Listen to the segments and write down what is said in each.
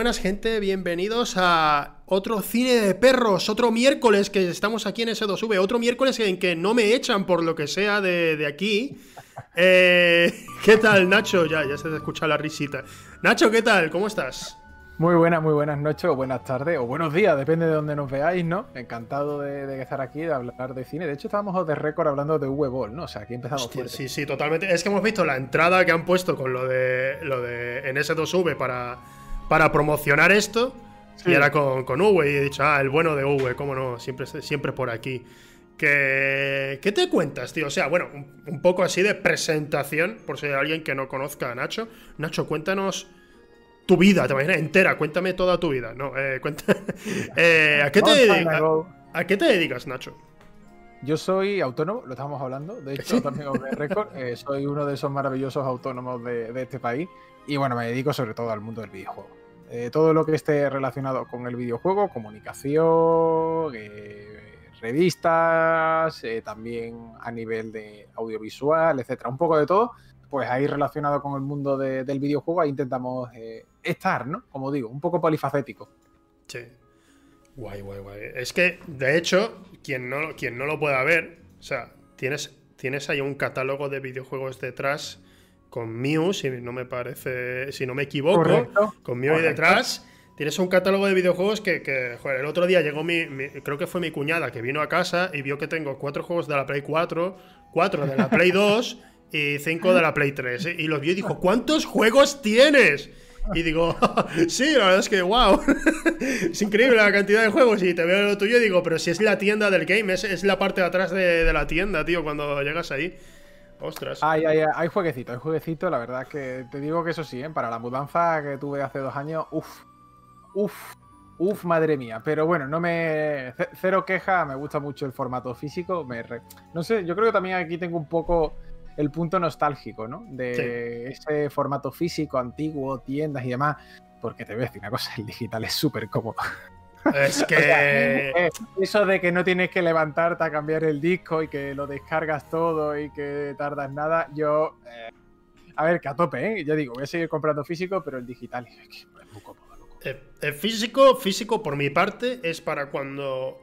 buenas gente, bienvenidos a otro cine de perros, otro miércoles que estamos aquí en S2V, otro miércoles en que no me echan por lo que sea de, aquí. Eh, ¿Qué tal, Nacho? Ya, ya se te escucha la risita. Nacho, ¿qué tal? ¿Cómo estás? Muy buenas, muy buenas noches o buenas tardes o buenos días, depende de donde nos veáis, ¿no? Encantado de, estar aquí, de hablar de cine. De hecho, estábamos de récord hablando de V-Ball, ¿no? O sea, aquí empezamos fuerte. Sí, sí, totalmente. Es que hemos visto la entrada que han puesto con lo de lo de en S2V para para promocionar esto. Y era con, con Uwe y he dicho, ah, el bueno de Uwe, cómo no, siempre, siempre por aquí. ¿Qué, ¿Qué te cuentas, tío? O sea, bueno, un, poco así de presentación, por si hay alguien que no conozca a Nacho. Nacho, cuéntanos tu vida, te imaginas entera, cuéntame toda tu vida. No, eh, cuenta, eh, ¿a, qué te dedicas, a, qué te dedicas, Nacho? Yo soy autónomo, lo estamos hablando, de hecho también récord, eh, soy uno de esos maravillosos autónomos de, de, este país y bueno, me dedico sobre todo al mundo del videojuego. Eh, todo lo que esté relacionado con el videojuego, comunicación, eh, revistas, eh, también a nivel de audiovisual, etcétera, un poco de todo, pues ahí relacionado con el mundo del videojuego, ahí intentamos estar, ¿no? Como digo, un poco polifacético. Sí. Guay, guay, guay. Es que, de hecho, quien no, quien no lo pueda ver, o sea, tienes, tienes ahí un catálogo de videojuegos detrás con Mew, si no me parece, si no me equivoco, con Mew ahí detrás. Tienes un catálogo de videojuegos que, joder, el otro día llegó mi, creo que fue mi cuñada que vino a casa y vio que tengo cuatro juegos de la Play 4, cuatro de la Play 2 y cinco de la Play 3. Y los vio y dijo, ¿cuántos juegos tienes? Y digo, sí, la verdad es que, wow, es increíble la cantidad de juegos. Y te veo lo tuyo y digo, pero si es la tienda del game, es, la parte de atrás de, de la tienda, tío, cuando llegas ahí. Ostras. Hay, hay, hay jueguecito, hay jueguecito. La verdad es que te digo que eso sí, ¿eh? para la mudanza que tuve hace dos años, uff, uff, uff, madre mía. Pero bueno, no me. Cero queja, me gusta mucho el formato físico. Me No sé, yo creo que también aquí tengo un poco el punto nostálgico, ¿no? De ese formato físico, antiguo, tiendas y demás. Porque te voy a decir una cosa, el digital es súper cómodo. Es que. Eh, eso de que no tienes que levantarte a cambiar el disco y que lo descargas todo y que tardas nada, yo. Eh, a ver, que a tope, ¿eh? Ya digo, voy a seguir comprando físico, pero el digital es muy cómodo, eh, el físico, físico, por mi parte, es para cuando.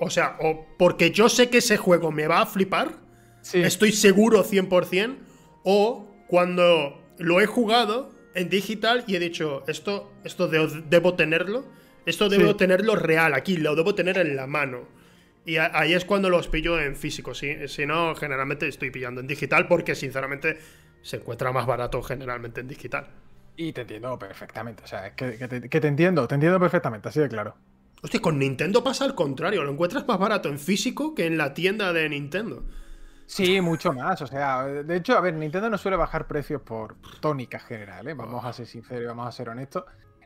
O sea, o porque yo sé que ese juego me va a flipar. Estoy seguro 100%. O cuando lo he jugado en digital y he dicho, esto, esto debo tenerlo esto debo tenerlo real aquí, lo debo tener en la mano. Y ahí es cuando los pillo en físico, ¿sí? si no, generalmente estoy pillando en digital porque sinceramente se encuentra más barato generalmente en digital. Y te entiendo perfectamente, o sea, que, te, entiendo, te entiendo perfectamente, así de claro. Hostia, con Nintendo pasa al contrario, lo encuentras más barato en físico que en la tienda de Nintendo. Sí, mucho más. O sea, de hecho, a ver, Nintendo no suele bajar precios por tónica general, ¿eh? Vamos a ser sinceros y vamos a ser honestos.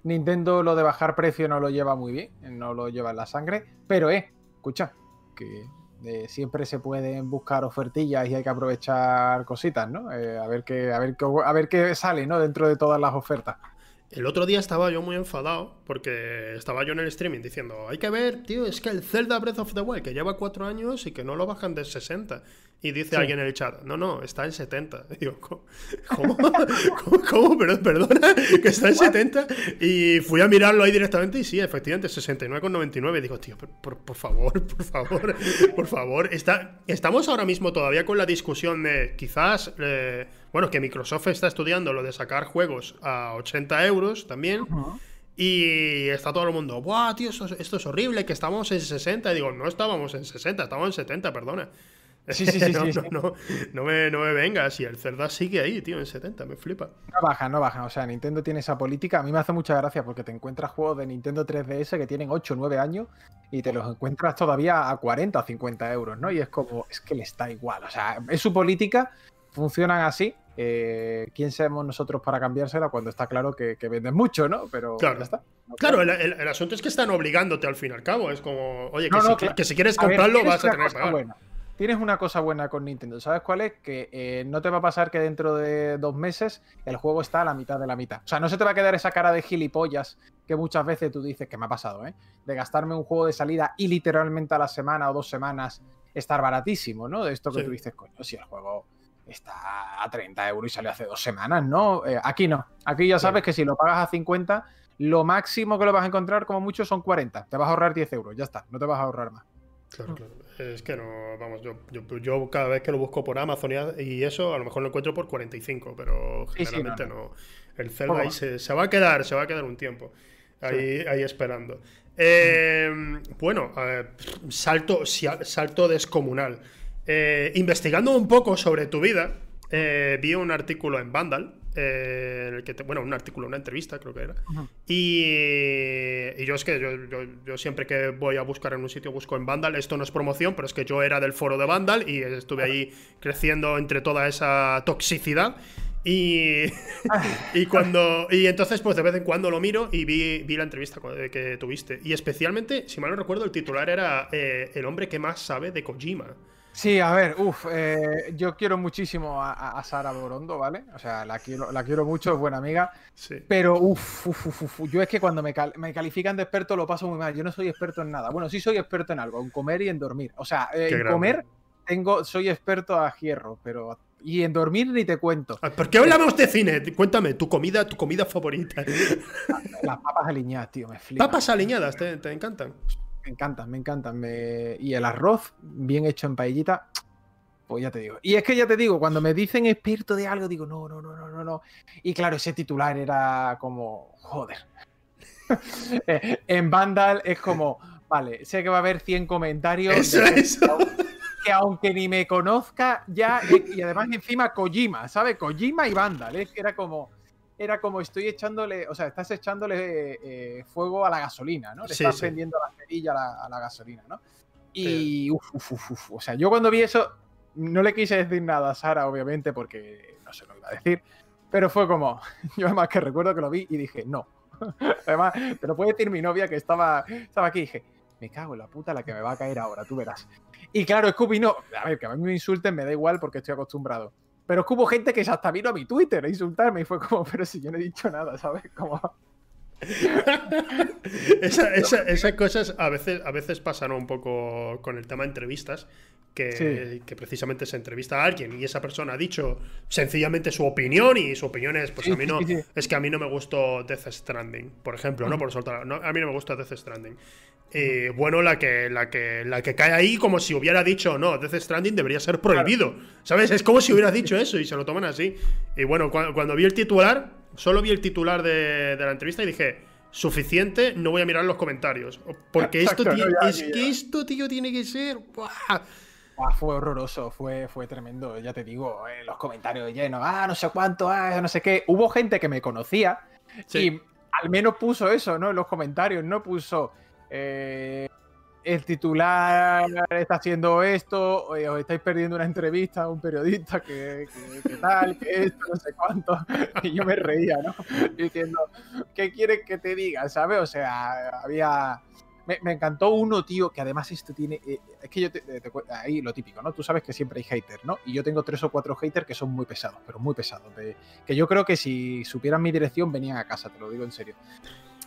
Nintendo lo de bajar precio no lo lleva muy bien, no lo lleva en la sangre, pero eh, escucha, que eh, siempre se pueden buscar ofertillas y hay que aprovechar cositas, ¿no? Eh, a, ver qué, a, ver a ver qué sale, ¿no? Dentro de todas las ofertas. El otro día estaba yo muy enfadado porque estaba yo en el streaming diciendo, hay que ver, tío, es que el Zelda Breath of the Wild, que lleva cuatro años y que no lo bajan de 60. Y dice alguien en el chat, no, no, está en 70. Y digo, ¿cómo? ¿Cómo? ¿Cómo? Perdona, que está en 70. Y fui a mirarlo ahí directamente y sí, efectivamente, 69,99. Digo, tío, por, por, favor, por favor, por favor. Está, estamos ahora mismo todavía con la discusión de quizás, eh, bueno, que Microsoft está estudiando lo de sacar juegos a 80 euros también. Y está todo el mundo, ¡buah, tío, esto, esto, es horrible! Que estamos en 60. Y digo, no estábamos en 60, estábamos en 70, perdona. Sí, sí, sí. no, sí, no, no, me, no me vengas. Y el Zelda sigue ahí, tío, en 70, me flipa. No baja, no baja. O sea, Nintendo tiene esa política. A mí me hace mucha gracia porque te encuentras juegos de Nintendo 3DS que tienen 8 o 9 años y te los encuentras todavía a 40 o 50 euros, ¿no? Y es como, es que le está igual. O sea, es su política, funcionan así. Eh, ¿Quién somos nosotros para cambiársela cuando está claro que, venden mucho, ¿no? Pero claro. ya está. claro, el, asunto es que están obligándote al fin y al cabo. Es como, oye, que, si, quieres comprarlo vas a tener que pagar tienes una cosa buena con Nintendo. ¿Sabes cuál es? Que eh, no te va a pasar que dentro de dos meses el juego está a la mitad de la mitad. O sea, no se te va a quedar esa cara de gilipollas que muchas veces tú dices que me ha pasado, ¿eh? De gastarme un juego de salida y literalmente a la semana o dos semanas estar baratísimo, ¿no? De esto que tú dices, coño, si el juego está a 30 euros y salió hace dos semanas, ¿no? Eh, aquí no. Aquí ya sabes que si lo pagas a 50 lo máximo que lo vas a encontrar como mucho son 40. Te vas a ahorrar 10 euros, ya está, no te vas a ahorrar más. Claro, claro. Es que no, vamos, yo, yo, cada vez que lo busco por Amazon y, eso, a lo mejor lo encuentro por 45, pero generalmente no, El Zelda ahí se, va a quedar, se va a quedar un tiempo. Ahí, ahí esperando. Eh, bueno, salto, salto descomunal. Eh, investigando un poco sobre tu vida, eh, vi un artículo en Vandal, en el que bueno, un artículo, una entrevista creo que era. y, yo es que yo, siempre que voy a buscar en un sitio busco en Vandal, esto no es promoción, pero es que yo era del foro de Vandal y estuve ahí creciendo entre toda esa toxicidad. Y, y cuando y entonces pues de vez en cuando lo miro y vi, vi la entrevista que tuviste. Y especialmente si mal no recuerdo el titular era eh, el hombre que más sabe de Kojima Sí, a ver, uff, eh, yo quiero muchísimo a, Sara Borondo, ¿vale? O sea, la quiero, la quiero mucho, es buena amiga. Sí. Pero uff, uff, uff, yo es que cuando me, me, califican de experto lo paso muy mal. Yo no soy experto en nada. Bueno, sí soy experto en algo, en comer y en dormir. O sea, en comer tengo, soy experto a hierro, pero y en dormir ni te cuento. Ah, ¿Por qué hablamos de cine? Cuéntame, tu comida, tu comida favorita. Las papas aliñadas, tío, me flipa. ¿Papas aliñadas te, encantan? Me encantan, me encantan. Y el arroz bien hecho en paellita, pues ya te digo. Y es que ya te digo, cuando me dicen experto de algo, digo, no, no, no, no, no, no. Y claro, ese titular era como, joder. En Vandal es como, vale, sé que va a haber 100 comentarios. Eso, eso que aunque ni me conozca ya, y además encima Kojima, ¿sabes? Kojima y Vandal, es que era como, era como estoy echándole, o sea, estás echándole eh, fuego a la gasolina, ¿no? Le estás prendiendo la cerilla a la, gasolina, ¿no? Y, uf, uf, uf, o sea, yo cuando vi eso, no le quise decir nada a Sara, obviamente, porque no se lo iba a decir, pero fue como, yo además que recuerdo que lo vi y dije, no. Además, te lo puede decir mi novia que estaba, estaba aquí y dije, me cago en la puta la que me va a caer ahora, tú verás. Y claro, Scooby no. A ver, que a mí me insulten me da igual porque estoy acostumbrado. Pero hubo gente que hasta vino a mi Twitter a insultarme y fue como, pero si yo no he dicho nada, ¿sabes? Como. esas cosas a veces, a veces pasan un poco con el tema de entrevistas, que, que, precisamente se entrevista a alguien y esa persona ha dicho sencillamente su opinión y su opinión es, pues a mí no, es que a mí no me gustó Death Stranding, por ejemplo, ¿no? Por soltar, no, a mí no me gusta Death Stranding. Y bueno, la que, la, que, la que cae ahí como si hubiera dicho, no, Death Stranding debería ser prohibido, ¿sabes? Es como si hubiera dicho eso y se lo toman así. Y bueno, cuando, vi el titular, solo vi el titular de, de la entrevista y dije, suficiente, no voy a mirar los comentarios. Porque esto es que esto, tío, tiene que ser. fue horroroso, fue, fue tremendo, ya te digo, eh, los comentarios llenos, ah, no sé cuánto, ah, no sé qué. Hubo gente que me conocía y al menos puso eso, ¿no? En los comentarios, no puso. Eh, el titular está haciendo esto, eh, os estáis perdiendo una entrevista a un periodista que, tal, que esto, no sé cuánto. Y yo me reía, ¿no? Diciendo, ¿qué quieres que te diga? ¿Sabes? O sea, había. Me, encantó uno, tío, que además esto tiene. Eh, es que yo te, Ahí lo típico, ¿no? Tú sabes que siempre hay haters, ¿no? Y yo tengo tres o cuatro haters que son muy pesados, pero muy pesados. que yo creo que si supieran mi dirección venían a casa, te lo digo en serio.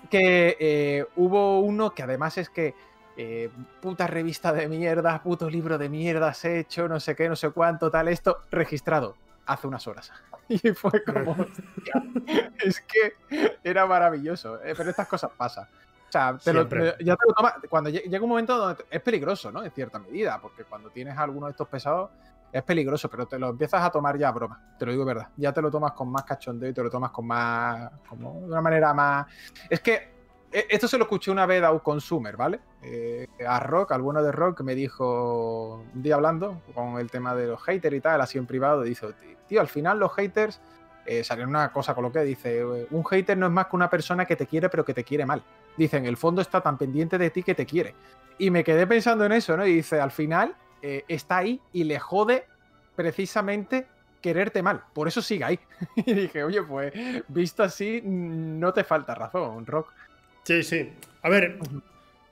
Que eh, hubo uno que además es que eh, puta revista de mierda, puto libro de mierda has hecho, no sé qué, no sé cuánto, tal, esto, registrado hace unas horas. Y fue como, es que era maravilloso, eh, pero estas cosas pasan. O sea, ya te lo tomas, cuando llega un momento donde es peligroso, ¿no? En cierta medida, porque cuando tienes alguno de estos pesados es peligroso, pero te lo empiezas a tomar ya a broma, te lo digo verdad. Ya te lo tomas con más cachondeo y te lo tomas con más, como de una manera más... Es que e, esto se lo escuché una vez a un consumer, ¿vale? Eh, a Rock, alguno de Rock, me dijo un día hablando con el tema de los haters y tal, así en privado, dice, tío, al final los haters eh, salen una cosa con lo que dice, un hater no es más que una persona que te quiere pero que te quiere mal. Dice, en el fondo está tan pendiente de ti que te quiere. Y me quedé pensando en eso, ¿no? Y dice, al final eh, está ahí y le jode precisamente quererte mal. Por eso sigue ahí. y dije, oye, pues visto así, no te falta razón, Rock. Sí, sí. A ver,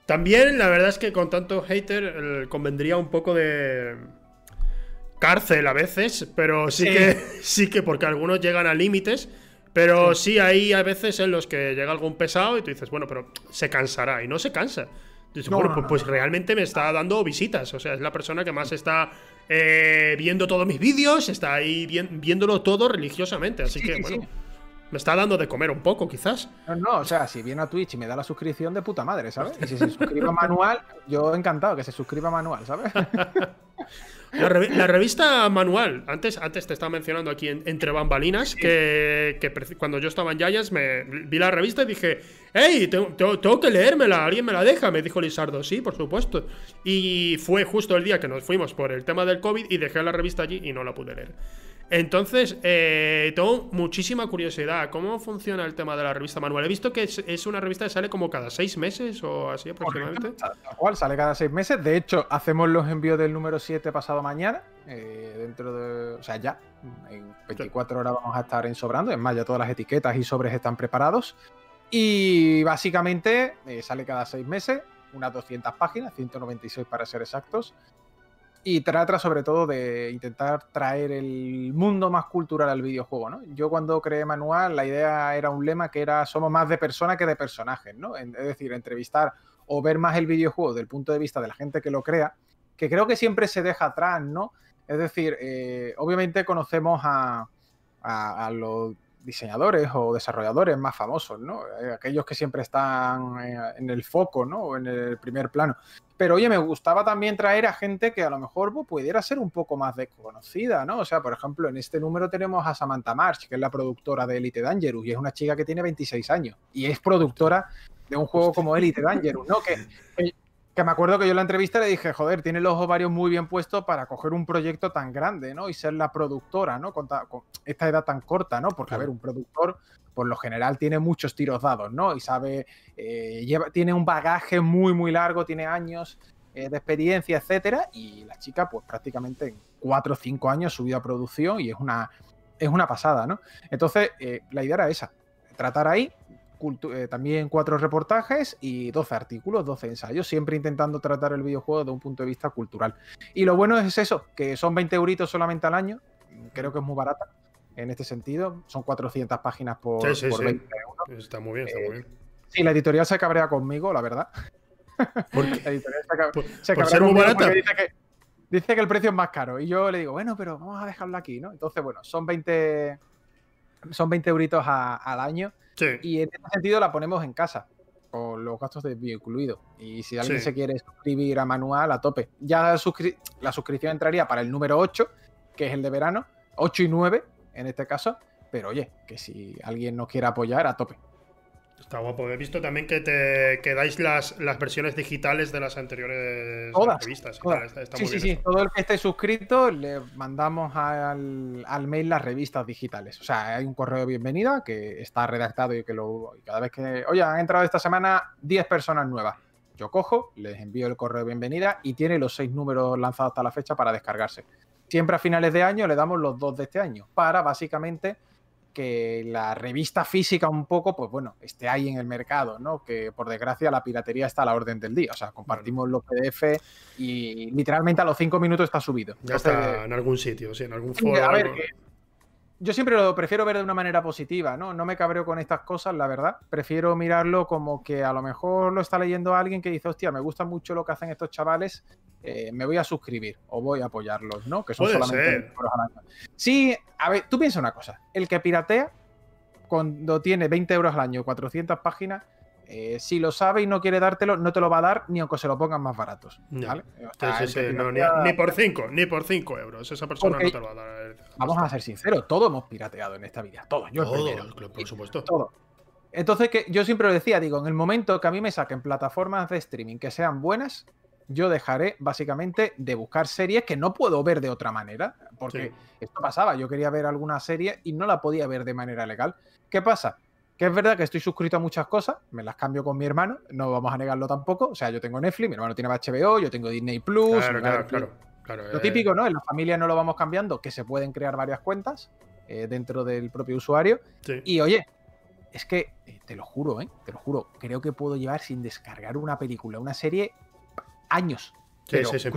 también la verdad es que con tanto hater convendría un poco de cárcel a veces, pero sí, que sí que porque algunos llegan a límites, pero sí. hay a veces en los que llega algún pesado y tú dices, bueno, pero se cansará y no se cansa. Dices, bueno, pues, pues, realmente me está dando visitas, o sea, es la persona que más está eh, viendo todos mis vídeos, está ahí viéndolo todo religiosamente, así que bueno. Me está dando de comer un poco, quizás. No, no, o sea, si viene a Twitch y me da la suscripción de puta madre, ¿sabes? Y si se suscribe manual, yo encantado que se suscriba manual, ¿sabes? La, revista Manual, antes, antes te estaba mencionando aquí entre bambalinas, que, cuando yo estaba en Yayas me vi la revista y dije, hey, tengo, que leérmela, alguien me la deja, me dijo Lizardo, sí, por supuesto. Y fue justo el día que nos fuimos por el tema del COVID y dejé la revista allí y no la pude leer. Entonces, eh, tengo muchísima curiosidad. ¿Cómo funciona el tema de la revista manual? He visto que es, una revista que sale como cada seis meses o así aproximadamente. Tal cual, sale cada seis meses. De hecho, hacemos los envíos del número 7 pasado mañana. Eh, dentro de. O sea, ya. En 24 horas vamos a estar en sobrando. Es más, ya todas las etiquetas y sobres están preparados. Y básicamente eh, sale cada seis meses. Unas 200 páginas, 196 para ser exactos. Y trata sobre todo de intentar traer el mundo más cultural al videojuego, ¿no? Yo cuando creé Manual, la idea era un lema que era somos más de persona que de personajes, ¿no? Es decir, entrevistar o ver más el videojuego desde el punto de vista de la gente que lo crea, que creo que siempre se deja atrás, ¿no? Es decir, eh, obviamente conocemos a, a los diseñadores o desarrolladores más famosos, ¿no? Eh, aquellos que siempre están en el foco, ¿no? En el primer plano. Pero oye, me gustaba también traer a gente que a lo mejor pues, pudiera ser un poco más desconocida, ¿no? O sea, por ejemplo, en este número tenemos a Samantha March, que es la productora de Elite Dangerous, y es una chica que tiene 26 años, y es productora de un juego como Elite Dangerous, ¿no? Que me acuerdo que yo en la entrevista le dije, joder, tiene los ovarios muy bien puestos para coger un proyecto tan grande, ¿no? Y ser la productora, ¿no? Con, esta edad tan corta, ¿no? Porque, a ver, un productor, por lo general, tiene muchos tiros dados, ¿no? Y sabe, eh, lleva, tiene un bagaje muy, muy largo, tiene años eh, de experiencia, etcétera. Y la chica, pues prácticamente en cuatro o cinco años subió a producción y es una, es una pasada, ¿no? Entonces, eh, la idea era esa, tratar ahí eh, también cuatro reportajes y 12 artículos, 12 ensayos, siempre intentando tratar el videojuego desde un punto de vista cultural. Y lo bueno es eso, que son 20 euritos solamente al año, creo que es muy barata en este sentido, son 400 páginas por, 20 euros. Está muy bien, está muy eh, bien. Sí, la editorial se cabrea conmigo, la verdad. ¿Por la editorial se, cabrea ser muy barata. Dice que, dice que el precio es más caro. Y yo le digo, bueno, pero vamos a dejarlo aquí, ¿no? Entonces, bueno, son 20, son 20 euritos al año y en ese sentido la ponemos en casa, con los gastos de envío incluidos. Y si alguien se quiere suscribir a manual, a tope. Ya la suscripción entraría para el número 8, que es el de verano, 8 y 9 en este caso. Pero oye, que si alguien nos quiere apoyar, a tope. Está guapo. He visto también que te que dais las, las versiones digitales de las anteriores revistas. sí, sí, sí. Todo el que esté suscrito le mandamos al, al, mail las revistas digitales. O sea, hay un correo de bienvenida que está redactado y que lo cada vez que, oye, han entrado esta semana 10 personas nuevas. Yo cojo, les envío el correo de bienvenida y tiene los seis números lanzados hasta la fecha para descargarse. Siempre a finales de año le damos los dos de este año para básicamente que la revista física un poco, pues bueno, esté ahí en el mercado, ¿no? Que por desgracia la piratería está a la orden del día. O sea, compartimos los PDF y literalmente a los cinco minutos está subido. Ya está en algún sitio, sí, en algún foro. A ver, yo siempre lo prefiero ver de una manera positiva, ¿no? No me cabreo con estas cosas, la verdad. Prefiero mirarlo como que a lo mejor lo está leyendo alguien que dice, hostia, me gusta mucho lo que hacen estos chavales, eh, me voy a suscribir o voy a apoyarlos, ¿no? Que son solamente Sí, a ver, tú piensa una cosa. El que piratea, cuando tiene 20 euros al año, 400 páginas, eh, si lo sabe y no quiere dártelo, no te lo va a dar ni aunque se lo pongan más baratos. ni, por 5, ni por 5 euros. Esa persona no te lo va a dar. Vamos a ser sinceros, todos hemos pirateado en esta vida. Todos, yo por supuesto. Todo. Entonces, que yo siempre lo decía, digo, en el momento que a mí me saquen plataformas de streaming que sean buenas, yo dejaré básicamente de buscar series que no puedo ver de otra manera. Porque esto pasaba, yo quería ver alguna serie y no la podía ver de manera legal. ¿Qué pasa? Que es verdad que estoy suscrito a muchas cosas, me las cambio con mi hermano, no vamos a negarlo tampoco. O sea, yo tengo Netflix, mi hermano tiene HBO, yo tengo Disney Plus. Claro, claro, claro, Lo típico, ¿no? En la familia no lo vamos cambiando, que se pueden crear varias cuentas eh, dentro del propio usuario. Y oye, es que, eh, te lo juro, ¿eh? Te lo juro, creo que puedo llevar sin descargar una película, una serie, años. Sí, sí, sí.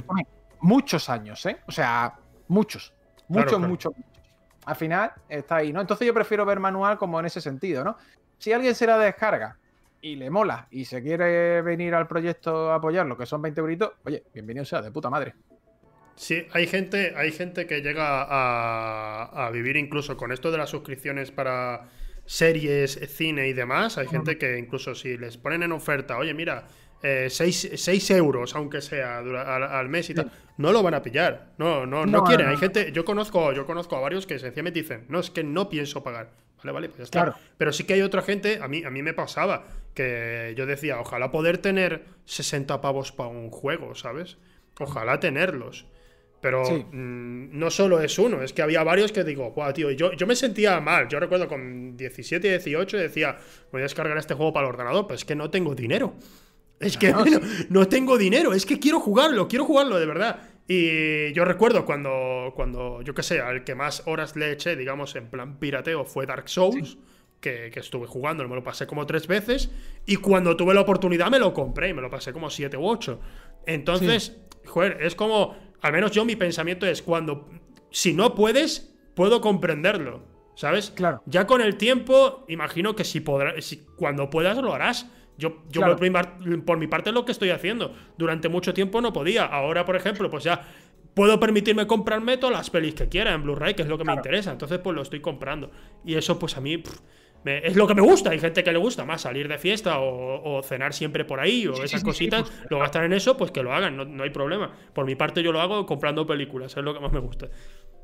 muchos años, ¿eh? O sea. Muchos, muchos, muchos al final está ahí, ¿no? Entonces yo prefiero ver manual como en ese sentido, ¿no? Si alguien se la descarga y le mola y se quiere venir al proyecto a apoyarlo, que son 20 euritos, oye, bienvenido sea, de puta madre. Sí, hay gente, hay gente que llega a, vivir incluso con esto de las suscripciones para, series, cine y demás, hay gente que incluso si les ponen en oferta, oye, mira, 6 eh, euros, aunque sea al, mes y tal, no lo van a pillar. No, no, no, quieren. Hay gente, yo conozco, yo conozco a varios que sencillamente dicen, no, es que no pienso pagar. Vale, vale, pues ya está. Pero sí que hay otra gente, a mí, a mí me pasaba, que yo decía, ojalá poder tener 60 pavos para un juego, ¿sabes? Ojalá tenerlos. Pero mm, no solo es uno, es que había varios que digo, guau, tío, yo, yo me sentía mal. Yo recuerdo con 17, 18 decía, voy a descargar este juego para el ordenador, pero es que no tengo dinero. Es que no, tengo dinero, es que quiero jugarlo, quiero jugarlo de verdad. Y yo recuerdo cuando, cuando yo qué sé, al que más horas le eché, digamos, en plan pirateo fue Dark Souls. Que, estuve jugando, me lo pasé como tres veces. Y cuando tuve la oportunidad me lo compré y me lo pasé como siete u ocho. Entonces, joder, es como al menos yo mi pensamiento es cuando, si no puedes, puedo comprenderlo, ¿sabes? Claro. Ya con el tiempo, imagino que si podrás, si, cuando puedas lo harás. Yo, yo por, mi parte es lo que estoy haciendo. Durante mucho tiempo no podía. Ahora, por ejemplo, pues ya puedo permitirme comprarme todas las pelis que quiera en Blu-ray, que es lo que me interesa. Entonces, pues lo estoy comprando. Y eso, pues a mí es lo que me gusta. Hay gente que le gusta más salir de fiesta o, cenar siempre por ahí o esas cositas. Pues, lo gastan en eso, pues que lo hagan, no, hay problema. Por mi parte, yo lo hago comprando películas, es lo que más me gusta.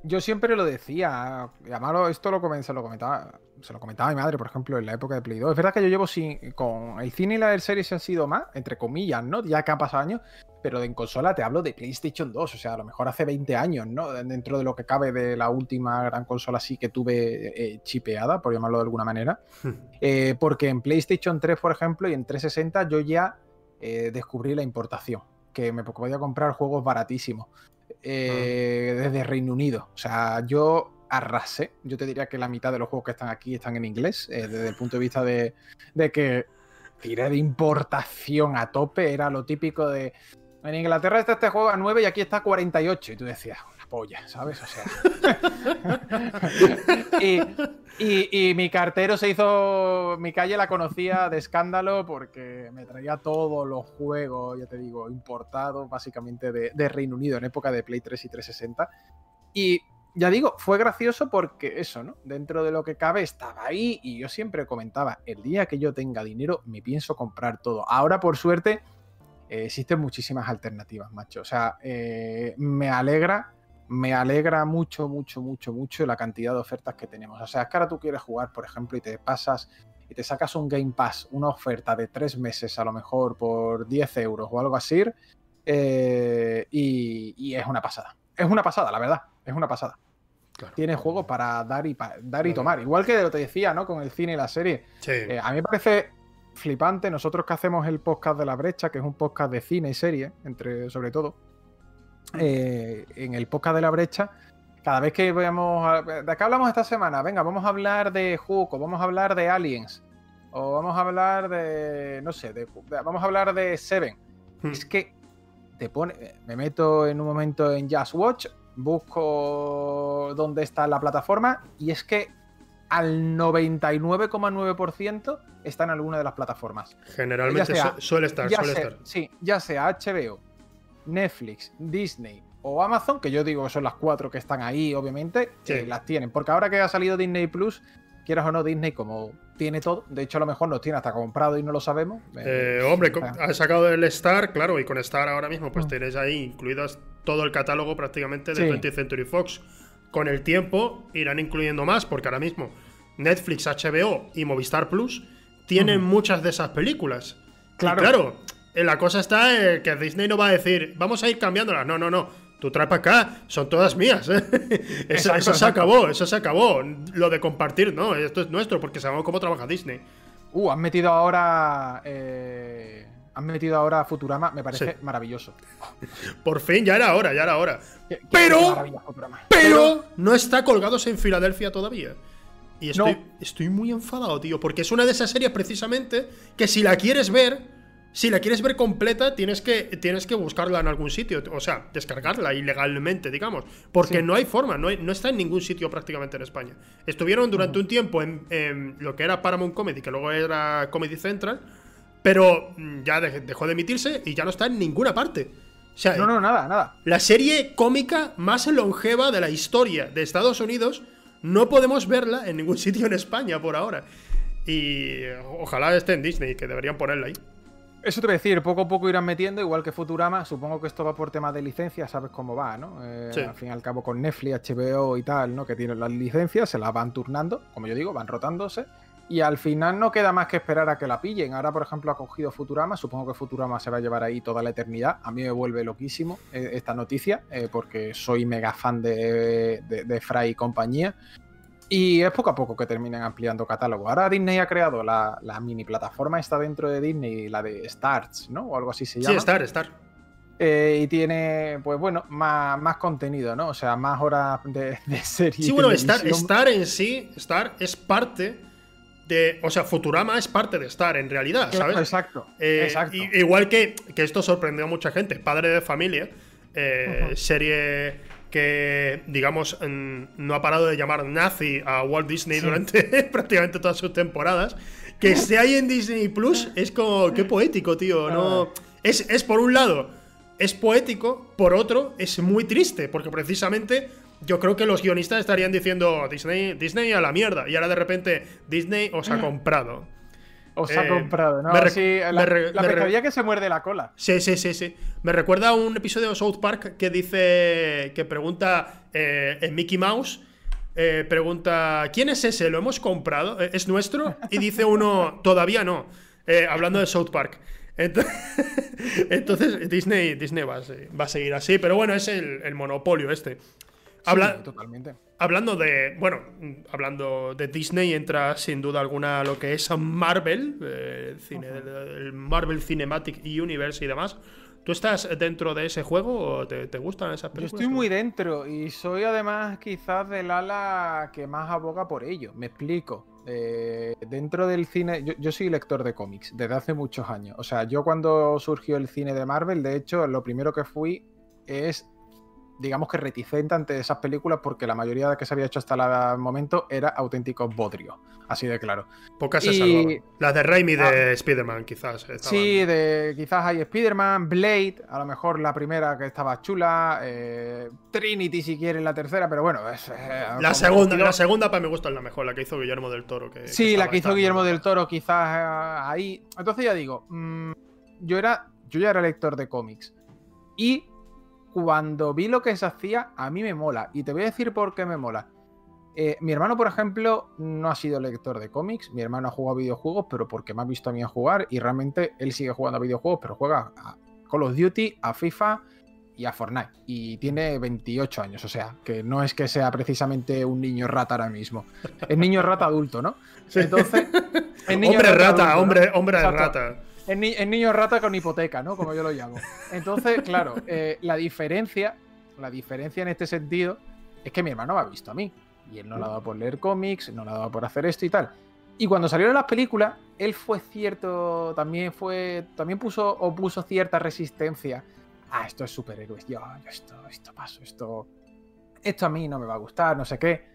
Yo siempre lo decía, además esto lo, comencé, lo comentaba, se lo comentaba a mi madre, por ejemplo, en la época de Play 2. Es verdad que yo llevo sin, con el cine y la del serie se han sido más, entre comillas, ¿no? Ya que han pasado años, pero en consola te hablo de PlayStation 2, o sea, a lo mejor hace 20 años, ¿no? Dentro de lo que cabe de la última gran consola así que tuve eh, chipeada, por llamarlo de alguna manera. Hmm. Eh, porque en PlayStation 3, por ejemplo, y en 360 yo ya eh, descubrí la importación, que me podía comprar juegos baratísimos ah. desde Reino Unido. O sea, yo arrasé. Yo te diría que la mitad de los juegos que están aquí están en inglés, desde el punto de vista de, de que tiré de importación a tope, era lo típico de en Inglaterra está este juego a 9 y aquí está a 48. Y tú decías, polla, ¿sabes? O sea. y, mi cartero se hizo. Mi calle la conocía de escándalo porque me traía todos los juegos, ya te digo, importados básicamente de, Reino Unido en época de Play 3 y 360. Y ya digo, fue gracioso porque eso, ¿no? Dentro de lo que cabe estaba ahí y yo siempre comentaba, el día que yo tenga dinero me pienso comprar todo. Ahora, por suerte, eh, existen muchísimas alternativas, macho. O sea, eh, me alegra, me alegra mucho, mucho, mucho, mucho la cantidad de ofertas que tenemos. O sea, es que ahora tú quieres jugar, por ejemplo, y te pasas y te sacas un Game Pass, una oferta de tres meses a lo mejor por 10 euros o algo así, eh, y, es una pasada. Es una pasada, la verdad, es una pasada. Tiene juegos para dar y, dar y tomar. Igual que lo te decía, ¿no? Con el cine y la serie. a mí me parece flipante. Nosotros que hacemos el podcast de la brecha, que es un podcast de cine y serie, entre, sobre todo, eh, en el podcast de la brecha, cada vez que veamos. ¿De qué hablamos esta semana? Venga, vamos a hablar de Hook, o vamos a hablar de Aliens, o vamos a hablar de. No sé, vamos a hablar de Seven. Hmm. Es que te pone. Me meto en un momento en Just Watch, busco dónde está la plataforma, y es que al 99,9% está en alguna de las plataformas. Generalmente suele estar, suele estar. Sí, ya sea HBO, Netflix, Disney o Amazon, que yo digo que son las cuatro que están ahí, obviamente, que las tienen. Porque ahora que ha salido Disney Plus, quieras o no, Disney como tiene todo, de hecho a lo mejor nos tiene hasta comprado y no lo sabemos. Eh, hombre, ha sacado el Star, claro, y con Star ahora mismo pues mm. tenéis ahí incluidas todo el catálogo prácticamente de 20th Century Fox con el tiempo irán incluyendo más, porque ahora mismo Netflix, HBO y Movistar Plus tienen muchas de esas películas. Claro. claro, eh, la cosa está en que Disney no va a decir, vamos a ir cambiándolas. No, no, no. Tú trae para acá, son todas mías. ¿eh? eso, se acabó, eso se acabó. Lo de compartir, no, esto es nuestro, porque sabemos cómo trabaja Disney. Uh, han metido ahora. Eh, han metido ahora Futurama, me parece maravilloso. Por fin, ya era hora, ya era hora. pero, pero, no está colgados en Filadelfia todavía. Y estoy, estoy muy enfadado, tío, porque es una de esas series precisamente que si la quieres ver, si la quieres ver completa, tienes que, tienes que buscarla en algún sitio, o sea, descargarla ilegalmente, digamos, porque no hay forma, no, no, está en ningún sitio prácticamente en España. Estuvieron durante un tiempo en, en, lo que era Paramount Comedy, que luego era Comedy Central, pero mm, ya dejó de emitirse y ya no está en ninguna parte. O no, no, nada, nada. La serie cómica más longeva de la historia de Estados Unidos no podemos verla en ningún sitio en España por ahora. Y ojalá esté en Disney, que deberían ponerla ahí. Eso te voy a decir, poco a poco irán metiendo, igual que Futurama. Supongo que esto va por temas de licencia, sabes cómo va, ¿no? Eh, al fin y al cabo, con Netflix, HBO y tal, ¿no? Que tienen las licencias, se las van turnando, como yo digo, van rotándose. Y al final no queda más que esperar a que la pillen. Ahora, por ejemplo, ha cogido Futurama. Supongo que Futurama se va a llevar ahí toda la eternidad. A mí me vuelve loquísimo eh, esta noticia, eh, porque soy mega fan de, de, Fry y compañía. Y es poco a poco que terminan ampliando catálogo. Ahora Disney ha creado la, mini plataforma, está dentro de Disney, la de Starts, ¿no? O algo así se llama. Sí, Star, Star. Eh, y tiene, pues bueno, más, más, contenido, ¿no? O sea, más horas de, de serie. Sí, bueno, Star, Star en sí, Star es parte o sea, Futurama es parte de Star en realidad, ¿sabes? Exacto. Eh, exacto. igual que, que, esto sorprendió a mucha gente. Padre de familia, eh, serie que, digamos, no ha parado de llamar nazi a Walt Disney durante prácticamente todas sus temporadas. Que esté ahí en Disney Plus es como, qué poético, tío. No, es, es por un lado, es poético, por otro, es muy triste, porque precisamente yo creo que los guionistas estarían diciendo Disney, Disney a la mierda. Y ahora de repente Disney os ha comprado. Os ha eh, comprado, ¿no? sí, la, me que se muerde la cola. Sí, sí, sí, sí. Me recuerda a un episodio de South Park que dice. que pregunta eh, en Mickey Mouse. Eh, pregunta, ¿quién es ese? ¿Lo hemos comprado? ¿Es nuestro? Y dice uno, todavía no. hablando de South Park. Entonces, Disney, Disney va, a, seguir así. Pero bueno, es el monopolio este totalmente. Hablando de, bueno, hablando de Disney, entra sin duda alguna lo que es Marvel, eh, el, cine, el Marvel Cinematic Universe y demás. ¿Tú estás dentro de ese juego o te, gustan esas películas? Yo estoy muy dentro y soy además quizás del ala que más aboga por ello. Me explico. Eh, dentro del cine, yo, yo, soy lector de cómics desde hace muchos años. O sea, yo cuando surgió el cine de Marvel, de hecho, lo primero que fui es digamos que reticente ante esas películas porque la mayoría de que se había hecho hasta el momento era auténtico bodrio, así de claro. Pocas se y... Las de Raimi de ah. Spider-Man, quizás. Sí, de, quizás hay Spider-Man, Blade, a lo mejor la primera que estaba chula, eh, Trinity si quieren la tercera, pero bueno. Es, eh, la, segunda, la segunda para mi gusto es la mejor, la que hizo Guillermo del Toro. Que, sí, la que hizo Guillermo del Toro, quizás eh, ahí. Entonces ya digo, mm, yo era. Yo ya era lector de cómics. Y cuando vi lo que se hacía, a mí me mola. Y te voy a decir por qué me mola. Eh, mi hermano, por ejemplo, no ha sido lector de cómics. Mi hermano ha jugado videojuegos, pero porque me ha visto a mí a jugar. Y realmente él sigue jugando a videojuegos, pero juega a Call of Duty, a FIFA y a Fortnite. Y tiene 28 años, o sea, que no es que sea precisamente un niño rata ahora mismo. Es niño rata adulto, ¿no? Entonces. hombre rata, hombre, hombre de rata. El, niño rata con hipoteca, ¿no? Como yo lo llamo. Entonces, claro, eh, la diferencia, la diferencia en este sentido es que mi hermano me ha visto a mí. Y él no le ha dado por leer cómics, no le ha dado por hacer esto y tal. Y cuando salieron las películas, él fue cierto, también fue, también puso o puso cierta resistencia. Ah, esto es superhéroes. Yo, yo esto, esto paso, esto, esto a mí no me va a gustar, no sé qué.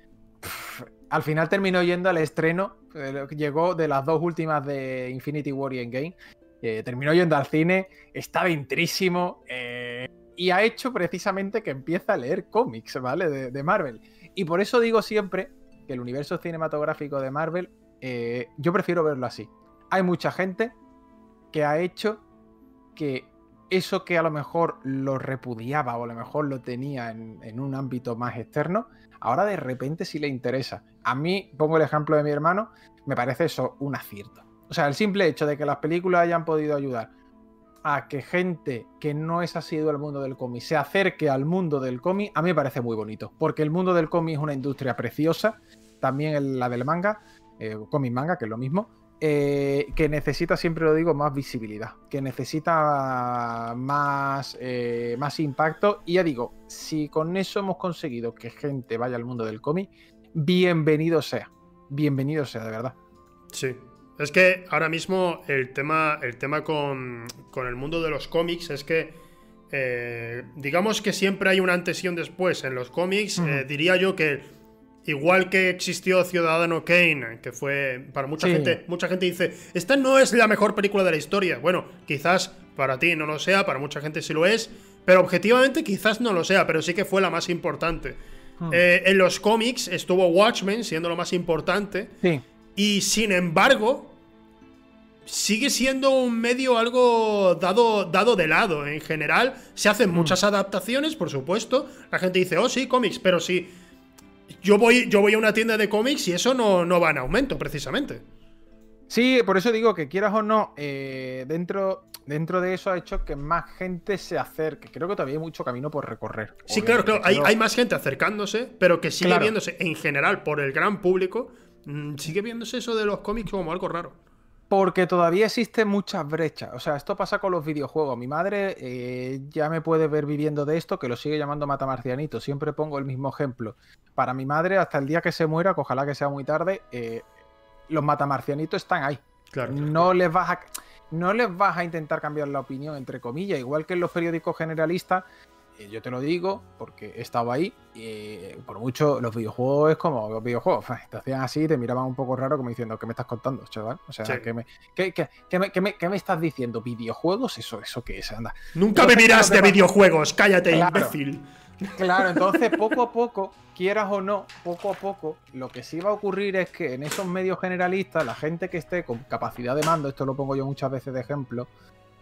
al final terminó yendo al estreno, eh, llegó de las dos últimas de Infinity War y Endgame, terminó yendo al cine, está dentrísimo eh, y ha hecho precisamente que empiece a leer cómics, ¿vale? De, Marvel. Y por eso digo siempre que el universo cinematográfico de Marvel, eh, yo prefiero verlo así. Hay mucha gente que ha hecho que eso que a lo mejor lo repudiaba o a lo mejor lo tenía en, en, un ámbito más externo, ahora de repente sí le interesa. A mí, pongo el ejemplo de mi hermano, me parece eso un acierto. O sea, el simple hecho de que las películas hayan podido ayudar a que gente que no es asiduo al mundo del cómic se acerque al mundo del cómic, a mí me parece muy bonito. Porque el mundo del cómic es una industria preciosa, también la del manga, eh, cómic manga, que es lo mismo, eh, que necesita, siempre lo digo, más visibilidad, que necesita más, eh, más impacto. Y ya digo, si con eso hemos conseguido que gente vaya al mundo del cómic, bienvenido sea. Bienvenido sea, de verdad. Sí, es que ahora mismo el tema, el tema con, el mundo de los cómics es que, eh, digamos que siempre hay un antes y un después en los cómics. Eh, diría yo que igual que existió Ciudadano Kane, que fue para mucha gente, mucha gente dice, esta no es la mejor película de la historia. Bueno, quizás para ti no lo sea, para mucha gente sí lo es, pero objetivamente quizás no lo sea, pero sí que fue la más importante. Eh, en los cómics estuvo Watchmen siendo lo más importante. Sí. Y sin embargo, sigue siendo un medio algo dado, dado de lado. En general, se hacen Hmm. muchas adaptaciones, por supuesto. La gente dice, oh, sí, cómics, pero sí. Yo voy, yo voy a una tienda de cómics y eso no, no va en aumento, precisamente. Sí, por eso digo que quieras o no, eh, dentro, dentro de eso ha hecho que más gente se acerque. Creo que todavía hay mucho camino por recorrer. Sí, claro, claro. Hay, hay más gente acercándose, pero que sigue Claro. viéndose en general por el gran público. Mm, Sigue viéndose eso de los cómics como algo raro. Porque todavía existen muchas brechas. O sea, esto pasa con los videojuegos. Mi madre eh, ya me puede ver viviendo de esto, que lo sigue llamando matamarcianito. Siempre pongo el mismo ejemplo. Para mi madre, hasta el día que se muera, que ojalá que sea muy tarde, eh, los matamarcianitos están ahí. Claro. claro. No les vas a. No les vas a intentar cambiar la opinión, entre comillas, igual que en los periódicos generalistas. Eh, yo te lo digo porque he estado ahí. Y eh, por mucho, los videojuegos es como los videojuegos. Te hacían así, te miraban un poco raro, como diciendo, ¿qué me estás contando, chaval? O sea, Sí. ¿qué, me, qué, qué- qué me, qué me- qué me estás diciendo? ¿Videojuegos? ¿Eso, eso qué es? Anda. Nunca Entonces, de que pa- videojuegos, cállate, Claro. imbécil. Claro, entonces poco a poco, quieras o no, poco a poco, lo que sí va a ocurrir es que en esos medios generalistas, la gente que esté con capacidad de mando, esto lo pongo yo muchas veces de ejemplo,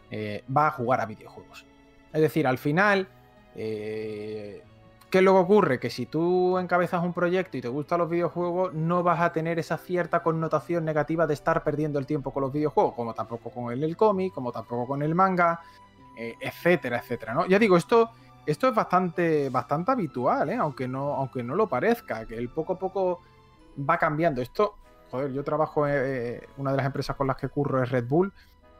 eh, va a jugar a videojuegos. Es decir, al final, eh, ¿qué que ocurre? Que si tú encabezas un proyecto y te gustan los videojuegos, no vas a tener esa cierta connotación negativa de estar perdiendo el tiempo con los videojuegos, como tampoco con el, el cómic, como tampoco con el manga, eh, etcétera, etcétera, ¿no? Ya digo, esto esto es bastante, bastante habitual, ¿eh? aunque, no, aunque no lo parezca, que el poco a poco va cambiando. Esto, joder, yo trabajo eh, una de las empresas con las que curro es Red Bull.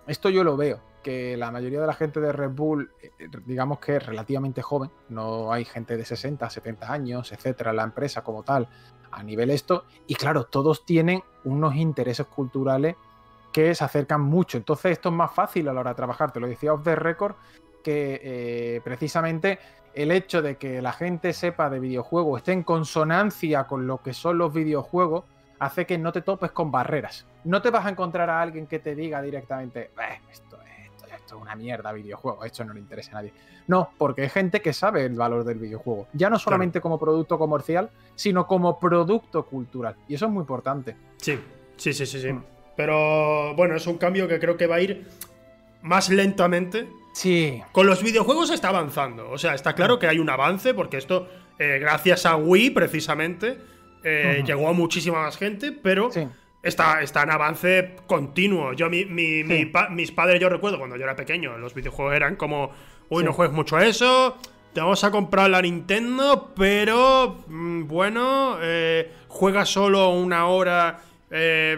Esto yo lo veo, que la mayoría de la gente de Red Bull, eh, digamos que es relativamente joven, no hay gente de 60, 70 años, etcétera, la empresa como tal, a nivel esto, y claro, todos tienen unos intereses culturales que se acercan mucho. Entonces, esto es más fácil a la hora de trabajar. Te lo decía off the record, que eh, precisamente el hecho de que la gente sepa de videojuegos, esté en consonancia con lo que son los videojuegos, hace que no te topes con barreras. No te vas a encontrar a alguien que te diga directamente, "Eh, esto, es una mierda videojuego, esto no le interesa a nadie. No, porque hay gente que sabe el valor del videojuego, ya no solamente como producto comercial, sino como producto cultural. Y eso es muy importante. Sí, sí, sí, sí, sí. Mm. Pero bueno, es un cambio que creo que va a ir más lentamente. Sí, Con los videojuegos está avanzando. O sea, está claro que hay un avance, porque esto, eh, gracias a Wii, precisamente, eh, llegó a muchísima más gente, pero sí. Está, está en avance continuo. Yo, mi, mi- Sí. mi pa- mis padres, yo recuerdo cuando yo era pequeño, los videojuegos eran como, uy, Sí. no juegues mucho a eso, te vamos a comprar la Nintendo, pero mm, bueno, eh, juega solo una hora, eh,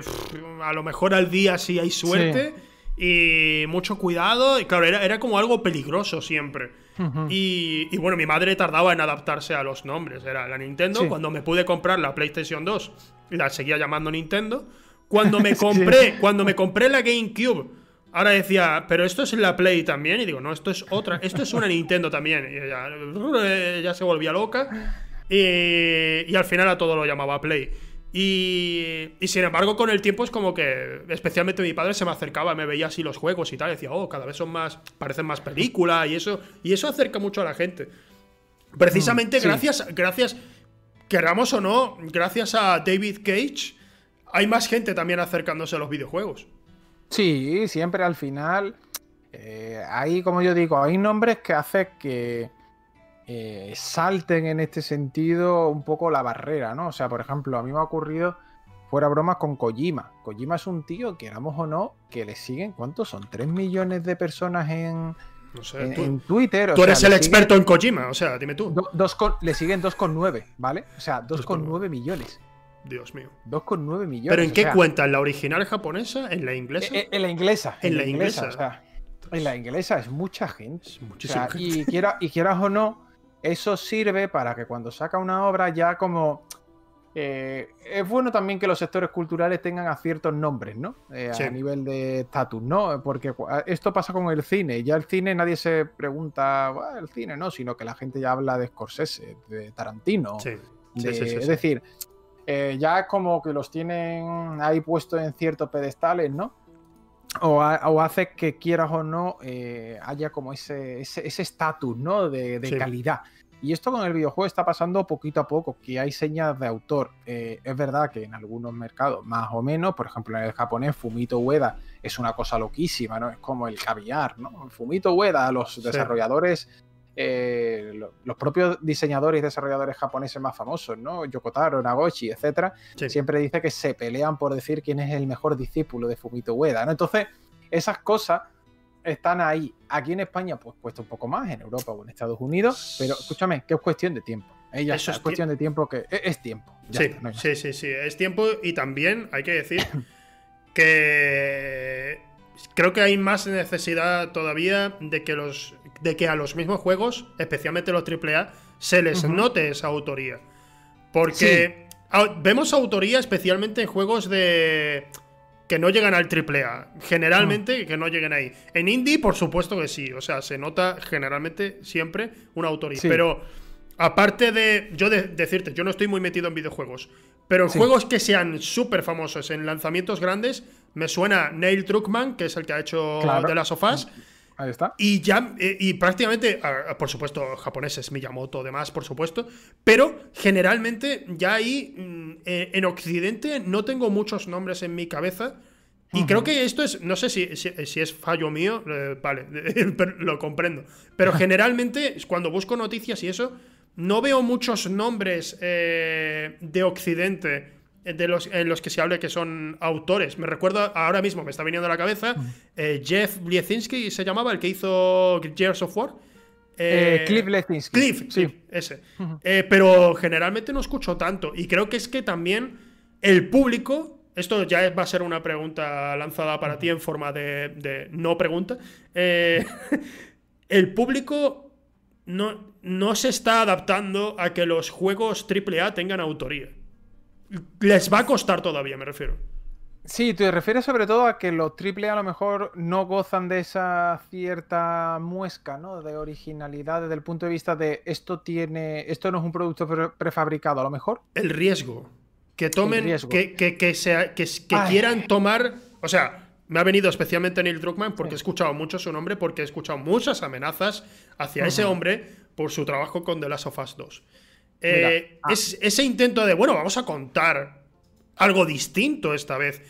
a lo mejor al día si hay suerte. Y mucho cuidado. Y claro, era, era como algo peligroso siempre. Y, y bueno, mi madre tardaba en adaptarse a los nombres. Era la Nintendo. Cuando me pude comprar la PlayStation 2, la seguía llamando Nintendo. Cuando me compré, cuando me compré la GameCube, ahora decía, pero esto es la Play también. Y digo, no, esto es otra, esto es una Nintendo también. Y ella eh, ya se volvía loca. Y, y al final a todo lo llamaba Play. Y, y sin embargo, con el tiempo es como que, especialmente mi padre se me acercaba, me veía así los juegos y tal, y decía, oh, cada vez son más, parecen más película y eso, y eso acerca mucho a la gente. Precisamente Mm, sí. gracias, gracias, queramos o no, gracias a David Cage, hay más gente también acercándose a los videojuegos. Sí, siempre al final. eh, hay, como yo digo, hay nombres que hacen que eh, salten en este sentido un poco la barrera, ¿no? O sea, por ejemplo, a mí me ha ocurrido, fuera bromas, con Kojima. Kojima es un tío, queramos o no, que le siguen, ¿cuántos son? ¿3 millones de personas en, No sé, en, tú, en Twitter? O tú sea, eres el siguen experto en Kojima, o sea, dime tú. do- dos con- le siguen 2,9, ¿vale? O sea, 2,9 2,9 millones. Dios mío. 2,9 millones. ¿Pero en qué sea, cuenta? ¿En la original japonesa? ¿En la inglesa? Eh, eh, En la inglesa. En la inglesa. o sea, en la inglesa es mucha gente. Es O muchísima sea, gente. y, quiera, y quieras o no, eso sirve para que cuando saca una obra ya como... eh, es bueno también que los sectores culturales tengan a ciertos nombres, ¿no? Eh, Sí. A nivel de estatus, ¿no? Porque esto pasa con el cine. Ya el cine nadie se pregunta, "Buah, el cine, no, sino que la gente ya habla de Scorsese, de Tarantino. Sí, sí, de- sí, sí, Es decir, eh, ya es como que los tienen ahí puestos en ciertos pedestales, ¿no? O, ha- o hace que quieras o no haya como ese ese ese estatus, ¿no? De, calidad. Y esto con el videojuego está pasando poquito a poco, que hay señas de autor. Eh, es verdad que en algunos mercados más o menos, por ejemplo en el japonés, Fumito Ueda es una cosa loquísima, ¿no? Es como el caviar, ¿no? Fumito Ueda, los desarrolladores, eh, los propios diseñadores y desarrolladores japoneses más famosos, ¿no? Yokotaro, Nagoshi, etcétera, siempre dice que se pelean por decir quién es el mejor discípulo de Fumito Ueda, ¿no? Entonces, esas cosas están ahí. Aquí en España, pues cuesta un poco más, en Europa o en Estados Unidos, pero escúchame, que es cuestión de tiempo. Eso es cuestión de tiempo que e, es, tiempo. Sí, sí, sí, sí, es tiempo y también hay que decir que creo que hay más necesidad todavía de que los de que a los mismos juegos, especialmente los AAA, se les note esa autoría. Porque vemos autoría especialmente en juegos de que no llegan al triple A. Generalmente que no lleguen ahí. En indie, por supuesto que sí. O sea, se nota generalmente siempre una autoría. Pero aparte de yo decirte, yo no estoy muy metido en videojuegos. Pero en juegos que sean súper famosos en lanzamientos grandes, me suena Neil Druckmann, que es el que ha hecho de las sofás. Ahí está. Y ya, eh, y prácticamente, por supuesto, japoneses, Miyamoto, demás, por supuesto. Pero generalmente, ya ahí, mm, eh, en Occidente, no tengo muchos nombres en mi cabeza. Y creo que esto es, no sé si, si, es fallo mío, eh, vale, lo comprendo. Pero generalmente, cuando busco noticias y eso, no veo muchos nombres de Occidente de los, en los que se hable que son autores. Me recuerdo ahora mismo, me está viniendo a la cabeza, eh, Jeff Bliesinski se llamaba, el que hizo Gears of War. Eh, eh, Cliff Bliesinski. Cliff, sí, ese. pero generalmente no escucho tanto. Y creo que es que también el público, esto ya va a ser una pregunta lanzada para ti en forma de, de no pregunta. el público no, no se está adaptando a que los juegos AAA tengan autoría les va a costar todavía, me refiero. Sí, te refieres sobre todo a que los triple a lo mejor no gozan de esa cierta muesca, ¿no? De originalidad desde el punto de vista de esto tiene. Esto no es un producto prefabricado, a lo mejor. El riesgo. Que tomen. Que, que, que, quieran tomar. O sea, me ha venido especialmente Neil Druckmann porque he escuchado mucho su nombre, porque he escuchado muchas amenazas hacia ese hombre por su trabajo con The Last of Us 2. Eh, ah. es, ese intento de, bueno, vamos a contar algo distinto esta vez.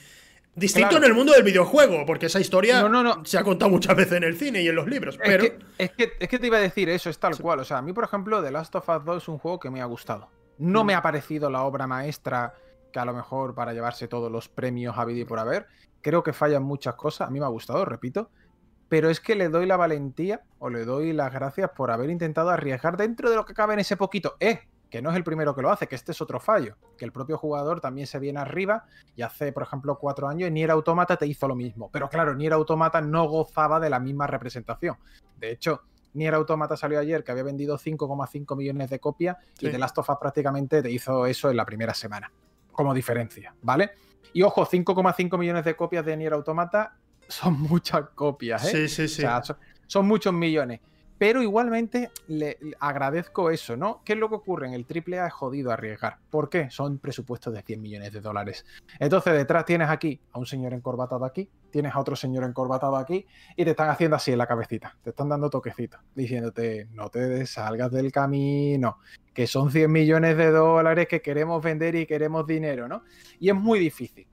Distinto en el mundo del videojuego, porque esa historia se ha contado muchas veces en el cine y en los libros. Pero... Es, que, te iba a decir eso, es tal cual. O sea, a mí, por ejemplo, The Last of Us 2 es un juego que me ha gustado. No mm. me ha parecido la obra maestra que a lo mejor para llevarse todos los premios a y por haber. Creo que fallan muchas cosas. A mí me ha gustado, repito. Pero es que le doy la valentía o le doy las gracias por haber intentado arriesgar dentro de lo que cabe en ese poquito. ¡Eh! Que no es el primero que lo hace, que este es otro fallo, que el propio jugador también se viene arriba y hace, por ejemplo, cuatro años Nier Automata te hizo lo mismo, pero claro, Nier Automata no gozaba de la misma representación. De hecho, Nier Automata salió ayer que había vendido 5,5 millones de copias y The Last of Us prácticamente te hizo eso en la primera semana, como diferencia, ¿vale? Y ojo, 5,5 millones de copias de Nier Automata son muchas copias, ¿eh? Sí, sí, sí. son muchos millones. Pero igualmente le, agradezco eso, ¿no? ¿Qué es lo que ocurre? En el AAA es jodido arriesgar. ¿Por qué? Son presupuestos de 100 millones de dólares. Entonces detrás tienes aquí a un señor encorbatado aquí, tienes a otro señor encorbatado aquí y te están haciendo así en la cabecita. Te están dando toquecitos, diciéndote, no te salgas del camino, que son 100 millones de dólares que queremos vender y queremos dinero, ¿no? Y es muy difícil.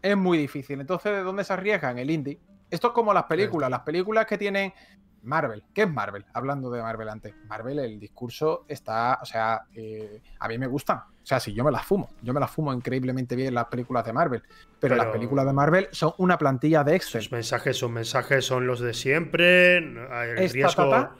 Es muy difícil. Entonces, ¿de dónde se arriesgan? El indie. Esto es como las películas. Las películas que tienen Marvel. ¿Qué es Marvel? Hablando de Marvel antes. Marvel, el discurso está, o sea, eh, a mí me gusta. O sea, si yo me las fumo, yo me las fumo increíblemente bien las películas de Marvel. Pero, las películas de Marvel son una plantilla de Excel. Los mensajes son mensajes, son los de siempre. El riesgo.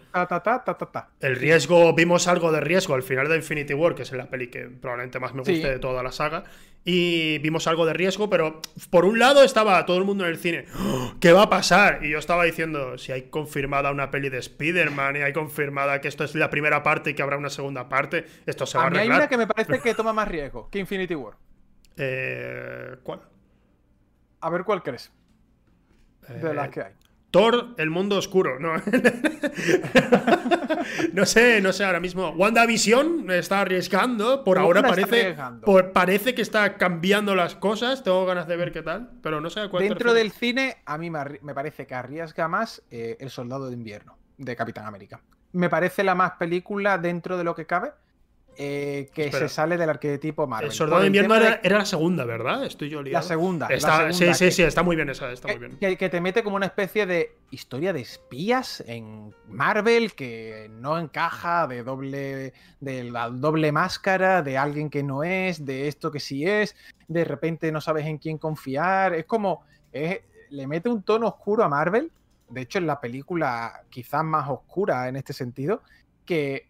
el riesgo, vimos algo de riesgo al final de Infinity War, que es la peli que probablemente más me guste de toda la saga. Y vimos algo de riesgo, pero por un lado estaba todo el mundo en el cine. ¡Oh! ¿Qué va a pasar? Y yo estaba diciendo, si hay confirmada una peli de Spider-Man y hay confirmada que esto es la primera parte y que habrá una segunda parte, esto se va a arreglar. hay una que me parece que toma más riesgo que Infinity War. Eh, ¿Cuál? A ver cuál crees. De las eh, que hay. Thor, el mundo oscuro, ¿no? no sé, no sé, ahora mismo. WandaVision está arriesgando. Por ahora parece, parece que está cambiando las cosas. Tengo ganas de ver qué tal, pero no sé cuál. Dentro del cine, a mí me, parece que arriesga más eh, El Soldado de Invierno de Capitán América. me parece la más película dentro de lo que cabe. Eh, que Espera. se sale del arquetipo Marvel. El Soldado de invierno era, de- era la segunda, ¿verdad? Estoy yo liado. la segunda. la Está- segunda, sí, sí, que- sí, está muy bien esa, está muy que, bien. que- que te mete como una especie de historia de espías en Marvel que no encaja, de doble, de la doble máscara, de alguien que no es, de esto que sí es, de repente no sabes en quién confiar. Es como, es- le mete un tono oscuro a Marvel, de hecho en la película quizás más oscura en este sentido, que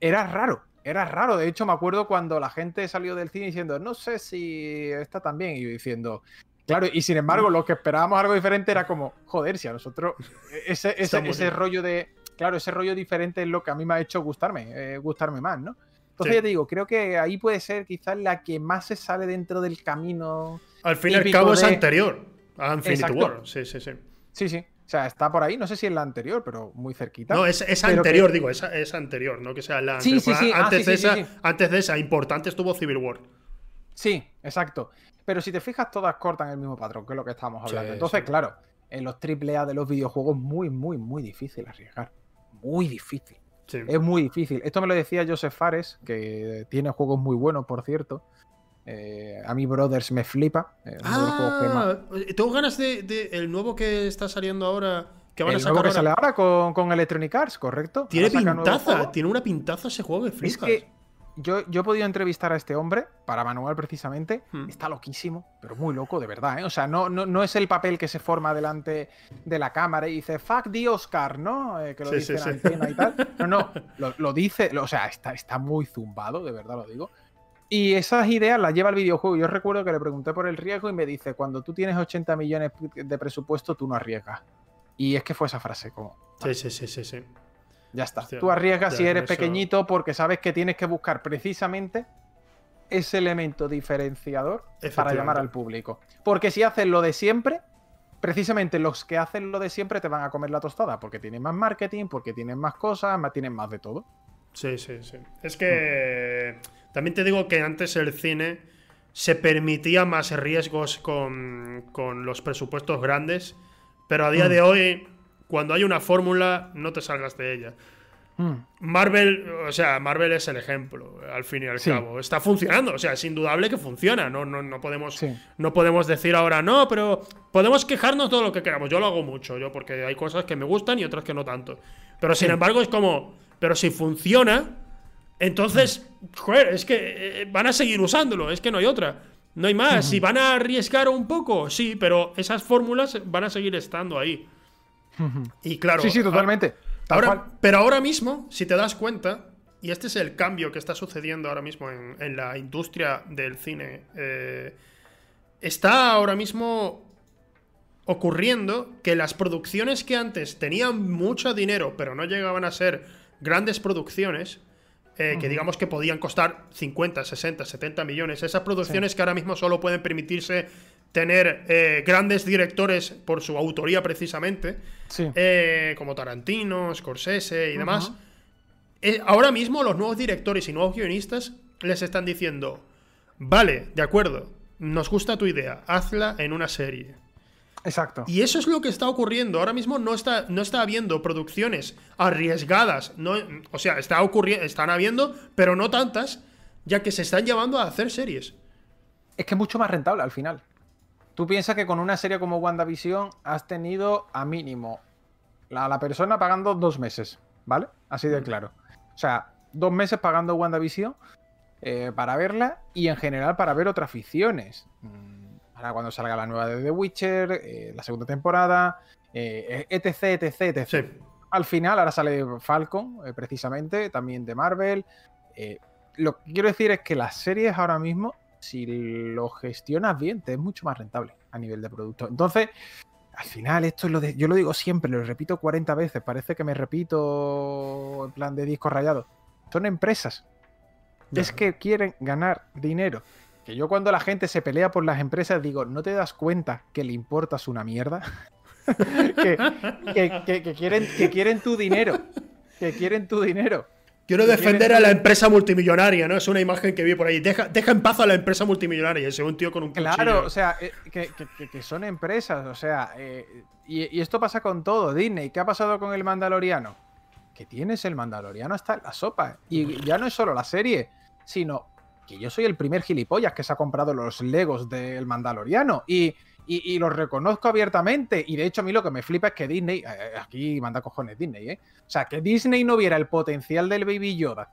era raro. Era raro, de hecho me acuerdo cuando la gente salió del cine diciendo, no sé si está tan bien, y yo diciendo, Claro, y sin embargo, lo que esperábamos algo diferente era como, joder, si a nosotros ese, ese, ese rollo de, claro, ese rollo diferente es lo que a mí me ha hecho gustarme, eh, gustarme más, ¿no? Entonces Sí. ya te digo, creo que ahí puede ser quizás la que más se sale dentro del camino. Al fin y al cabo es anterior a Infinity. War. Sí, sí, sí. Sí, sí. O sea, está por ahí, no sé si es la anterior, pero muy cerquita. No, es, es anterior, digo, es, es anterior, no que sea la Sí, anterior. sí, sí, ah, Antes, de esa, antes de esa, importante estuvo Civil War. Sí, exacto. Pero si te fijas, todas cortan el mismo patrón, que es lo que estábamos hablando. Entonces, claro, en los AAA de los videojuegos, muy, muy, muy difícil arriesgar. Muy difícil. Es muy difícil. Esto me lo decía Joseph Fares, que tiene juegos muy buenos, por cierto. Eh, a mí Brothers me flipa. eh, que Ah, tengo ganas de, de el nuevo que está saliendo ahora. Que van el a sacar nuevo que ahora. sale ahora con, con Electronic Arts, ¿correcto? Tiene pintaza, tiene una pintaza ese juego de Es flipas. que yo, yo he podido entrevistar a este hombre, para Manual precisamente. Hmm. Está loquísimo, pero muy loco, de verdad. ¿eh? O sea, no, no, no es el papel que se forma delante de la cámara y dice, fuck the Oscar, ¿no? Eh, que lo Sí, dice sí, en sí. antena y tal. No, no, lo, lo dice, lo- o sea, está, está muy zumbado, de verdad lo digo. Y esas ideas las lleva al videojuego. Yo recuerdo que le pregunté por el riesgo y me dice, cuando tú tienes 80 millones de presupuesto, tú no arriesgas. Y es que fue esa frase, como, Sí, sí, sí, sí, sí. ya está. Hostia, Tú arriesgas si eres eso- pequeñito porque sabes que tienes que buscar precisamente ese elemento diferenciador para llamar al público. Porque si haces lo de siempre, precisamente los que hacen lo de siempre te van a comer la tostada porque tienen más marketing, porque tienen más cosas, más, tienen más de todo. Sí, sí, sí. Es que también te digo que antes el cine se permitía más riesgos con, con los presupuestos grandes, pero a día Mm. de hoy, cuando hay una fórmula, no te salgas de ella. Mm. Marvel, o sea, Marvel es el ejemplo, al fin y al Sí. cabo. Está funcionando, o sea, es indudable que funciona. No, no, no, podemos, Sí. no podemos decir ahora, no, pero podemos quejarnos todo lo que queramos. Yo lo hago mucho, yo, porque hay cosas que me gustan y otras que no tanto. Pero sin embargo, es como, pero si funciona, entonces, joder, es que eh, van a seguir usándolo, es que no hay otra. No hay más. Si van a arriesgar un poco, sí, pero esas fórmulas van a seguir estando ahí. Y claro. sí, sí, totalmente. Tal Ahora, pero ahora mismo, si te das cuenta, y este es el cambio que está sucediendo ahora mismo en, en la industria del cine, eh, está ahora mismo ocurriendo que las producciones que antes tenían mucho dinero, pero no llegaban a ser grandes producciones, eh, que digamos que podían costar 50, 60, 70 millones, esas producciones que ahora mismo solo pueden permitirse tener eh, grandes directores por su autoría precisamente, Sí. eh, como Tarantino, Scorsese y demás. Ahora mismo los nuevos directores y nuevos guionistas les están diciendo, vale, de acuerdo, nos gusta tu idea, hazla en una serie. Exacto. Y eso es lo que está ocurriendo. Ahora mismo no está, no está habiendo producciones arriesgadas. No, o sea, está ocurriendo, están habiendo, pero no tantas, ya que se están llevando a hacer series. Es que es mucho más rentable al final. Tú piensas que con una serie como WandaVision has tenido a mínimo a la persona pagando dos meses, ¿vale? Así de claro. O sea, dos meses pagando WandaVision eh, para verla y en general para ver otras ficciones. Mm, Ahora cuando salga la nueva de The Witcher, eh, la segunda temporada, eh, etc, etc, etc. Sí. Al final, ahora sale Falcon, eh, precisamente, también de Marvel. Lo que quiero decir es que las series ahora mismo, si lo gestionas bien, te es mucho más rentable a nivel de producto. Entonces, al final, esto es lo de. Yo lo digo siempre, lo repito 40 veces. Parece que me repito en plan de disco rayado. Son empresas. Es que quieren ganar dinero. Que yo cuando la gente se pelea por las empresas digo, ¿no te das cuenta que le importas una mierda? que, que- que- que quieren, que quieren tu dinero. Que quieren tu dinero. Quiero defender a la empresa multimillonaria, ¿no? Es una imagen que vi por ahí. Deja, deja en paz a la empresa multimillonaria. Ese un tío con un cuchillo. Claro, o sea, eh, que, que- son empresas, o sea, eh, y, y esto pasa con todo. Disney, ¿qué ha pasado con el Mandaloriano? que tienes el Mandaloriano hasta la sopa. Y ya no es solo la serie, sino que yo soy el primer gilipollas que se ha comprado los Legos del Mandaloriano. Y, y, los reconozco abiertamente. Y de hecho, a mí lo que me flipa es que Disney, eh, aquí manda cojones Disney, ¿eh? O sea, que Disney no viera el potencial del Baby Yoda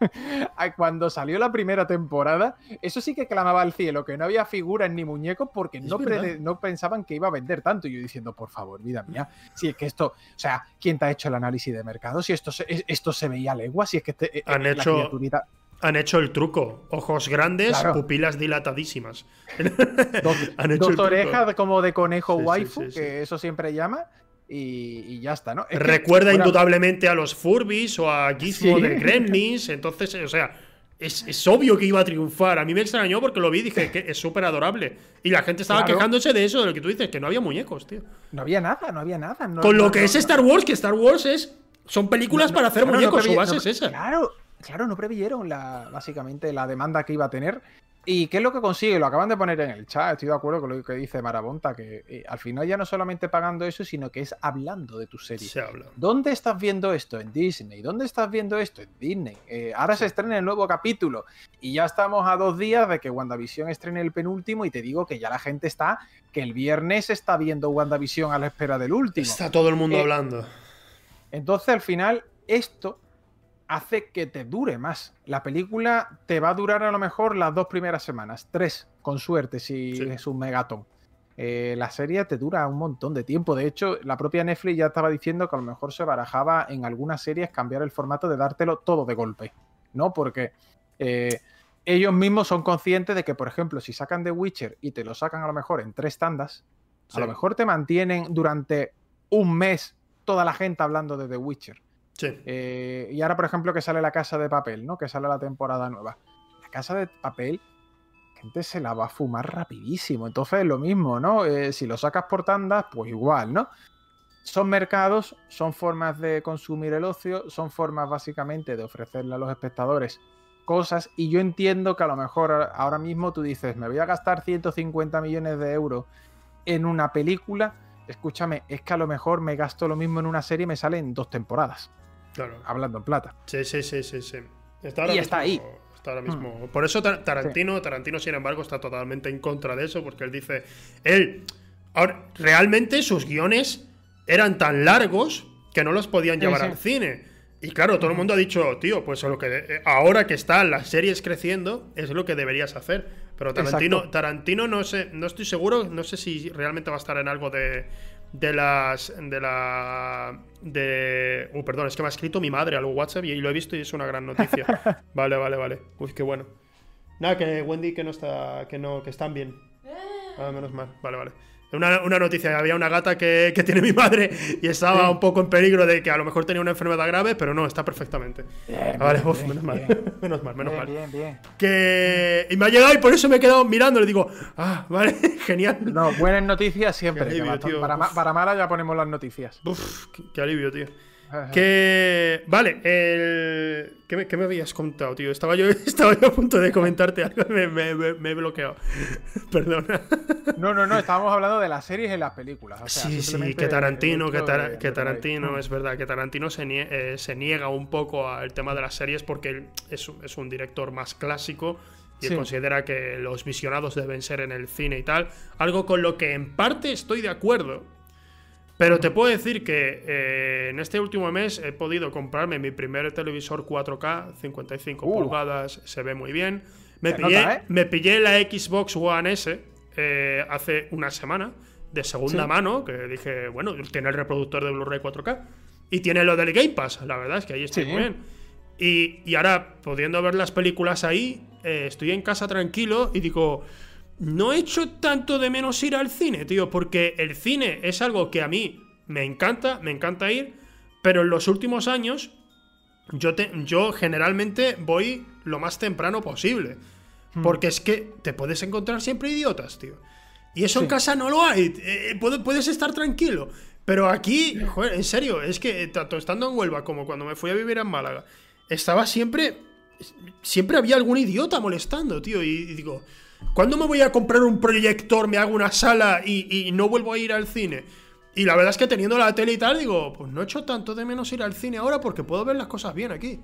cuando salió la primera temporada, eso sí que clamaba al cielo, que no había figuras ni muñecos porque no, no, pensaban que iba a vender tanto. Y yo diciendo, por favor, vida mía, si es que esto, o sea, ¿quién te ha hecho el análisis de mercado? Si esto se, esto se veía a legua, si es que este, eh, han hecho... Han hecho el truco. Ojos grandes, pupilas dilatadísimas. dos, orejas como de conejo waifu, que eso siempre llama y, ya está, ¿no? Recuerda indudablemente a los Furbis o a Gizmo de Gremlins, entonces, o sea, es, obvio que iba a triunfar. A mí me extrañó porque lo vi y dije que es súper adorable. Y la gente estaba quejándose de eso, de lo que tú dices, que no había muñecos, tío. No había nada, no había nada. Con lo que es Star Wars, que Star Wars es. Son películas para hacer muñecos, su base es esa. Claro, claro, no preveyeron la, básicamente la demanda que iba a tener. ¿Y qué es lo que consigue? Lo acaban de poner en el chat, estoy de acuerdo con lo que dice Marabonta, que eh, al final ya no solamente pagando eso, sino que es hablando de tu serie. Se habla. ¿Dónde estás viendo esto? En Disney. ¿Dónde estás viendo esto? En Disney. Eh, ahora se estrena el nuevo capítulo y ya estamos a dos días de que WandaVision estrene el penúltimo y te digo que ya la gente está, que el viernes está viendo WandaVision a la espera del último. Está todo el mundo eh, hablando. Entonces al final esto hace que te dure más. La película te va a durar a lo mejor las dos primeras semanas, tres, con suerte, si es un megatón. Eh, la serie te dura un montón de tiempo. De hecho, la propia Netflix ya estaba diciendo que a lo mejor se barajaba en algunas series cambiar el formato de dártelo todo de golpe, ¿no? Porque eh, ellos mismos son conscientes de que, por ejemplo, si sacan The Witcher y te lo sacan a lo mejor en tres tandas, a lo mejor te mantienen durante un mes toda la gente hablando de The Witcher. Eh, y ahora, por ejemplo, que sale la casa de papel, ¿no? Que sale la temporada nueva. La casa de papel, gente se la va a fumar rapidísimo. Entonces, lo mismo, ¿no? Eh, si lo sacas por tandas, pues igual, ¿no? Son mercados, son formas de consumir el ocio, son formas básicamente de ofrecerle a los espectadores cosas. Y yo entiendo que a lo mejor ahora mismo tú dices, me voy a gastar 150 millones de euros en una película. Escúchame, es que a lo mejor me gasto lo mismo en una serie y me sale en dos temporadas. Hablando en plata. Sí, sí, sí, sí, sí. Está y está ahí. Está ahora mismo. Por eso Tarantino, Tarantino, sin embargo, está totalmente en contra de eso, porque él dice. Él. Ahora, realmente sus guiones eran tan largos que no los podían llevar al cine. Y claro, todo el mundo ha dicho, tío, pues lo que eh, ahora que están las series creciendo, es lo que deberías hacer. Pero Tarantino, Tarantino no sé, no estoy seguro, no sé si realmente va a estar en algo de, de las. de la. de. Uh, perdón, es que me ha escrito mi madre al WhatsApp y lo he visto y es una gran noticia. vale, vale, vale. Uy, qué bueno. Nada, que Wendy que no está. que no, que están bien. Ah, menos mal. Vale, vale. Una, una, noticia, había una gata que, que, tiene mi madre y estaba un poco en peligro de que a lo mejor tenía una enfermedad grave, pero no, está perfectamente. vale, menos, mal. menos mal. menos mal, bien, bien, Que... Y me ha llegado y por eso me he quedado mirando. Le digo, ah, vale, genial. No, buenas noticias siempre. para, para, mala ya ponemos las noticias. Uf, qué alivio, tío. Que. Vale, el. ¿Qué me, me, habías contado, tío? Estaba yo, estaba yo a punto de comentarte algo me, me, he bloqueado. Perdona. No, no, no, estábamos hablando de las series y las películas. sí, sí, que Tarantino, que, Tarantino, es verdad, que Tarantino se, eh, se, niega un poco al tema de las series porque es, es un director más clásico y considera que los visionados deben ser en el cine y tal. Algo con lo que en parte estoy de acuerdo pero te puedo decir que eh, en este último mes he podido comprarme mi primer televisor 4K, 55 uh. pulgadas, se ve muy bien. Me pillé, ¿eh? me pillé, la Xbox One S eh, hace una semana, de segunda mano, que dije, bueno, tiene el reproductor de Blu-ray 4K y tiene lo del Game Pass, la verdad es que ahí estoy muy bien. Y, y, ahora, pudiendo ver las películas ahí, estoy en casa tranquilo y digo, no he hecho tanto de menos ir al cine, tío, porque el cine es algo que a mí me encanta, me encanta ir, pero en los últimos años yo, te, yo generalmente voy lo más temprano posible. Hmm. Porque es que te puedes encontrar siempre idiotas, tío. Y eso en casa no lo hay. Eh, puedes estar tranquilo. Pero aquí, joder, en serio, es que tanto estando en Huelva como cuando me fui a vivir en Málaga, estaba siempre. Siempre había algún idiota molestando, tío. y digo, ¿Cuándo me voy a comprar un proyector, me hago una sala y, no vuelvo a ir al cine? Y la verdad es que teniendo la tele y tal, digo, pues no he hecho tanto de menos ir al cine ahora porque puedo ver las cosas bien aquí.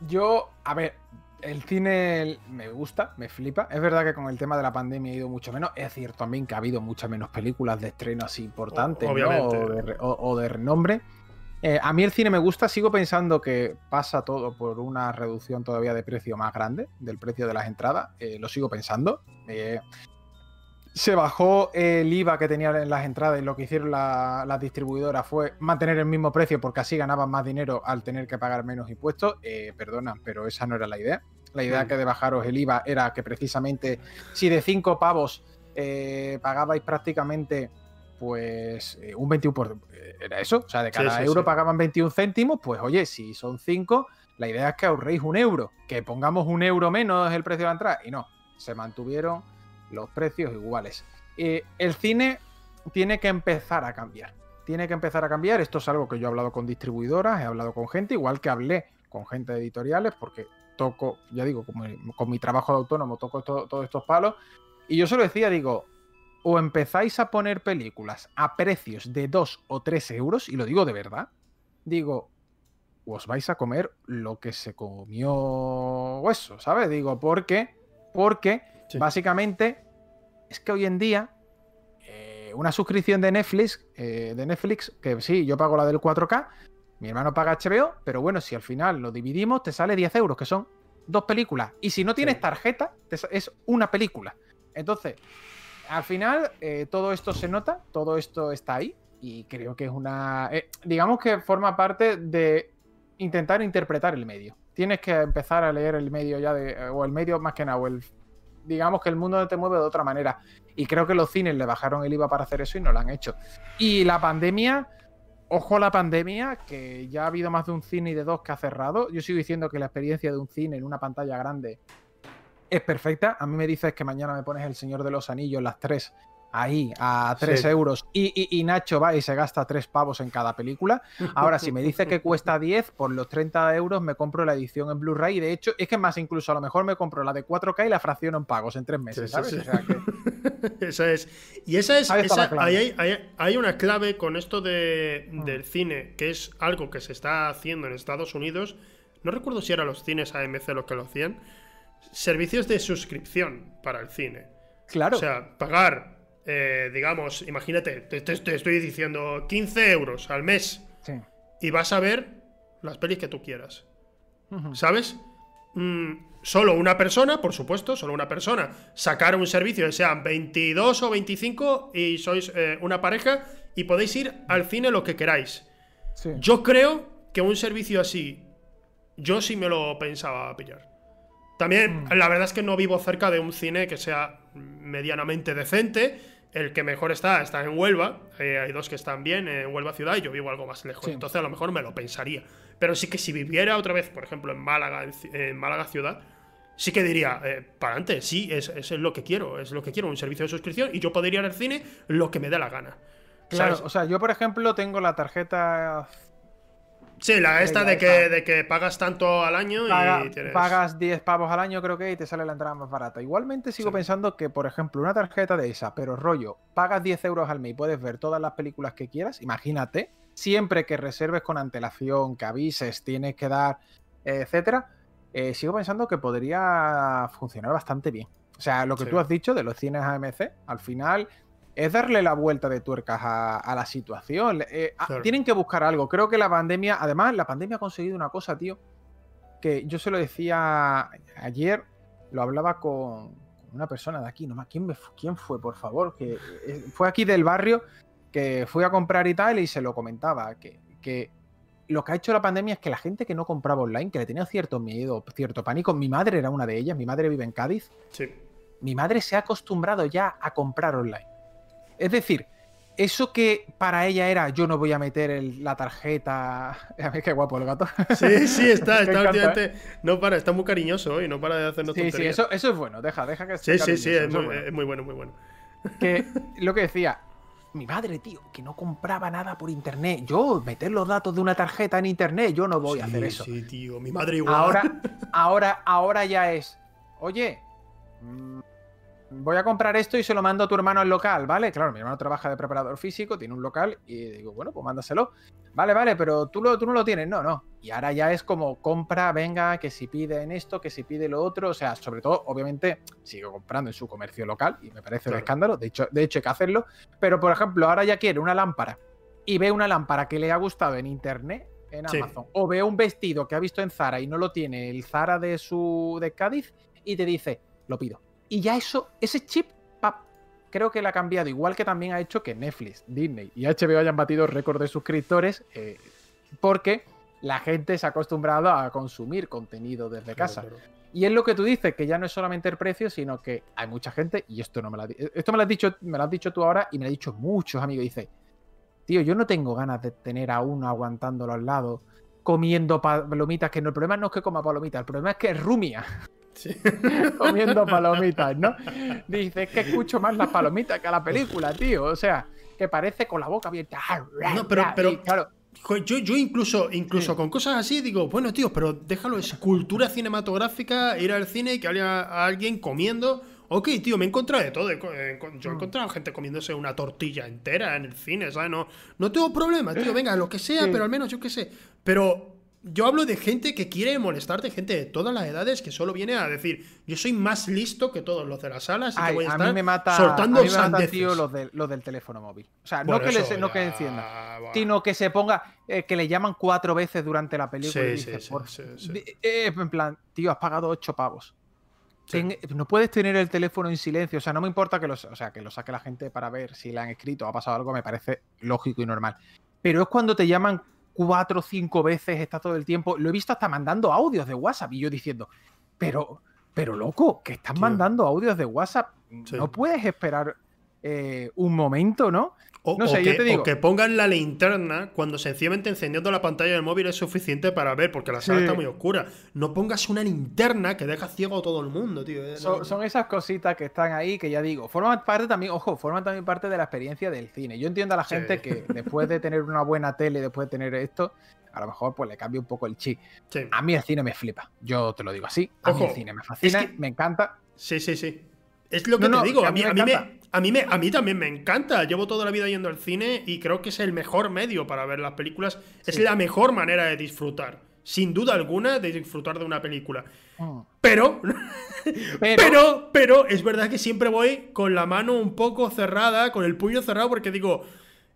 Yo, a ver, el cine me gusta, me flipa. Es verdad que con el tema de la pandemia ha ido mucho menos. Es cierto también que ha habido muchas menos películas de estreno así importantes o, de, renombre. Eh, a mí el cine me gusta, sigo pensando que pasa todo por una reducción todavía de precio más grande del precio de las entradas. Eh, lo sigo pensando. Eh, se bajó el IVA que tenían en las entradas y lo que hicieron las distribuidoras fue mantener el mismo precio porque así ganaban más dinero al tener que pagar menos impuestos. Perdona, pero esa no era la idea. La idea mm. que de bajaros el IVA era que precisamente si de 5 pavos pagabais prácticamente pues eh, un 21%, era eso, o sea, de cada euro pagaban 21 céntimos, pues oye, si son 5, la idea es que ahorréis un euro, que pongamos un euro menos el precio de la entrada, y no, se mantuvieron los precios iguales. Eh, el cine tiene que empezar a cambiar. Tiene que empezar a cambiar. Esto es algo que yo he hablado con distribuidoras, he hablado con gente, igual que hablé con gente de editoriales, porque toco, ya digo, con mi trabajo de autónomo toco todos estos palos. Y yo se lo decía, digo, o empezáis a poner películas a precios de 2 o 3 euros, y lo digo de verdad, digo, os vais a comer lo que se comió eso, ¿sabes? Digo, ¿por qué? Porque Básicamente, es que hoy en día, eh, una suscripción de Netflix, eh, de Netflix, que sí, yo pago la del 4K, mi hermano paga HBO, pero bueno, si al final lo dividimos, te sale 10 euros, que son dos películas. Y si no tienes tarjeta, es una película. Entonces, al final, eh, todo esto se nota, todo esto está ahí. Y creo que es una. digamos que forma parte de intentar interpretar el medio. Tienes que empezar a leer el medio ya de. O el medio más que nada, o el digamos que el mundo te mueve de otra manera. Y creo que los cines le bajaron el IVA para hacer eso y no lo han hecho. Y la pandemia, ojo a la pandemia, que ya ha habido más de un cine y de dos que ha cerrado. Yo sigo diciendo que la experiencia de un cine en una pantalla grande es perfecta. A mí me dices que mañana me pones El Señor de los Anillos, las tres ahí a 3 euros y, Nacho va y se gasta 3 pavos en cada película. Ahora, si me dice que cuesta 10, por los 30 euros me compro la edición en Blu-ray. De hecho, es que más, incluso a lo mejor me compro la de 4K y la fracciono en pagos en 3 meses, ¿sabes? Eso es. Y esa es. hay, una clave con esto de, mm. del cine, que es algo que se está haciendo en Estados Unidos. No recuerdo si eran los cines AMC los que lo hacían. Servicios de suscripción para el cine. Claro. O sea, pagar eh, digamos, imagínate, te, estoy diciendo 15 euros al mes y vas a ver las pelis que tú quieras. ¿Sabes? Mm, solo una persona, por supuesto, solo una persona, sacar un servicio, que sean 22 o 25 y sois eh, una pareja y podéis ir al cine lo que queráis. Yo creo que un servicio así, yo sí me lo pensaba pillar. También, mm. la verdad es que no vivo cerca de un cine que sea medianamente decente el que mejor está está en Huelva. Eh, hay dos que están bien en Huelva ciudad y yo vivo algo más lejos. Entonces a lo mejor me lo pensaría. Pero sí que si viviera otra vez, por ejemplo, en Málaga, en, Málaga ciudad, sí que diría, eh, para adelante, sí, es, es, lo que quiero. Es lo que quiero, un servicio de suscripción y yo podría ir al cine lo que me dé la gana. Claro, o sea, yo por ejemplo tengo la tarjeta Sí, la esta de que, de que pagas tanto al año y tienes... Pagas 10 pavos al año, creo que, y te sale la entrada más barata. Igualmente sigo pensando que, por ejemplo, una tarjeta de esa, pero rollo, pagas 10 euros al mes y puedes ver todas las películas que quieras, imagínate, siempre que reserves con antelación, que avises, tienes que dar, etcétera, eh, sigo pensando que podría funcionar bastante bien. O sea, lo que tú has dicho de los cines AMC, al final es darle la vuelta de tuercas a, la situación. Eh, tienen que buscar algo. Creo que la pandemia, además, la pandemia ha conseguido una cosa, tío, que yo se lo decía ayer, lo hablaba con una persona de aquí, nomás, ¿quién, quién fue, por favor? Que eh, fue aquí del barrio, que fui a comprar y tal, y se lo comentaba, que, que lo que ha hecho la pandemia es que la gente que no compraba online, que le tenía cierto miedo, cierto pánico, mi madre era una de ellas, mi madre vive en Cádiz, sí. mi madre se ha acostumbrado ya a comprar online. Es decir, eso que para ella era yo no voy a meter la tarjeta. A ver qué guapo el gato. Sí, sí, está, está últimamente. ¿eh? No para, está muy cariñoso y no para de hacernos Sí, sí, eso, eso, es bueno, deja, deja que Sí, sí, sí, es, muy, bueno. muy, bueno, Que lo que decía, mi madre, tío, que no compraba nada por internet. Yo, meter los datos de una tarjeta en internet, yo no voy a hacer eso. Sí, tío, mi madre igual. Ahora, ahora, ahora ya es. Oye, voy a comprar esto y se lo mando a tu hermano al local, ¿vale? Claro, mi hermano trabaja de preparador físico, tiene un local y digo, bueno, pues mándaselo. Vale, vale, pero tú, lo, tú no lo tienes, no, no. Y ahora ya es como compra, venga, que si piden esto, que si pide lo otro, o sea, sobre todo, obviamente, sigo comprando en su comercio local y me parece un escándalo, de hecho, de hecho hay que hacerlo, pero por ejemplo, ahora ya quiere una lámpara y ve una lámpara que le ha gustado en internet, en Amazon, o ve un vestido que ha visto en Zara y no lo tiene el Zara de su de Cádiz y te dice, lo pido y ya eso, ese chip, creo que le ha cambiado, igual que también ha hecho que Netflix, Disney y HBO hayan batido récord de suscriptores, eh, porque la gente se ha acostumbrado a consumir contenido desde casa. Y es lo que tú dices, que ya no es solamente el precio, sino que hay mucha gente, y esto no me lo esto me lo has dicho, me lo has dicho tú ahora, y me lo han dicho muchos amigos. Dice, tío, yo no tengo ganas de tener a uno aguantándolo al lado, comiendo palomitas, que no, el problema no es que coma palomitas, el problema es que es comiendo palomitas, ¿no? Dice, es que escucho más las palomitas que a la película, tío. O sea, que parece con la boca abierta. No, pero, pero claro. Yo, yo incluso, incluso con cosas así digo, bueno, tío, pero déjalo, es cultura cinematográfica, ir al cine y que haya alguien comiendo. Ok, tío, me he encontrado de todo. Yo he mm. encontrado gente comiéndose una tortilla entera en el cine, ¿sabes? No, no tengo problema, tío, venga, lo que sea, pero al menos yo qué sé. Pero yo hablo de gente que quiere molestarte, gente de todas las edades que solo viene a decir, yo soy más listo que todos los de las salas y voy a, estar me mata, soltando a mí me mata, tío, los, del teléfono móvil. O sea, no, que, no que encienda, sino que se ponga, eh, que le llaman cuatro veces durante la película y dice, eh, en plan, tío, has pagado ocho pavos. no puedes tener el teléfono en silencio. O sea, no me importa que, los, o sea, que lo saque la gente para ver si le han escrito o ha pasado algo, me parece lógico y normal. Pero es cuando te llaman cuatro o cinco veces, está todo el tiempo. Lo he visto hasta mandando audios de WhatsApp y yo diciendo, pero, pero loco, que estás mandando audios de WhatsApp. No puedes esperar eh, un momento, ¿no? O, no sé, que, te digo. que pongan la linterna cuando sencillamente encendiendo la pantalla del móvil es suficiente para ver, porque la sala está muy oscura. No pongas una linterna que deja ciego a todo el mundo, tío. Eh, son, esas cositas que están ahí que ya digo, forman parte también, ojo, forman también parte de la experiencia del cine. Yo entiendo a la gente que después de tener una buena tele, después de tener esto, a lo mejor pues le cambia un poco el chip. A mí el cine me flipa, yo te lo digo así. A mí el cine me fascina, me encanta. Sí, sí, sí. Es lo que te digo, a mí, a mí, me, a mí, me, a mí también me encanta. Llevo toda la vida yendo al cine y creo que es el mejor medio para ver las películas. Es la mejor manera de disfrutar, sin duda alguna, de disfrutar de una película. Mm. Pero, pero, pero, es verdad que siempre voy con la mano un poco cerrada, con el puño cerrado, porque digo,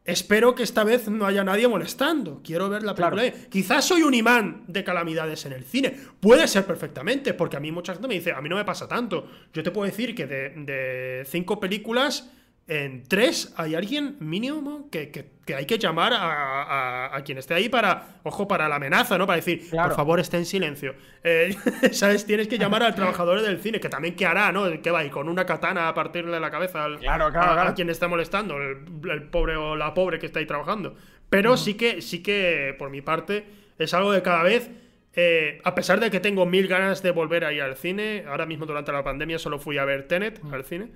Espero que esta vez no haya nadie molestando. Quiero ver la película. Quizás soy un imán de calamidades en el cine. Puede ser perfectamente, porque a mí mucha gente me dice, a mí no me pasa tanto. Yo te puedo decir que de, de cinco películas en tres hay alguien mínimo que, hay que llamar a, quien esté ahí para, ojo, para la amenaza, ¿no? Para decir, por favor, esté en silencio. Eh, ¿Sabes? Tienes que llamar al trabajador del cine, que también qué hará, ¿no? Que va ahí con una katana a partirle la cabeza al, a, quien está molestando, el, pobre o la pobre que está ahí trabajando. Pero sí que, sí que, por mi parte, es algo de cada vez. Eh, a pesar de que tengo mil ganas de volver ahí al cine, ahora mismo durante la pandemia solo fui a ver Tenet al cine.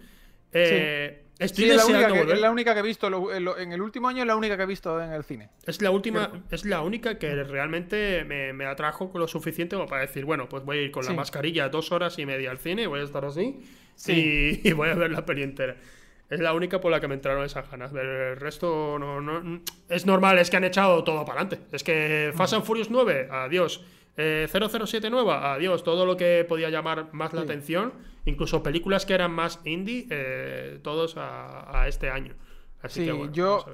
Eh, Estoy es, la única que, es la única que he visto en el último año es la única que he visto en el cine. Es la última, es la única que realmente me, atrajo con lo suficiente para decir, bueno, pues voy a ir con la mascarilla dos horas y media al cine, voy a estar así y, voy a ver la peli entera. Es la única por la que me entraron esas ganas. El resto no, no es normal, es que han echado todo para adelante. Es que Fast and Furious 9, adiós. 007 eh, nueva, adiós, todo lo que podía llamar más la atención, incluso películas que eran más indie, eh, todos a, este año. Así que bueno, yo,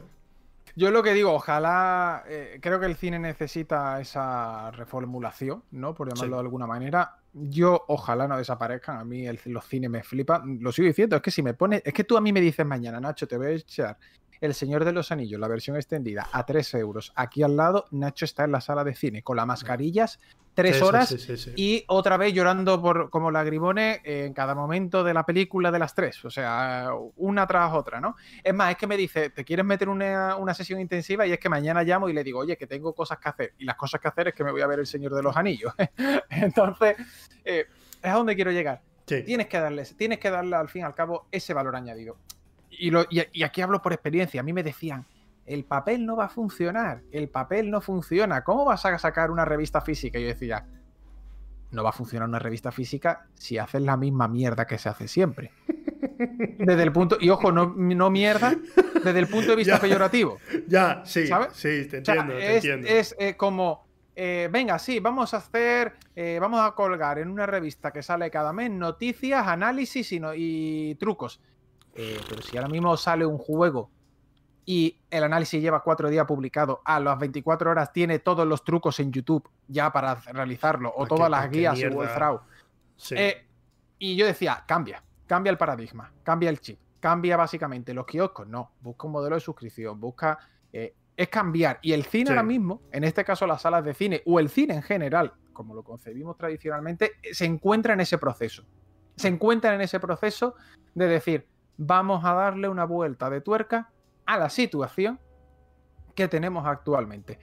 yo lo que digo, ojalá, eh, creo que el cine necesita esa reformulación, ¿no? Por llamarlo de alguna manera. Yo ojalá no desaparezcan, a mí los cines me flipan, lo sigo diciendo, es que si me pones, es que tú a mí me dices mañana, Nacho, te voy a echar el Señor de los Anillos, la versión extendida, a 3 euros. Aquí al lado, Nacho está en la sala de cine con las mascarillas, tres horas y otra vez llorando por como lagrimones en cada momento de la película de las tres. O sea, una tras otra, ¿no? Es más, es que me dice, ¿te quieres meter una, una sesión intensiva? Y es que mañana llamo y le digo, oye, que tengo cosas que hacer. Y las cosas que hacer es que me voy a ver El Señor de los Anillos. Entonces, eh, es a donde quiero llegar. Tienes que darle, tienes que darle al fin y al cabo ese valor añadido y, aquí hablo por experiencia, a mí me decían, el papel no va a funcionar, el papel no funciona, ¿cómo vas a sacar una revista física? Y yo decía, no va a funcionar una revista física si haces la misma mierda que se hace siempre. desde el punto, y ojo, no, no mierda, desde el punto de vista peyorativo. Ya, sí, sí, te entiendo, te es, entiendo. Es eh, como, eh, venga, sí, vamos a hacer, eh, vamos a colgar en una revista que sale cada mes noticias, análisis y, no- y trucos. Pero si ahora mismo sale un juego y el análisis lleva cuatro días publicado, a las 24 horas tiene todos los trucos en YouTube ya para realizarlo, o Ah, todas las guías mierda. Wolfrau. Sí. Eh, y yo decía, cambia, cambia el paradigma, cambia el chip, cambia básicamente los kioscos. No, busca un modelo de suscripción, busca. eh, es cambiar. Y el cine Sí. ahora mismo, en este caso las salas de cine, o el cine en general, como lo concebimos tradicionalmente, eh, se encuentra en ese proceso. Se encuentra en ese proceso de decir, vamos a darle una vuelta de tuerca a la situación que tenemos actualmente.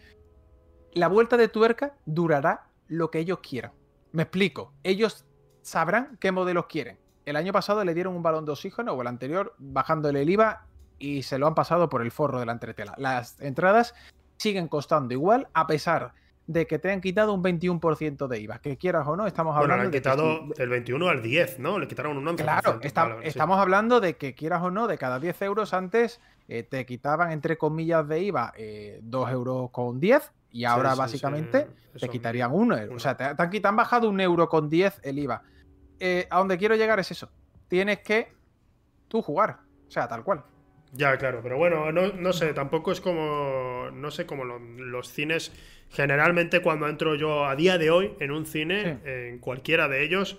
La vuelta de tuerca durará lo que ellos quieran. Me explico. Ellos sabrán qué modelos quieren. El año pasado le dieron un balón de oxígeno, o el anterior, bajándole el IVA y se lo han pasado por el forro de la entretela. Las entradas siguen costando igual, a pesar de que te han quitado un 21% de IVA. Que quieras o no, estamos bueno, le hablando han de que quitado del 21 al 10, ¿no? Le quitaron un 11%. Claro, está- vale, sí. estamos hablando de que quieras o no, de cada 10 euros antes eh, te quitaban entre comillas de IVA eh, 2 euros con 10 y ahora Sí, sí, básicamente te quitarían 1 euro. O sea, te, te han, quitado- han bajado un euro con 10 el IVA. Eh, a donde quiero llegar es eso. Tienes que tú jugar. O sea, tal cual. Ya, claro, pero bueno, no, no sé, tampoco es como, no sé, como lo- los cines, generalmente cuando entro yo a día de hoy en un cine, Sí. en cualquiera de ellos,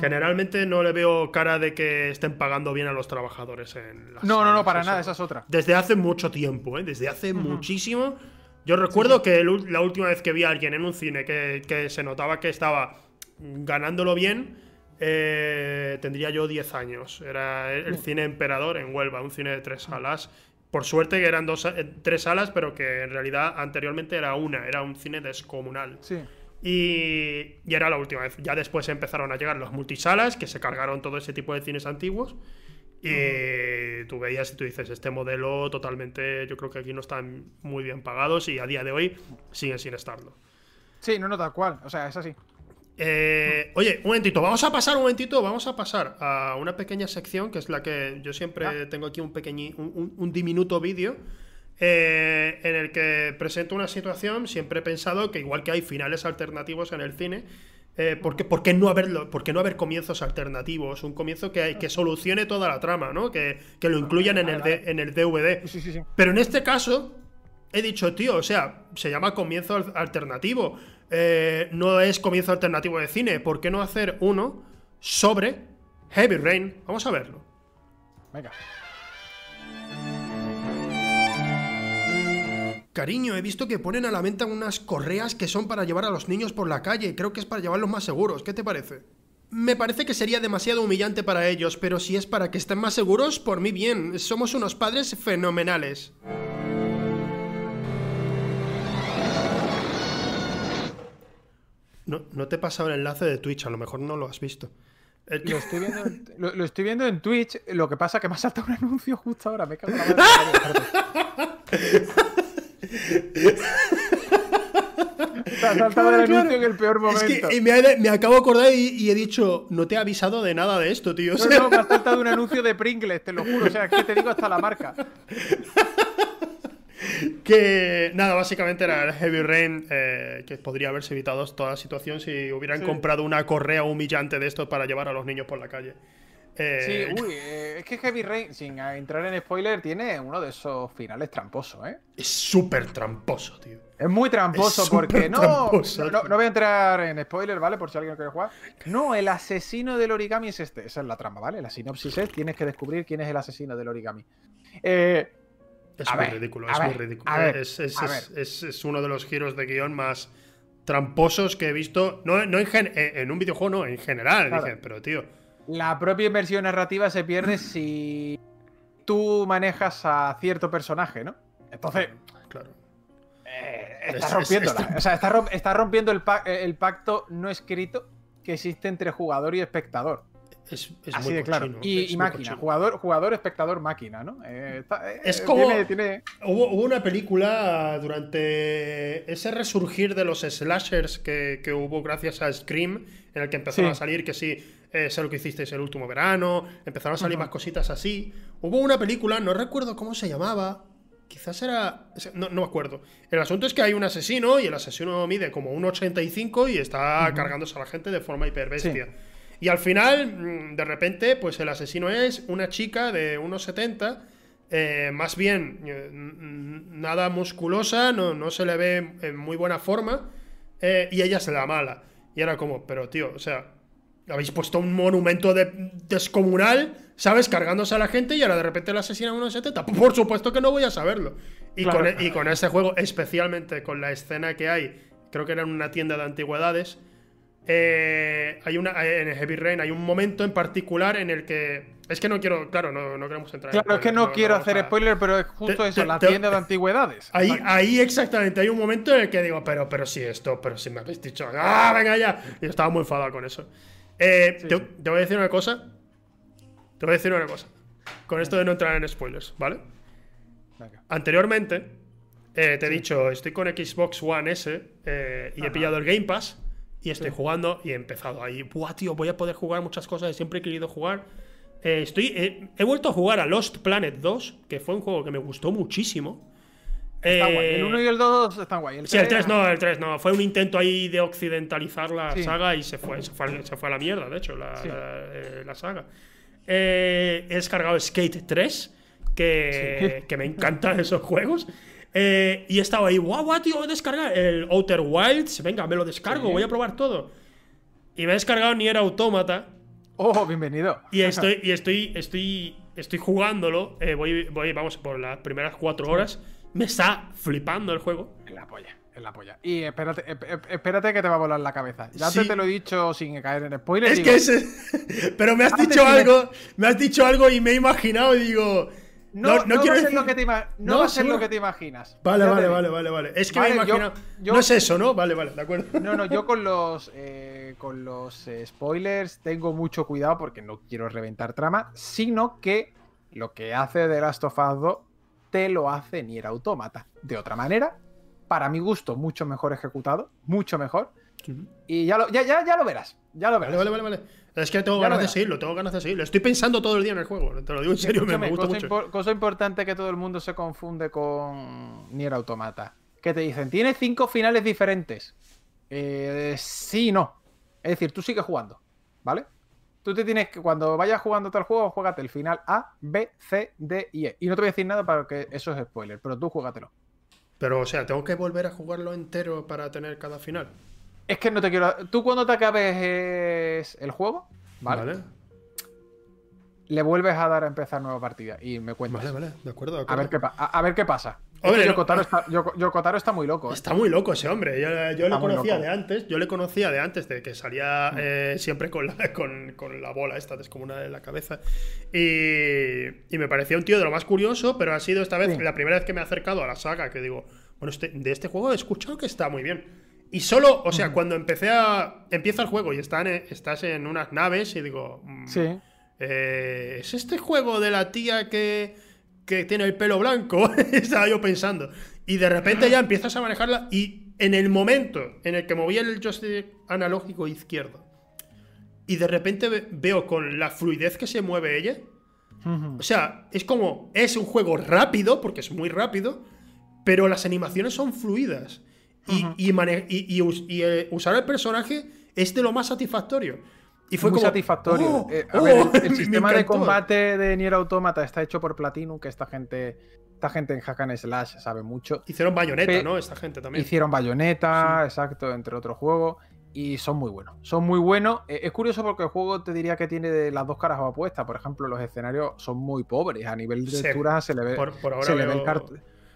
generalmente no le veo cara de que estén pagando bien a los trabajadores en las No, no, no, para eso. nada, esa es otra. Desde hace mucho tiempo, ¿eh? Desde hace muchísimo. Yo recuerdo que el la última vez que vi a alguien en un cine que, que se notaba que estaba ganándolo bien, eh, tendría yo 10 años. Era el, el cine Emperador en Huelva, un cine de tres salas. Por suerte que eran dos, eh, tres salas, pero que en realidad anteriormente era una, era un cine descomunal. Sí. Y, y era la última vez. Ya después empezaron a llegar los multisalas, que se cargaron todo ese tipo de cines antiguos. Y tú veías y tú dices, este modelo totalmente, yo creo que aquí no están muy bien pagados y a día de hoy siguen sin estarlo. Sí, no, no, tal cual. O sea, es así. Eh, oye, un momentito, vamos a pasar un momentito, vamos a pasar a una pequeña sección que es la que yo siempre Ah. tengo aquí un pequeñi, un, un- un diminuto vídeo eh, en el que presento una situación. Siempre he pensado que igual que hay finales alternativos en el cine, eh, ¿por, qué, por qué no haberlo, por qué no haber comienzos alternativos? Un comienzo que, que solucione toda la trama, ¿no? Que, que lo incluyan en el, D- en el DVD. Sí, sí, sí. Pero en este caso, he dicho, tío, o sea, se llama comienzo al- alternativo. Eh, no es comienzo alternativo de cine. ¿Por qué no hacer uno sobre Heavy Rain? Vamos a verlo. Venga. Cariño, he visto que ponen a la venta unas correas que son para llevar a los niños por la calle. Creo que es para llevarlos más seguros. ¿Qué te parece? Me parece que sería demasiado humillante para ellos, pero si es para que estén más seguros, por mí bien. Somos unos padres fenomenales. No, no te he pasado el enlace de Twitch, a lo mejor no lo has visto. Eh, Lo estoy, viendo en, lo, lo estoy viendo en Twitch. Lo que pasa es que me ha saltado un anuncio justo ahora. Me cago en la madre. Espérate. Te ha saltado el Claro, anuncio en el peor momento. Es que eh, me, ha- me acabo de acordar y, y he dicho, no te he avisado de nada de esto, tío. O No, sea, no, me ha saltado un anuncio de Pringles, te lo juro. O sea, que te digo hasta la marca. que nada, básicamente era el Heavy Rain, eh, que podría haberse evitado toda la situación si hubieran Sí. comprado una correa humillante de esto para llevar a los niños por la calle. Eh, Sí, uy, eh, es que Heavy Rain, sin entrar en spoiler, tiene uno de esos finales tramposos, ¿eh? Es súper tramposo, tío. Es muy tramposo Es porque no, tramposo, no, voy a entrar en spoiler, ¿vale? Por si alguien no quiere jugar. No, el asesino del origami es este. Esa es la trama, ¿vale? La sinopsis es tienes que descubrir quién es el asesino del origami. Eh, Es A muy ver, ridículo, es muy ridículo. ver, es, es- es- uno de los giros de guion más tramposos que he visto. No, no en, gen- eh, en un videojuego, no, en general. Claro. Dije, pero tío, la propia inversión narrativa se pierde si tú manejas a cierto personaje, ¿no? Entonces, claro. eh, Es- está es- rompiéndola. es- O sea, está, rom- está rompiendo el, pa- el pacto no escrito que existe entre jugador y espectador. Es, es Así muy de claro. Y, es y muy máquina, cochino. jugador, jugador, espectador, máquina, ¿no? Eh, está- eh, Es como- tiene- tiene- Hubo, hubo una película durante ese resurgir de los slashers que, que hubo gracias a Scream, en el que empezaron Sí. a salir que sí, eh, sé lo que hicisteis el último verano, empezaron a salir más cositas así. Hubo una película, no recuerdo cómo se llamaba, quizás era... No, no me acuerdo. El asunto es que hay un asesino y el asesino mide como un 85 y está cargándose a la gente de forma hiperbestia. Y al final, mm, de repente, pues el asesino es una chica de unos 70, eh, más bien eh, nada musculosa, no, no se le ve en muy buena forma, eh, y ella es la mala. Y era como, pero tío, o sea, habéis puesto un monumento de- descomunal, ¿sabes? Cargándose a la gente y ahora de repente la asesina a unos 70. Por supuesto que no voy a saberlo. Y, Claro. con, e- y con este juego, especialmente con la escena que hay, creo que era en una tienda de antigüedades, eh, hay una en Heavy Rain hay un momento en particular en el que es que no quiero claro no, no queremos entrar en Claro, es que no, quiero hacer a- spoiler, pero es justo Te- eso, te- la te- tienda de antigüedades. ahí ahí exactamente hay un momento en el que digo pero pero si esto pero si me habéis dicho ah venga ya y estaba muy enfadado con eso Eh, Sí, te, sí. te voy a decir una cosa te voy a decir una cosa con esto de no entrar en spoilers vale Venga. Anteriormente, eh, te he dicho, estoy con Xbox One S eh, y he pillado el Game Pass y estoy Sí. jugando y he empezado ahí. Buah, tío, voy a poder jugar muchas cosas siempre he querido jugar. Eh, estoy, eh, he vuelto a jugar a Lost Planet 2, que fue un juego que me gustó muchísimo. Está guay. Eh, El 1 y el 2 están guay. El Sí, el 3 tres, no, el 3 no. Fue un intento ahí de occidentalizar la Sí. saga y se fue, se fue, se fue a la mierda, de hecho, la, Sí. la- eh, la saga. Eh, he descargado Skate 3, que, que me encantan esos juegos. Eh, y he estado ahí, guau, guau, tío, voy a descargar el Outer Wilds. Venga, me lo descargo, Sí. voy a probar todo. Y me he descargado Nier Automata. Oh, bienvenido. Y estoy, y estoy, estoy, estoy jugándolo. eh, voy, voy, vamos, por las primeras cuatro horas. Me está flipando el juego. Es la polla, es la polla. Y espérate, ep- ep- espérate que te va a volar la cabeza. Ya Sí. te lo he dicho sin caer en spoiler. Es digo, que ese. Pero me has Antes dicho algo. Me has dicho algo y me he imaginado y digo. No, no, va quiero a ser decir- lo que te, ima- no va a ser lo que te imaginas. Vale, vale, vale, vale, vale. Es que Vale, me he yo- No es eso, ¿no? Vale, vale, de acuerdo. No, no, yo con los, eh, con los eh, spoilers tengo mucho cuidado porque no quiero reventar trama, sino que lo que hace The Last of Us 2 te lo hace Nier Automata. De otra manera, para mi gusto, mucho mejor ejecutado, mucho mejor. Y ya lo, ya, ya, ya lo verás, ya lo verás. Vale, vale, vale, vale. Es que tengo Ya ganas de seguirlo, tengo ganas de seguirlo. Estoy pensando todo el día en el juego. Te lo digo en serio, me, gusta cosa, mucho. cosa importante que todo el mundo se confunde con Nier Automata. Que te dicen, tiene cinco finales diferentes. Eh, sí y no. Es decir, tú sigues jugando, ¿vale? Tú te tienes que, cuando vayas jugando tal juego, juégate el final A, B, C, D y E. Y no te voy a decir nada para que eso es spoiler, pero tú juégatelo. Pero, o sea, tengo que volver a jugarlo entero para tener cada final. Es que no te quiero. Tú cuando te acabes es, el juego, ¿vale? Vale, Le vuelves a dar a empezar nueva partida y me cuentas. vale, vale. De acuerdo, de A acuerdo. ver qué, a, a ver qué pasa. Hombre, no- Yokotaro, está, Yoko- Yokotaro está muy loco. ¿eh? Está muy loco ese hombre. Yo, yo le conocía de antes. Yo le conocía de antes de que salía eh, siempre con la, con, con la bola esta descomunal en la cabeza. Y, y me parecía un tío de lo más curioso, pero ha sido esta vez Sí. la primera vez que me he acercado a la saga que digo, bueno, este- de este juego he escuchado que está muy bien. Y solo, o sea, cuando empecé a. Empieza el juego y están, estás en unas naves y digo. mm, Sí. eh, ¿Es este juego de la tía que, que tiene el pelo blanco? Estaba yo pensando. Y de repente ya empiezas a manejarla y en el momento en el que moví el joystick analógico izquierdo y de repente ve- veo con la fluidez que se mueve ella, o sea, es como, es un juego rápido, porque es muy rápido, pero las animaciones son fluidas. Y, Ujú. y mane- y- y us- y, eh, usar el personaje es de lo más satisfactorio. Y fue muy como, satisfactorio. "Oh, Eh, a oh", ver, el, el sistema de combate de Nier Automata está hecho por Platinum, que esta gente, esta gente en Hack and Slash sabe mucho. Hicieron bayoneta, Pe- ¿no? Esta gente también. Hicieron Bayonetta, exacto, entre otros juegos. Y son muy buenos. Son muy buenos. Eh, es curioso porque el juego te diría que tiene las dos caras opuestas. Por ejemplo, los escenarios son muy pobres. A nivel de Sí. textura se le ve. Por, por ahora se, le ve el veo- cart-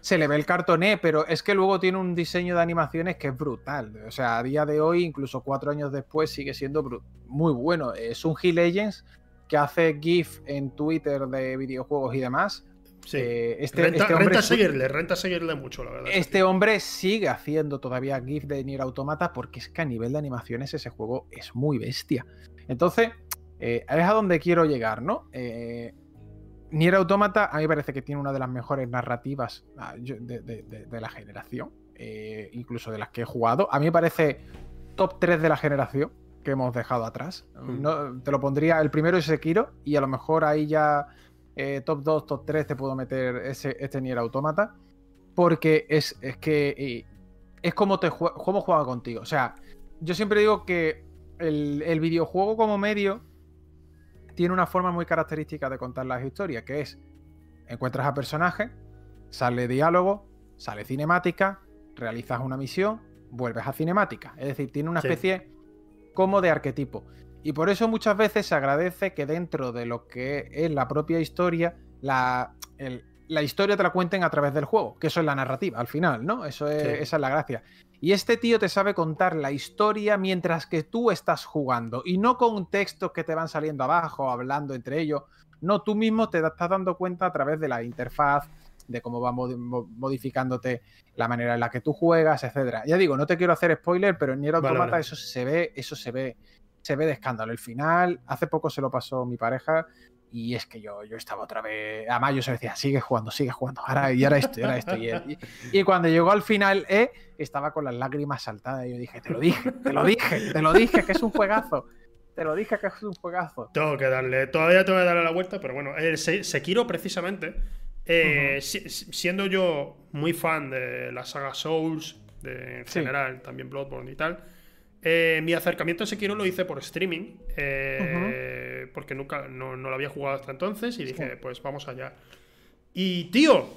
se le ve el cartoné, pero es que luego tiene un diseño de animaciones que es brutal. O sea, a día de hoy, incluso cuatro años después, sigue siendo muy bueno. Es un G Legends que hace GIF en Twitter de videojuegos y demás. Sí. Eh, este, renta, este hombre renta seguirle, renta seguirle mucho, la verdad. este hombre sigue haciendo todavía GIF de Nier Automata porque es que a nivel de animaciones ese juego es muy bestia. Entonces, Eh, es a donde quiero llegar, ¿no? Eh, Nier Automata a mí me parece que tiene una de las mejores narrativas ah, de, la generación, eh, incluso de las que he jugado. A mí me parece top 3 de la generación que hemos dejado atrás. Hmm. te lo pondría, el primero es Sekiro y a lo mejor ahí ya top 2, top 3 te puedo meter ese, este Nier Automata porque es, es que es como, te, cómo juega contigo. O sea, yo siempre digo que el, videojuego como medio tiene una forma muy característica de contar las historias, que es encuentras a personajes, sale diálogo, sale cinemática, realizas una misión, vuelves a cinemática. Es decir, tiene una especie como de arquetipo. Y por eso muchas veces se agradece que dentro de lo que es la propia historia, la, la historia te la cuenten a través del juego, que eso es la narrativa al final, ¿no? Eso Esa es la gracia. Y este tío te sabe contar la historia mientras que tú estás jugando y no con textos que te van saliendo abajo, hablando entre ellos. No, tú mismo te estás dando cuenta a través de la interfaz, de cómo va modificándote la manera en la que tú juegas, etcétera. Ya digo, no te quiero hacer spoiler, pero en Nier Automata eso se ve, eso se ve, se ve de escándalo. El final, hace poco se lo pasó mi pareja, y es que yo, yo estaba otra vez. Además, yo se decía, sigue jugando, sigue jugando. Ahora, y ahora esto, y ahora esto. Y, cuando llegó al final E, estaba con las lágrimas saltadas. Y yo dije, te lo dije, te lo dije, te lo dije, que es un juegazo. Te lo dije que es un juegazo. Tengo que darle, todavía tengo que darle la vuelta, pero bueno, el Sekiro precisamente, eh, siendo yo muy fan de la saga Souls, de, en general, también Bloodborne y tal. Eh, mi acercamiento a Sekiro lo hice por streaming, eh, porque nunca no, lo había jugado hasta entonces y dije, pues vamos allá. Y tío,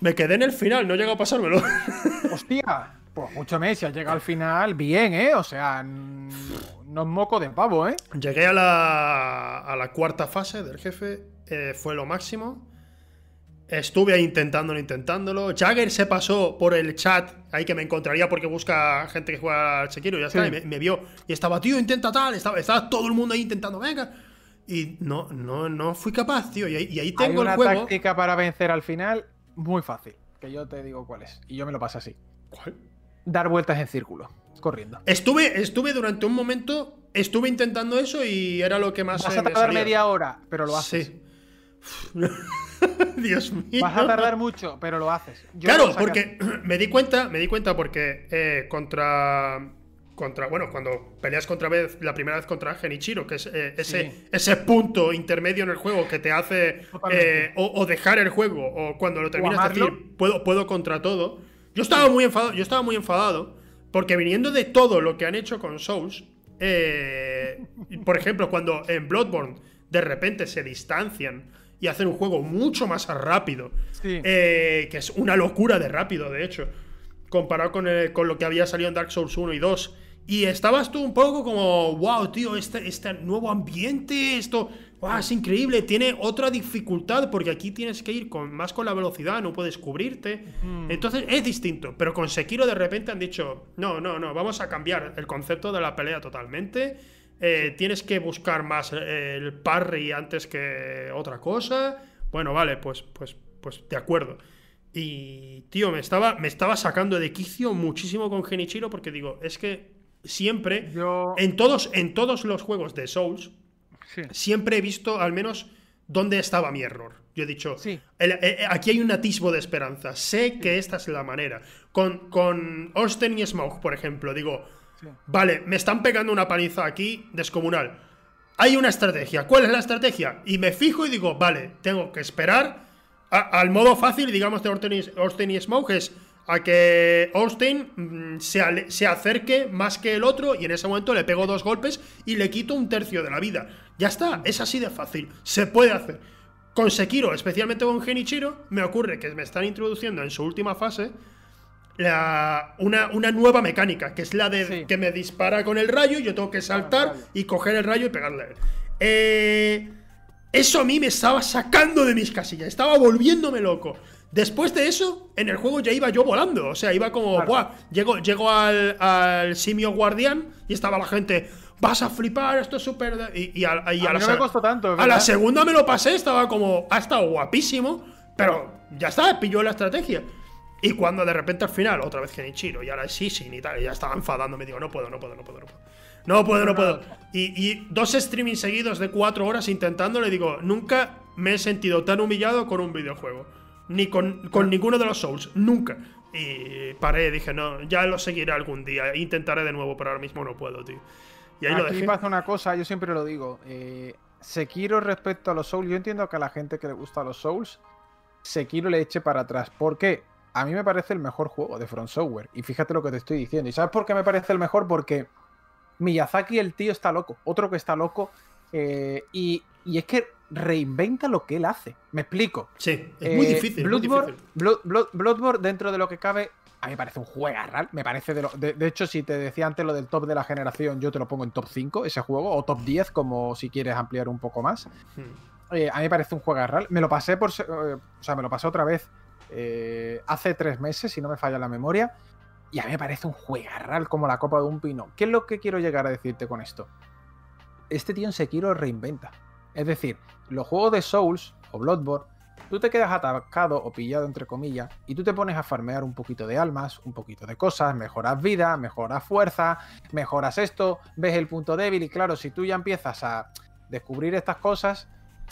me quedé en el final, no he llegado a pasármelo. Hostia, pues mucho mes, si has llegado al final, bien, ¿eh? O sea, no es moco de pavo, ¿eh? Llegué a la, a la cuarta fase del jefe, eh, fue lo máximo. Estuve ahí intentándolo, intentándolo. Jagger se pasó por el chat, ahí que me encontraría porque busca gente que juega al Sekiro y ya está. Y me, vio. Y estaba, tío, intenta tal. Estaba, estaba todo el mundo ahí intentando, venga. Y no, no, no fui capaz, tío. Y ahí, tengo Hay una táctica para vencer al final muy fácil. Que yo te digo cuál es. Y yo me lo paso así. ¿Cuál? Dar vueltas en círculo, corriendo. Estuve, estuve durante un momento, estuve intentando eso y era lo que más. Vas a tardar media hora, pero lo haces. Sí. Dios mío. Vas a tardar mucho, pero lo haces. claro, porque me di cuenta, me di cuenta porque eh, contra. Contra, bueno, cuando peleas contra vez, la primera vez contra Genichiro, que es eh, ese, ese punto intermedio en el juego que te hace eh, o, dejar el juego, o cuando lo terminas de decir, puedo, puedo contra todo. Yo estaba muy enfadado, yo estaba muy enfadado, porque viniendo de todo lo que han hecho con Souls, por ejemplo, cuando en Bloodborne de repente se distancian y hacer un juego mucho más rápido. Eh, que es una locura de rápido, de hecho. Comparado con, con, lo que había salido en Dark Souls 1 y 2. Y estabas tú un poco como, wow, tío, este, este nuevo ambiente, esto, wow, es increíble. Tiene otra dificultad porque aquí tienes que ir con, más con la velocidad, no puedes cubrirte. Mm. Entonces es distinto. Pero con Sekiro de repente han dicho, no, no, no, vamos a cambiar el concepto de la pelea totalmente eh, tienes que buscar más eh, el parry antes que otra cosa. Bueno, vale, pues, pues, pues de acuerdo. Y, tío, me estaba, me estaba sacando de quicio muchísimo con Genichiro porque digo, es que siempre, en, todos, en todos los juegos de Souls, siempre he visto al menos dónde estaba mi error. Yo he dicho, eh, aquí hay un atisbo de esperanza, sé que esta es la manera. Con, con Austin y Smoke, por ejemplo, digo, Vale, me están pegando una paliza aquí descomunal. Hay una estrategia. ¿Cuál es la estrategia? Y me fijo y digo, vale, tengo que esperar al modo fácil, digamos, de Austin y, Smoke, es a que Austin mm, se, se, acerque más que el otro y en ese momento le pego dos golpes y le quito un tercio de la vida. Ya está, es así de fácil. Se puede hacer. Con Sekiro, especialmente con Genichiro, me ocurre que me están introduciendo en su última fase una, una, nueva mecánica, que es la de que me dispara con el rayo y yo tengo que saltar y coger el rayo y pegarle a él. Eh, eso a mí me estaba sacando de mis casillas, estaba volviéndome loco. Después de eso, en el juego ya iba yo volando. O sea, iba como, Buah, llego, al, simio guardián y estaba la gente, vas a flipar, esto es súper. Y, a, la, tanto, a la segunda me lo pasé, estaba como, ha estado guapísimo, pero ya está, pilló la estrategia. Y cuando de repente al final, otra vez Genichiro, y ahora sí, sí, y tal, y ya estaba enfadando, me digo, no puedo, no puedo, no puedo, no puedo. No puedo, no puedo. Y, y dos streaming seguidos de cuatro horas intentándole, digo, nunca me he sentido tan humillado con un videojuego. Ni con, con ninguno de los Souls. Nunca. Y paré, dije, no, ya lo seguiré algún día. Intentaré de nuevo, pero ahora mismo no puedo, tío. Y ahí lo Aquí dejé. pasa una cosa, yo siempre lo digo. Eh, Sekiro respecto a los Souls, yo entiendo que a la gente que le gusta los Souls, Sekiro le eche para atrás. ¿Por qué? A mí me parece el mejor juego de Front Software. Y fíjate lo que te estoy diciendo. ¿Y sabes por qué me parece el mejor? Porque Miyazaki, el tío, está loco. Otro que está loco. eh, y, y es que reinventa lo que él hace. Me explico. Sí, es muy Eh, difícil. muy Bloodborne, difícil. Blood- Blood- Bloodborne, dentro de lo que cabe, a mí me parece un juegarral. Me parece de lo. De, de hecho, si te decía antes lo del top de la generación, yo te lo pongo en top 5, ese juego, o top 10, como si quieres ampliar un poco más. Hmm. Eh, a mí me parece un juegarral. Me lo pasé por. o sea, me lo pasé otra vez eh, hace tres meses, si no me falla la memoria. Y a mí me parece un juegarral como la copa de un pino. ¿Qué es lo que quiero llegar a decirte con esto? Este tío en Sekiro reinventa. Es decir, los juegos de Souls o Bloodborne, tú te quedas atacado o pillado entre comillas y tú te pones a farmear un poquito de almas, un poquito de cosas, mejoras vida, mejoras fuerza, mejoras esto, ves el punto débil y claro, si tú ya empiezas a descubrir estas cosas,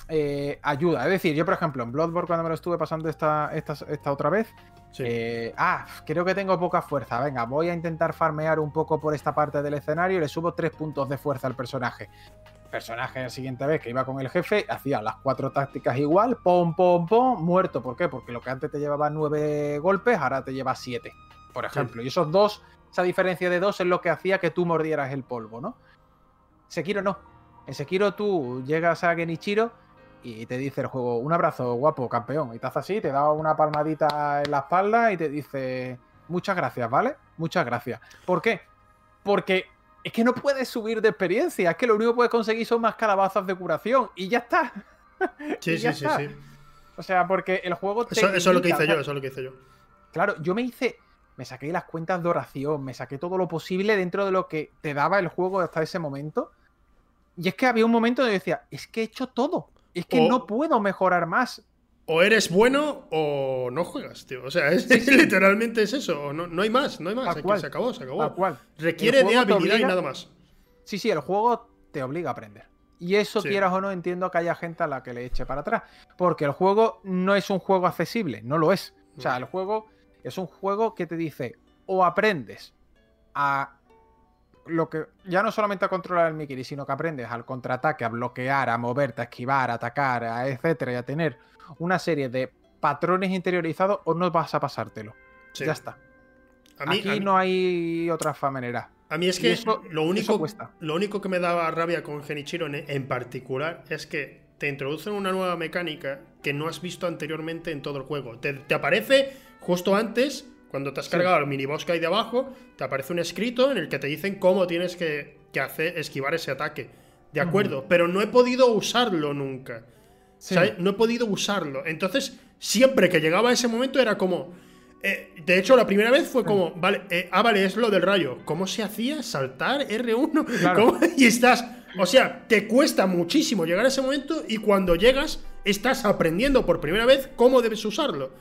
eh, ayuda. Es decir, yo por ejemplo en Bloodborne cuando me lo estuve pasando esta, esta, esta otra vez, Sí. eh, ah, creo que tengo poca fuerza. Venga, voy a intentar farmear un poco por esta parte del escenario y le subo tres puntos de fuerza al personaje. El personaje la siguiente vez que iba con el jefe hacía las cuatro tácticas igual, pom, pom, pom, muerto. ¿Por qué? Porque lo que antes te llevaba nueve golpes, ahora te lleva siete, por ejemplo. Y esos dos, esa diferencia de dos es lo que hacía que tú mordieras el polvo, ¿no? Sekiro no. En Sekiro tú llegas a Genichiro y te dice el juego, un abrazo guapo, campeón. Y te hace así, te da una palmadita en la espalda y te dice, muchas gracias, ¿vale? Muchas gracias. ¿Por qué? Porque es que no puedes subir de experiencia, es que lo único que puedes conseguir son más calabazas de curación y ya está. Sí, ya sí, sí, está. sí. O sea, porque el juego te Eso, eso es lo que hice yo, eso es lo que hice yo. Claro, yo me hice. Me saqué las cuentas de oración, me saqué todo lo posible dentro de lo que te daba el juego hasta ese momento. Y es que había un momento donde yo decía, es que he hecho todo. Es que O- no puedo mejorar más. O eres bueno o no juegas, tío. O sea, es, literalmente es eso. No, no hay más, no hay más. Aquí se acabó, se acabó. Cual. Requiere de habilidad y nada más. Sí, sí, el juego te obliga a aprender. Y eso, Sí. quieras o no, entiendo que haya gente a la que le eche para atrás. Porque el juego no es un juego accesible, no lo es. O sea, No. el juego es un juego que te dice, o aprendes a lo que ya no solamente a controlar el Mikiri, sino que aprendes al contraataque, a bloquear, a moverte, a esquivar, a atacar, a etcétera, y a tener una serie de patrones interiorizados, o no vas a pasártelo. Sí. Ya está. A mí, Aquí a mí- no hay otra manera. a mí es que eso- lo, único, lo único que me daba rabia con Genichiro en, en particular es que te introducen una nueva mecánica que no has visto anteriormente en todo el juego. Te, te aparece justo antes, cuando te has Sí. cargado el miniboss que hay debajo, te aparece un escrito en el que te dicen cómo tienes que, que hacer, esquivar ese ataque. De acuerdo, pero no he podido usarlo nunca. Sí. Sea, no he podido usarlo. Entonces, siempre que llegaba a ese momento era como. eh, de hecho, la primera vez fue como, vale, eh, ah, vale, es lo del rayo. ¿Cómo se hacía? ¿Saltar? ¿R1? Claro. ¿Cómo? Y estás. O sea, te cuesta muchísimo llegar a ese momento y cuando llegas, estás aprendiendo por primera vez cómo debes usarlo.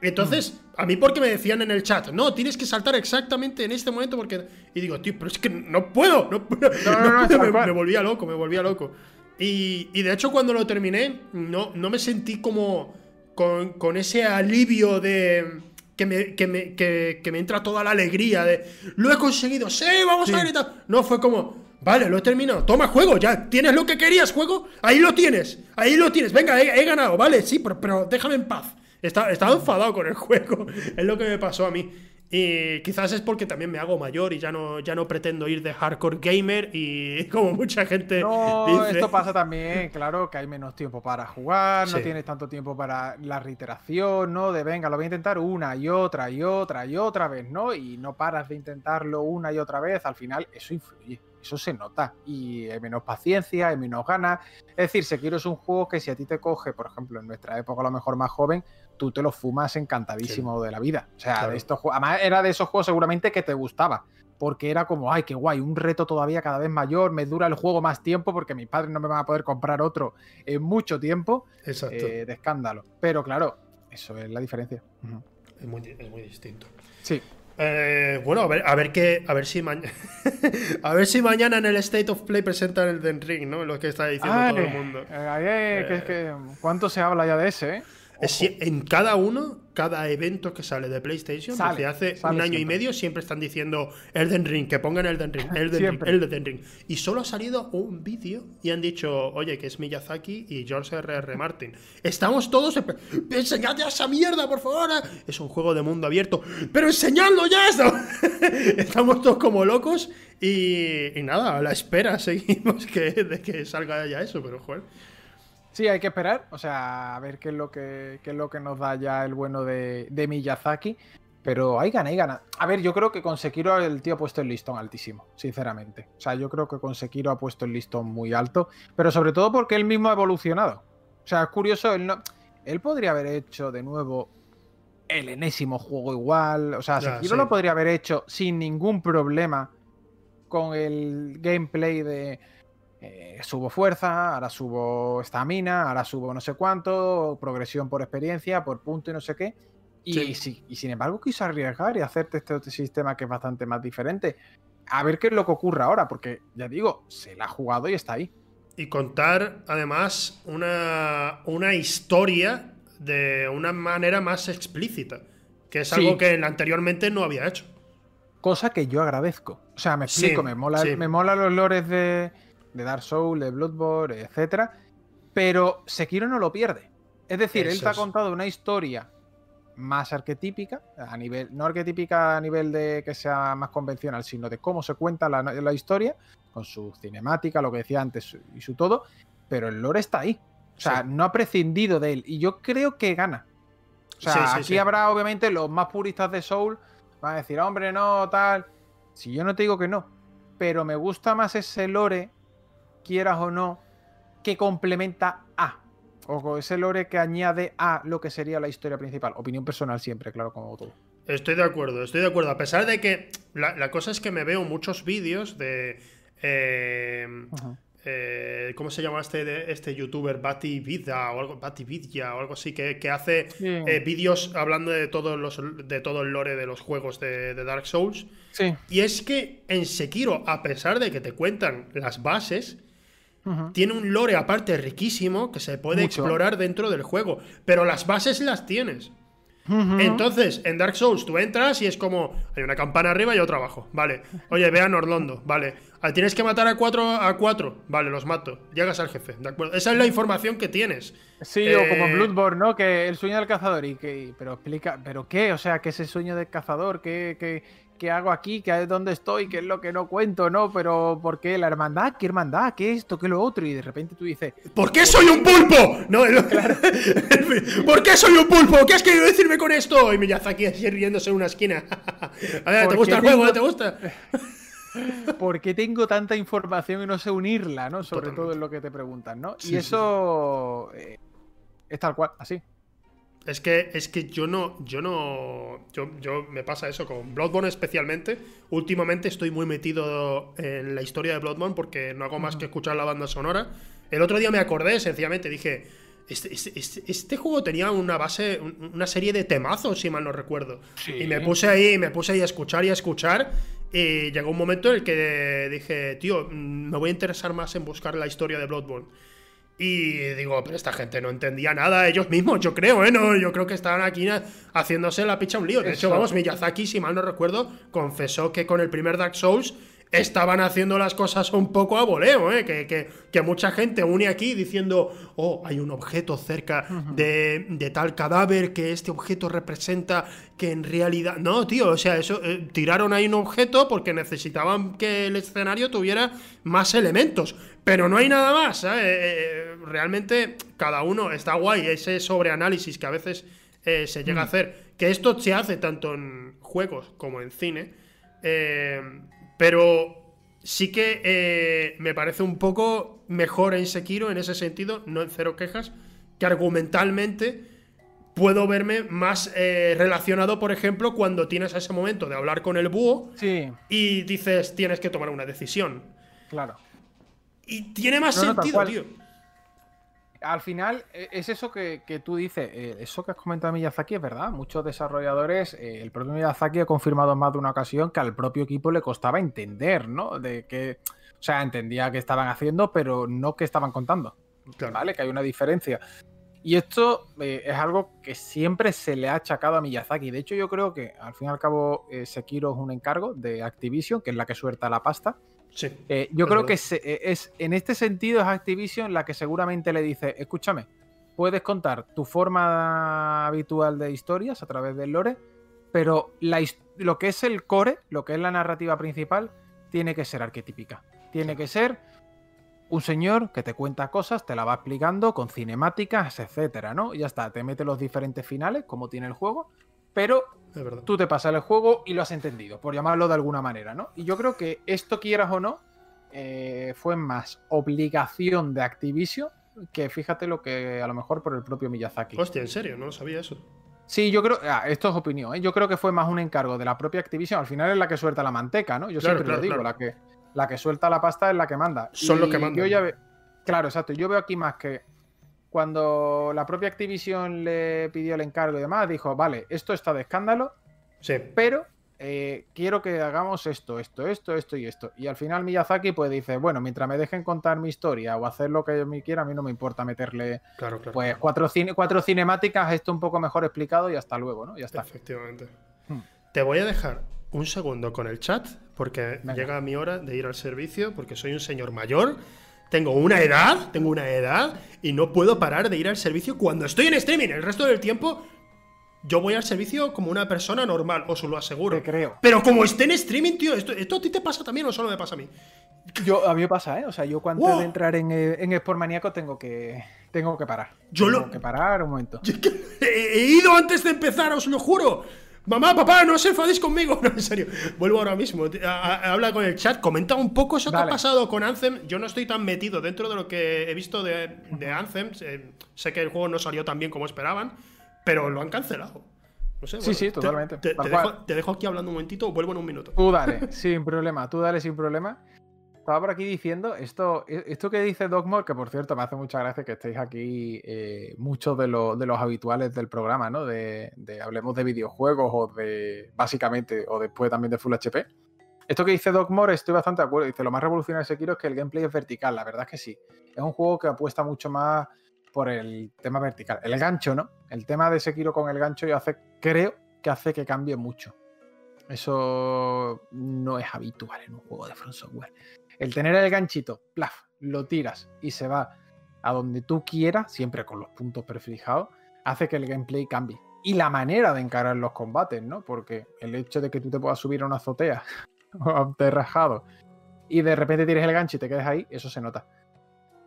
Entonces, a mí porque me decían en el chat, no, tienes que saltar exactamente en este momento porque... Y digo, tío, pero es que no puedo, no puedo, No, no, no, puedo", me, volvía loco, me volvía loco. Y, y de hecho cuando lo terminé, no, no me sentí como con, con ese alivio de... Que me, que, me, que, que me entra toda la alegría de lo he conseguido, sí, vamos a ver y tal. No, fue como, vale, lo he terminado, toma juego, ya tienes lo que querías, juego, ahí lo tienes, ahí lo tienes, venga, he, he ganado, vale, sí, pero, pero déjame en paz. Está- Estaba enfadado con el juego, es lo que me pasó a mí. Y quizás es porque también me hago mayor y ya no, ya no pretendo ir de hardcore gamer y como mucha gente No, dice. esto pasa también, claro, que hay menos tiempo para jugar, no Sí. tienes tanto tiempo para la reiteración, ¿no? De venga, lo voy a intentar una y otra y otra y otra vez, ¿no? Y no paras de intentarlo una y otra vez, al final eso influye, eso se nota. Y hay menos paciencia, hay menos ganas. Es decir, Sekiro es un juego que si a ti te coge, por ejemplo, en nuestra época a lo mejor más joven, tú te lo fumas encantadísimo de la vida. O sea, Claro. de estos juegos, además era de esos juegos seguramente que te gustaba porque era como, ay, qué guay, un reto todavía cada vez mayor, me dura el juego más tiempo porque mis padres no me van a poder comprar otro en mucho tiempo, Exacto. eh, de escándalo. Pero claro, eso es la diferencia. Es, muy, es muy distinto. Sí. Eh, bueno, a ver, a ver qué, a ver si mañana, a ver si mañana en el State of Play presentan el Den Ring, ¿no? Lo que está diciendo todo el mundo. Eh, ¿Cuánto se habla ya de ese? Eh? en cada uno, cada evento que sale de PlayStation, desde hace un año y medio, siempre están diciendo Elden Ring, que pongan Elden Ring, Elden Ring, Elden Ring. Y solo ha salido un vídeo y han dicho, oye, que es Miyazaki y George R.R. Martin. Estamos todos. ¡Enseñad ya esa mierda, por favor! Es un juego de mundo abierto. ¡Pero enseñadlo ya esto! Estamos todos como locos y, nada, a la espera seguimos que, de que salga ya eso, pero joder. Sí, hay que esperar, o sea, a ver qué es lo que, es lo que nos da ya el bueno de, Miyazaki. Pero hay gana, hay gana. A ver, yo creo que con Sekiro el tío ha puesto el listón altísimo, sinceramente. O sea, yo creo que con Sekiro ha puesto el listón muy alto, pero sobre todo porque él mismo ha evolucionado. O sea, es curioso, él, no, él podría haber hecho de nuevo el enésimo juego igual. O sea, Sekiro lo podría haber hecho sin ningún problema con el gameplay de eh, subo fuerza, ahora subo estamina, ahora subo no sé cuánto, progresión por experiencia, por punto y no sé qué. Y, sin embargo quiso arriesgar y hacerte este, sistema que es bastante más diferente. A ver qué es lo que ocurre ahora, porque ya digo, se la ha jugado y está ahí. Y contar además una, una historia de una manera más explícita, que es algo que anteriormente no había hecho. Cosa que yo agradezco. O sea, me explico, me, mola, me mola los lores de, de Dark Souls, de Bloodborne, etcétera, pero Sekiro no lo pierde. Es decir, él te ha contado una historia más arquetípica, a nivel, no arquetípica a nivel de que sea más convencional, sino de cómo se cuenta la, historia, con su cinemática, lo que decía antes y su todo, pero el lore está ahí. O sea, no ha prescindido de él. Y yo creo que gana. O sea, aquí habrá obviamente los más puristas de Soul, van a decir, hombre, no, tal. Si yo no te digo que no, pero me gusta más ese lore quieras o no, que complementa a. O ese lore que añade a lo que sería la historia principal. Opinión personal siempre, claro, como todo. Estoy de acuerdo, estoy de acuerdo. A pesar de que la, cosa es que me veo muchos vídeos de... Eh, eh, ¿Cómo se llama este, este youtuber? Bati Vida o algo, Bati Vidya o algo así, que, hace eh, vídeos hablando de, todos los, de todo el lore de los juegos de, Dark Souls. Y es que en Sekiro, a pesar de que te cuentan las bases, tiene un lore aparte riquísimo que se puede explorar dentro del juego. Pero las bases las tienes. Entonces, en Dark Souls tú entras y es como hay una campana arriba y otra abajo. Vale. Oye, ve a Norlondo. Vale. Ah, tienes que matar a cuatro a cuatro. Vale, los mato. Llegas al jefe. ¿De acuerdo? Esa es la información que tienes. Sí, o como eh, Bloodborne, ¿no? Que el sueño del cazador. Y que. Pero explica. ¿Pero qué? O sea, ¿qué es el sueño del cazador? ¿Qué, qué, qué hago aquí, qué es dónde estoy, qué es lo que no cuento, ¿no? Pero ¿por qué la hermandad? ¿Qué hermandad? ¿Qué esto? ¿Qué lo otro? Y de repente tú dices... ¿Por qué soy un pulpo? No, ¿Por qué soy un pulpo? ¿Qué has querido decirme con esto? Y Miyazaki así riéndose en una esquina. A ver, ¿te gusta el juego? ¿Te gusta? ¿Por qué tengo tanta información y no sé unirla, ¿no? Sobre todo en lo que te preguntan, ¿no? y eso eh, es tal cual, así. Es que, es que yo no. Yo no. Yo, yo me pasa eso con Bloodborne especialmente. Últimamente estoy muy metido en la historia de Bloodborne porque no hago más que escuchar la banda sonora. El otro día me acordé, sencillamente, dije. Este, este, este, este juego tenía una base, una serie de temazos, si mal no recuerdo. Y me puse ahí, me puse ahí a escuchar y a escuchar. Y llegó un momento en el que dije, tío, mm, me voy a interesar más en buscar la historia de Bloodborne. Y digo, pero esta gente no entendía nada ellos mismos, yo creo, ¿eh? No, yo creo que estaban aquí haciéndose la picha un lío. De hecho, vamos, Miyazaki, si mal no recuerdo, confesó que con el primer Dark Souls estaban haciendo las cosas un poco a voleo, ¿eh? que, que, mucha gente une aquí diciendo, oh, hay un objeto cerca de, tal cadáver que este objeto representa que en realidad... No, tío, o sea, eso eh, tiraron ahí un objeto porque necesitaban que el escenario tuviera más elementos, pero no hay nada más. ¿eh? Eh, realmente cada uno está guay, ese sobreanálisis que a veces se llega a mm. hacer, que esto se hace tanto en juegos como en cine. Pero sí que eh, me parece un poco mejor en Sekiro en ese sentido, no en cero quejas, que argumentalmente puedo verme más eh, relacionado, por ejemplo, cuando tienes ese momento de hablar con el búho y dices tienes que tomar una decisión. Claro. Y tiene más sentido, tío. al final e, es eso que, tú dices, eh, eso que has comentado Miyazaki es verdad, muchos desarrolladores, eh, el propio Miyazaki ha confirmado en más de una ocasión que al propio equipo le costaba entender, ¿no? De que, o sea, entendía que estaban haciendo, pero no que estaban contando, ¿vale? Que hay una diferencia. Y esto eh, es algo que siempre se le ha achacado a Miyazaki. De hecho, yo creo que al fin y al cabo Sekiro es un encargo de Activision, que es la que suelta la pasta. Eh, yo creo que eh, es, en este sentido es Activision la que seguramente le dice, escúchame, puedes contar tu forma habitual de historias a través del lore, pero lo que es el core, lo que es la narrativa principal, tiene que ser arquetípica. Tiene que ser un señor que te cuenta cosas, te la va explicando con cinemáticas, etcétera, ¿no? Y ya está, te mete los diferentes finales, como tiene el juego, pero tú te pasas el juego y lo has entendido, por llamarlo de alguna manera, ¿no? Y yo creo que esto, quieras o no, eh, fue más obligación de Activision que fíjate lo que a lo mejor por el propio Miyazaki. Hostia, en serio, no sabía eso. Sí, yo creo, ah, esto es opinión, ¿eh? yo creo que fue más un encargo de la propia Activision, al final es la que suelta la manteca, ¿no? Yo siempre lo digo, la que la que suelta la pasta es la que manda. Son los que mandan. Claro, exacto. Yo veo aquí más que cuando la propia Activision le pidió el encargo y demás, dijo, vale, esto está de escándalo, sí. pero eh, quiero que hagamos esto, esto, esto, esto y esto. Y al final Miyazaki pues dice, bueno, mientras me dejen contar mi historia o hacer lo que yo me quiera, a mí no me importa meterle pues cuatro, cuatro cinemáticas, esto un poco mejor explicado y hasta luego, ¿no? Ya está. Efectivamente. Hmm. Te voy a dejar un segundo con el chat porque llega mi hora de ir al servicio porque soy un señor mayor tengo una edad, tengo una edad y no puedo parar de ir al servicio cuando estoy en streaming. El resto del tiempo yo voy al servicio como una persona normal, os lo aseguro. Te creo. Pero como esté en streaming, tío, ¿esto, a ti te pasa también o solo me pasa a mí? Yo, a mí me pasa, ¿eh? O sea, yo cuando de entrar en, eh, en Sport Maníaco tengo que, tengo que parar. Yo tengo que parar un momento. he ido antes de empezar, os lo juro. Mamá, papá, no os enfadéis conmigo. No, en serio. Vuelvo ahora mismo. Habla con el chat. Comenta un poco eso que ha pasado con Anthem. Yo no estoy tan metido dentro de lo que he visto de, Anthem. sé que el juego no salió tan bien como esperaban, pero lo han cancelado. No sé, sí, sí, totalmente. Te, dejo, te, dejo, aquí hablando un momentito. Vuelvo en un minuto. Tú dale, sin problema. Tú dale sin problema. Estaba por aquí diciendo esto, e, esto que dice Dogmore, que por cierto me hace mucha gracia que estéis aquí eh, muchos de, de, los habituales del programa, ¿no? De, hablemos de videojuegos o de básicamente, o después también de Full HP. Esto que dice Dogmore estoy bastante de acuerdo. Dice, lo más revolucionario de Sekiro es que el gameplay es vertical. La verdad es que sí. Es un juego que apuesta mucho más por el tema vertical. El gancho, ¿no? El tema de Sekiro con el gancho yo hace, creo que hace que cambie mucho. Eso no es habitual en un juego de Front Software. El tener el ganchito, plaf, lo tiras y se va a donde tú quieras, siempre con los puntos prefijados, hace que el gameplay cambie. Y la manera de encarar los combates, ¿no? Porque el hecho de que tú te puedas subir a una azotea o a un terrajado y de repente tires el gancho y te quedes ahí, eso se nota.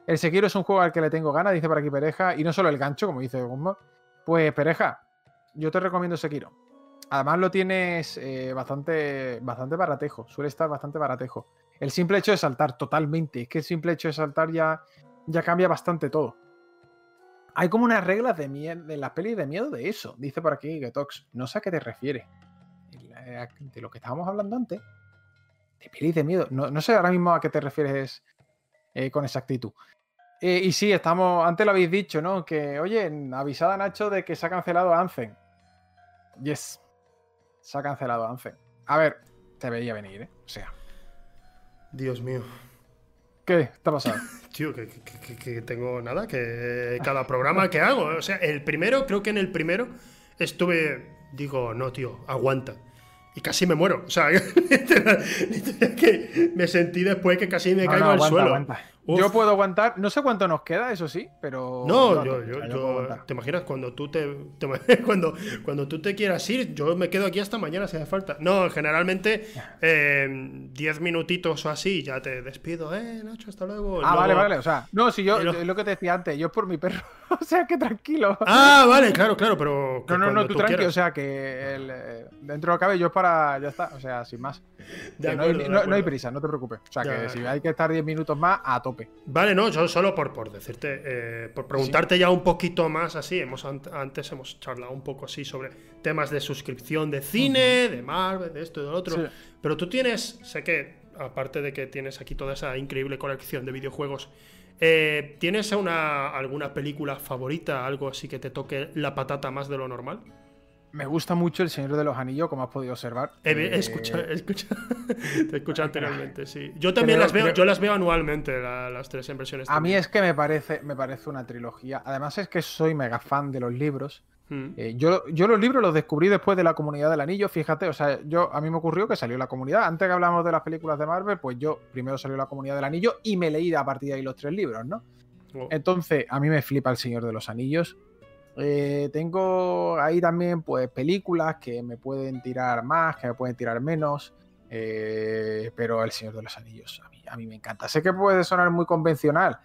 El Sekiro es un juego al que le tengo ganas, dice por aquí Pereja, y no solo el gancho, como dice Gumbo. Pues Pereja, yo te recomiendo Sekiro. Además lo tienes eh, bastante, bastante baratejo, suele estar bastante baratejo. El simple hecho de saltar, totalmente. Es que el simple hecho de saltar ya, ya cambia bastante todo. Hay como unas reglas de, de las pelis de miedo de eso. Dice por aquí Getox. No sé a qué te refieres. De lo que estábamos hablando antes. De pelis de miedo. No, sé ahora mismo a qué te refieres eh, con exactitud. Eh, y sí, estamos. Antes lo habéis dicho, ¿no? Que, oye, avisada a Nacho de que se ha cancelado Anzen. Yes. Se ha cancelado Anzen. A ver, te veía venir, ¿eh? O sea. Dios mío. ¿Qué está pasando? Tío, que, que, tengo nada, que cada programa que hago. O sea, el primero, creo que en el primero estuve. Digo, no, tío, aguanta y casi me muero. O sea, que me sentí después que casi me caigo al suelo. Yo puedo aguantar, no sé cuánto nos queda, eso sí, pero. No, yo, yo, ¿Te imaginas cuando tú te, cuando, cuando tú te quieras ir? Yo me quedo aquí hasta mañana si hace falta. No, generalmente 10 eh, minutitos o así, ya te despido, eh, Nacho, hasta luego. Ah, vale, vale. O sea, no, si yo, lo... lo que te decía antes, yo por mi perro. o sea, que tranquilo. Ah, vale, claro, claro, pero. No, no, no, tú, tranquilo, o sea, que el, eh, dentro de lo cabe yo es para. Ya está, o sea, sin más. no, hay, prisa, no te preocupes. O sea, que si hay que estar 10 minutos más, a tope. Vale, no, yo solo por, por decirte, eh, por preguntarte ya un poquito más así, hemos antes hemos charlado un poco así sobre temas de suscripción de cine, de Marvel, de esto y de lo otro, pero tú tienes, sé que, aparte de que tienes aquí toda esa increíble colección de videojuegos, Eh, ¿Tienes una, alguna película favorita, algo así que te toque la patata más de lo normal? Me gusta mucho El Señor de los Anillos, como has podido observar. Eh, escucha, escucha, te escucha anteriormente, sí. Yo también las veo, yo las veo anualmente, las tres impresiones. A mí es que me parece, me parece una trilogía. Además es que soy mega fan de los libros. Hmm. Eh, yo, yo los libros los descubrí después de la comunidad del anillo, fíjate, o sea, yo a mí me ocurrió que salió la comunidad. Antes que hablamos de las películas de Marvel, pues yo primero salió la comunidad del anillo y me leí a partir de ahí los tres libros, ¿no? Oh. Entonces, a mí me flipa El Señor de los Anillos. Eh, tengo ahí también pues películas que me pueden tirar más, que me pueden tirar menos, eh, pero El Señor de los Anillos a mí, a mí me encanta. Sé que puede sonar muy convencional.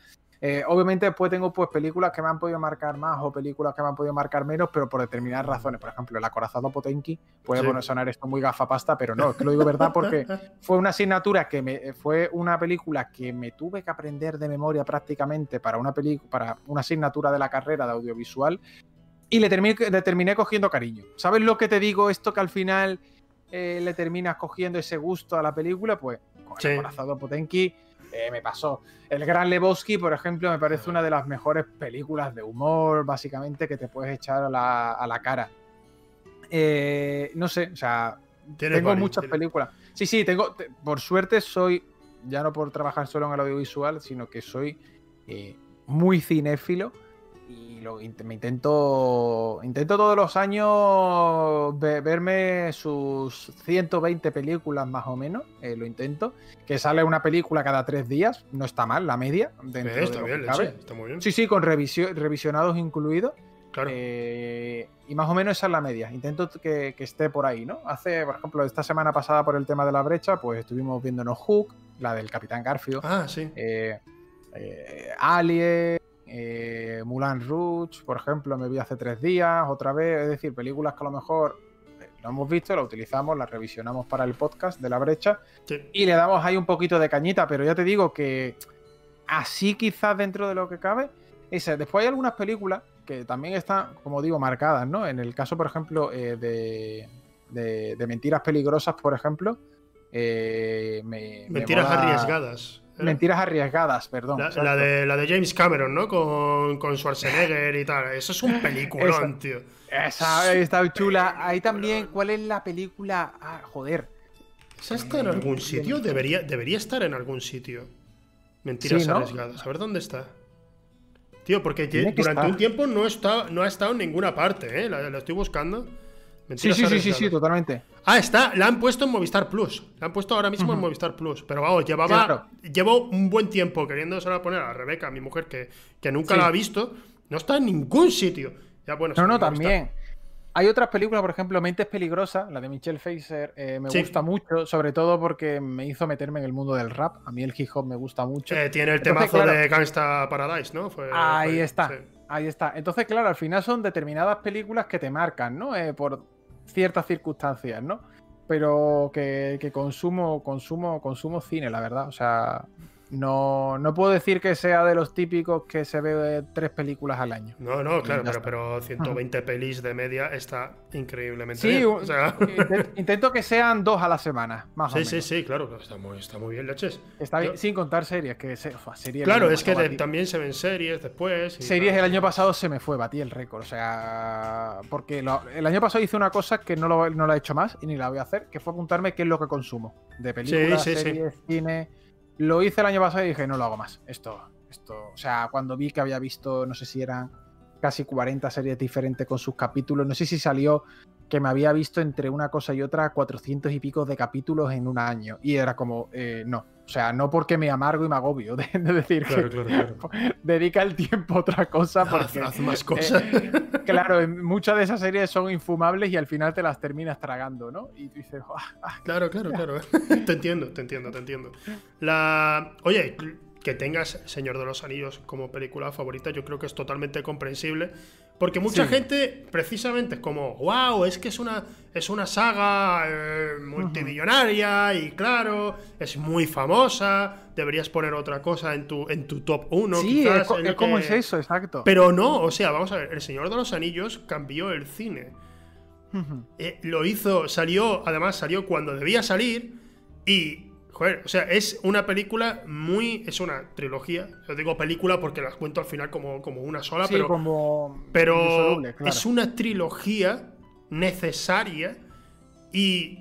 Eh, obviamente después tengo pues películas que me han podido marcar más o películas que me han podido marcar menos, pero por determinadas razones. Por ejemplo, El acorazado Potenki puede sonar esto muy gafapasta, pero no, es que lo digo verdad porque fue una asignatura que me fue una película que me tuve que aprender de memoria prácticamente para una película para una asignatura de la carrera de audiovisual y le terminé, le terminé cogiendo cariño. ¿Sabes lo que te digo? Esto que al final eh, le terminas cogiendo ese gusto a la película, pues con el acorazado Potenki eh, me pasó. El Gran Lebowski, por ejemplo, me parece una de las mejores películas de humor, básicamente, que te puedes echar a la, cara. Eh, no sé, o sea, tengo muchas películas. Sí, sí, tengo. Por suerte soy, ya no por trabajar solo en el audiovisual, sino que soy eh, muy cinéfilo me intento, intento todos los años verme sus 120 películas más o menos, eh, lo intento, que sale una película cada tres días, no está mal la media. Dentro está, bien, está muy bien. Sí, sí, con revisionados incluidos. Claro. Eh, y más o menos esa es la media. Intento que, esté por ahí, ¿no? Hace, por ejemplo, esta semana pasada por el tema de la brecha, pues estuvimos viéndonos Hook, la del Capitán Garfio. Ah, sí. Eh, Alien, eh, Mulan Rouge, por ejemplo, me vi hace tres días, otra vez, es decir, películas que a lo mejor eh, lo hemos visto, la utilizamos, la revisionamos para el podcast de la brecha y le damos ahí un poquito de cañita, pero ya te digo que así quizás dentro de lo que cabe, ese. Después hay algunas películas que también están, como digo, marcadas, ¿no? En el caso, por ejemplo, eh, de, de, Mentiras Peligrosas, por ejemplo. Mentiras arriesgadas. Mentiras arriesgadas, perdón. La, de, la de James Cameron, ¿no? Con, con Schwarzenegger y tal. Eso es un peliculón, tío. Esa está chula. Ahí también, ¿cuál es la película? Ah, joder. ¿Esa está en algún sitio? Debería, debería estar en algún sitio. Mentiras arriesgadas. A ver dónde está. Tío, porque durante un tiempo no, está, no ha estado en ninguna parte, ¿eh? la estoy buscando sí, sí, sí, sí, totalmente. Ah, está, la han puesto en Movistar Plus. La han puesto ahora mismo en Movistar Plus. Pero vamos, llevaba. Llevo un buen tiempo queriéndosela poner a Rebeca, mi mujer, que, que nunca la ha visto. No está en ningún sitio. Ya, bueno, no, no, también. Hay otras películas, por ejemplo, Mentes Peligrosas, la de Michelle Pfeiffer, eh, me gusta mucho, sobre todo porque me hizo meterme en el mundo del rap. A mí el hip hop me gusta mucho. Eh, tiene el temazo de Gangsta Paradise, ¿no? ahí está. Ahí está. Entonces, claro, al final son determinadas películas que te marcan, ¿no? Eh, por ciertas circunstancias, ¿no? Pero que, que, consumo, consumo, consumo cine, la verdad. O sea, no, no puedo decir que sea de los típicos que se ve tres películas al año. No, no, claro, pero, pero, 120 pelis de media está increíblemente bien. Sí, intento que sean dos a la semana, más sí, o menos. Sí, sí, claro, está muy, está muy bien, leches. Está bien, sin contar series, que Claro, es que también se ven series después. series el año pasado se me fue, batí el récord, o sea, porque el año pasado hice una cosa que no lo, no la he hecho más y ni la voy a hacer, que fue apuntarme qué es lo que consumo, de películas, series, cine lo hice el año pasado y dije, no lo hago más. Esto, esto, o sea, cuando vi que había visto, no sé si eran casi 40 series diferentes con sus capítulos, no sé si salió que me había visto entre una cosa y otra 400 y pico de capítulos en un año. Y era como, eh, no. O sea, no porque me amargo y me agobio de, decir que dedica el tiempo a otra cosa. Porque, haz, más cosas. claro, muchas de esas series son infumables y al final te las terminas tragando, ¿no? Y tú dices, ah, ah, claro, claro, claro. te entiendo, te entiendo, te entiendo. La... Oye, que tengas Señor de los Anillos como película favorita, yo creo que es totalmente comprensible. Porque mucha gente, precisamente, es como, wow, es que es una, es una saga eh, multimillonaria y claro, es muy famosa, deberías poner otra cosa en tu, en tu top 1. Sí, es, como es eso, exacto. Pero no, o sea, vamos a ver, El Señor de los Anillos cambió el cine. Eh, lo hizo, salió, además salió cuando debía salir y Joder, o sea, es una película muy. Es una trilogía. Yo digo película porque las cuento al final como, como una sola, Sí, pero. como Pero claro. es una trilogía necesaria y.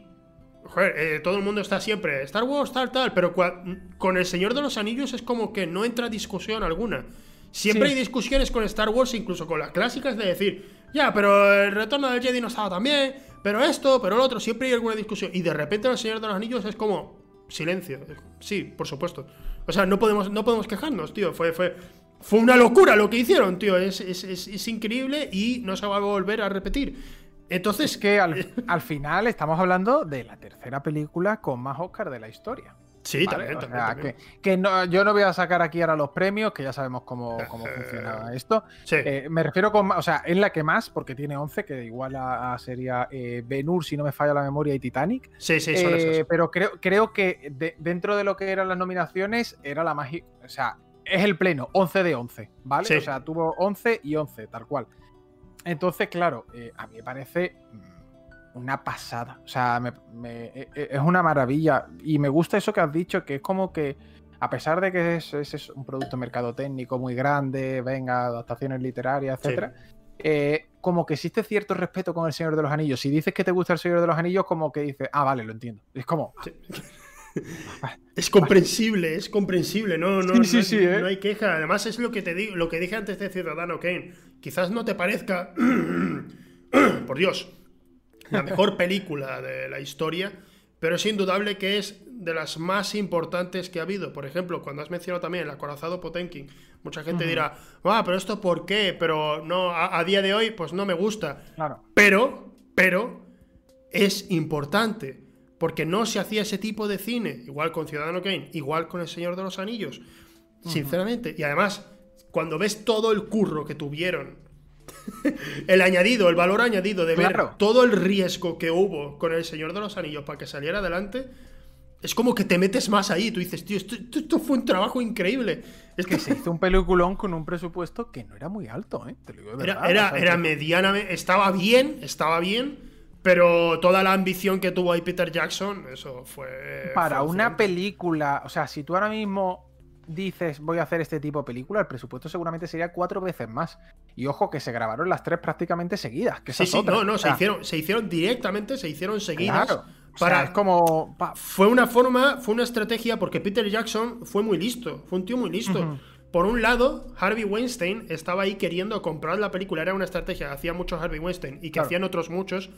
Joder, eh, todo el mundo está siempre Star Wars, tal, tal, pero cua- con El Señor de los Anillos es como que no entra discusión alguna. Siempre Sí. hay discusiones con Star Wars, incluso con las clásicas, de decir, ya, pero el retorno del Jedi no estaba tan bien, pero esto, pero lo otro, siempre hay alguna discusión. Y de repente El Señor de los Anillos es como silencio. Sí, por supuesto. O sea, no podemos, no podemos quejarnos, tío. Fue, fue, fue una locura lo que hicieron, tío. Es, es- es- es increíble y no se va a volver a repetir. Entonces, Es que al, al final estamos hablando de la tercera película con más Oscar de la historia. Sí, ¿vale? también, O también, sea, también. Que, que no- yo no voy a sacar aquí ahora los premios, que ya sabemos cómo, cómo funciona esto. Sí. Eh, me refiero con, o sea, es la que más, porque tiene 11, que igual a, a sería eh, Ben Hur, si no me falla la memoria, y Titanic. sí, sí, son Eh, pero creo, creo que de- dentro de lo que eran las nominaciones, era la más. O sea, es el pleno, 11 de 11, ¿vale? Sí. O sea, tuvo 11 y 11, tal cual. Entonces, claro, eh, a mí me parece mm, una pasada. O sea, me- me- e- e- es una maravilla. Y me gusta eso que has dicho, que es como que, a pesar de que es, es- es un producto mercadotécnico muy grande, venga, adaptaciones literarias, Sí. etcétera, eh, como que existe cierto respeto con el Señor de los Anillos. Si dices que te gusta el Señor de los Anillos, como que dices, ah, vale, lo entiendo. Es como, Sí. Es comprensible, es comprensible, no, no, Sí, no, sí, sí, ¿eh? no hay queja. Además, es lo que te digo, lo que dije antes de Ciudadano Kane. Quizás no te parezca, por Dios, la mejor película de la historia, pero es indudable que es de las más importantes que ha habido. Por ejemplo, cuando has mencionado también el acorazado Potemkin, mucha gente dirá, ah, pero esto por qué, pero no, a, a día de hoy, pues no me gusta. claro. Pero, pero, es importante. Porque no se hacía ese tipo de cine. Igual con Ciudadano Kane, igual con El Señor de los Anillos. Sinceramente. Y además, cuando ves todo el curro que tuvieron, el añadido, el valor añadido de ver Claro. todo el riesgo que hubo con El Señor de los Anillos para que saliera adelante, es como que te metes más ahí. Tú dices, tío, esto, esto- esto fue un trabajo increíble. Es Que se hizo un peliculón con un presupuesto que no era muy alto, ¿eh? Te lo digo de Era, verdad, era, o sea, era que- medianamente. Estaba bien, estaba bien. Pero toda la ambición que tuvo ahí Peter Jackson, eso fue. Para fue una película, o sea, si tú ahora mismo dices voy a hacer este tipo de película, el presupuesto seguramente sería cuatro veces más. Y ojo que se grabaron las tres prácticamente seguidas. Que Sí, sí, no, no, O se hicieron, se hicieron directamente, se hicieron seguidas. Claro. O para, sea, es como. pa- Fue una forma, fue una estrategia, porque Peter Jackson fue muy listo, fue un tío muy listo. Por un lado, Harvey Weinstein estaba ahí queriendo comprar la película, era una estrategia que hacía mucho Harvey Weinstein y que Claro. hacían otros muchos.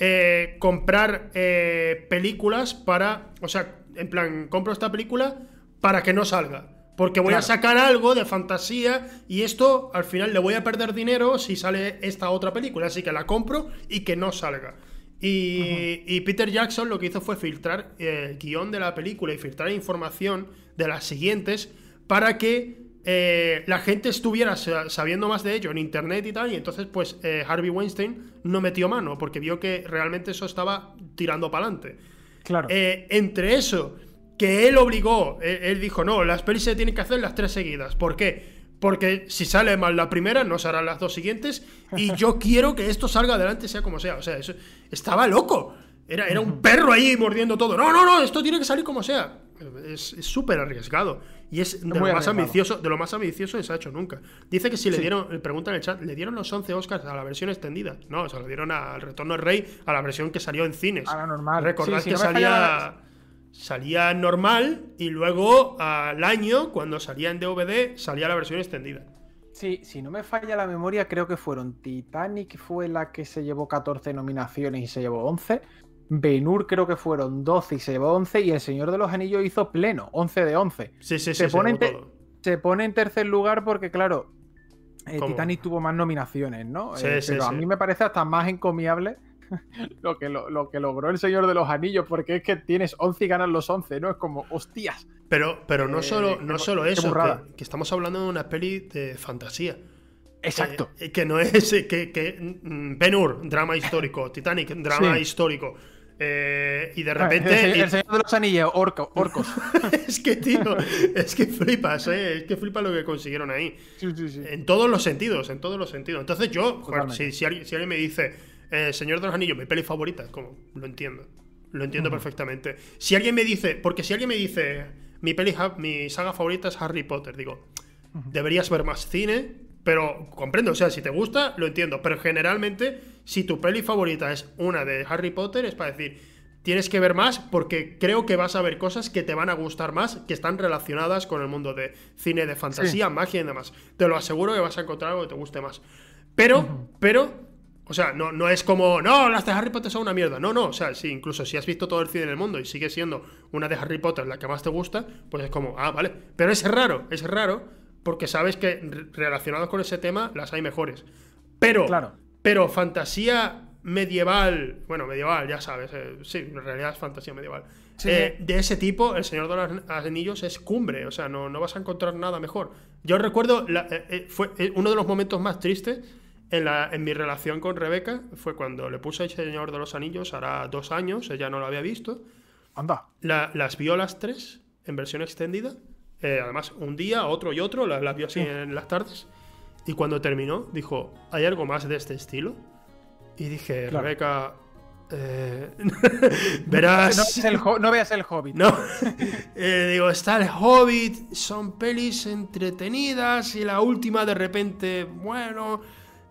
eh, comprar eh, películas para. O sea, en plan, compro esta película para que no salga. Porque voy a sacar algo de fantasía y esto al final le voy a perder dinero si sale esta otra película. Así que la compro y que no salga. Y, y Peter Jackson lo que hizo fue filtrar eh, el guion de la película y filtrar información de las siguientes para que eh, la gente estuviera sa- sabiendo más de ello en internet y tal. Y entonces, pues eh, Harvey Weinstein no metió mano porque vio que realmente eso estaba tirando para adelante. Claro. Eh, entre eso, que él obligó, él, él dijo, no, las pelis se tienen que hacer las tres seguidas. ¿Por qué? Porque si sale mal la primera, no se harán las dos siguientes. Y yo quiero que esto salga adelante, sea como sea. O sea, eso, estaba loco. Era, era un perro ahí mordiendo todo. No, no, no, esto tiene que salir como sea. Es súper arriesgado. Y es de lo, más ambicioso, de lo más ambicioso que se ha hecho nunca. Dice que si le dieron, le preguntan en el chat, ¿le dieron los 11 Oscars a la versión extendida? No, o sea, le dieron al Retorno del Rey, a la versión que salió en cines. A la normal. Recordad Sí, que no salía, salía normal y luego al año, cuando salía en DVD, salía la versión extendida. Sí, si no me falla la memoria, creo que fueron Titanic fue la que se llevó 14 nominaciones y se llevó 11. Benur creo que fueron 12 y se llevó 11. Y El Señor de los Anillos hizo pleno, 11 de 11. Sí, sí, sí. Se pone. Se pone en tercer lugar porque, claro, eh. Titanic tuvo más nominaciones, ¿no? Sí, Eh, sí, pero a mí me parece hasta más encomiable lo que, lo, lo que logró El Señor de los Anillos, porque es que tienes 11 y ganas los 11, ¿no? Es como, hostias. Pero, pero no Eh, solo, no solo qué eso, que, que estamos hablando de una peli de fantasía. Exacto. Eh, que no es eh, que, que mm, Ben Hur, drama histórico, Titanic, drama Sí. histórico. Eh, y de repente. El Señor de los Anillos, orco- orcos. es que, tío, es que flipas, ¿eh? Es que flipas lo que consiguieron ahí. Sí, sí, sí. En todos los sentidos, en todos los sentidos. Entonces yo, joder, si, si alguien me dice, eh, Señor de los Anillos, mi peli favorita, es como, lo entiendo. Lo entiendo perfectamente. Si alguien me dice, porque si alguien me dice, mi peli, mi saga favorita es Harry Potter, digo, deberías ver más cine, pero comprendo, o sea, si te gusta, lo entiendo. Pero generalmente, si tu peli favorita es una de Harry Potter, es para decir, tienes que ver más porque creo que vas a ver cosas que te van a gustar más, que están relacionadas con el mundo de cine, de fantasía, magia y demás. Te lo aseguro que vas a encontrar algo que te guste más. Pero, pero o sea, no, no es como, no, las de Harry Potter son una mierda. No, no, o sea, sí, incluso si has visto todo el cine en el mundo y sigue siendo una de Harry Potter la que más te gusta, pues es como, ah, vale. Pero es raro, es raro, porque sabes que relacionados con ese tema las hay mejores. Pero, claro. pero fantasía medieval, bueno, medieval, ya sabes, eh, sí, en realidad es fantasía medieval. Eh, de ese tipo, El Señor de los Anillos es cumbre, o sea, no, no vas a encontrar nada mejor. Yo recuerdo, eh, fue uno de los momentos más tristes en, mi relación con Rebeca fue cuando le puse El Señor de los Anillos, hará dos años, ella no lo había visto. Anda. las vio las tres en versión extendida. Eh, además, un día, otro y otro, las, vio así en las tardes. Y cuando terminó, dijo, ¿hay algo más de este estilo? Y dije, Rebeca, eh, verás. No, veas el Hobbit. No. Eh, digo, está el Hobbit, son pelis entretenidas y la última de repente, bueno,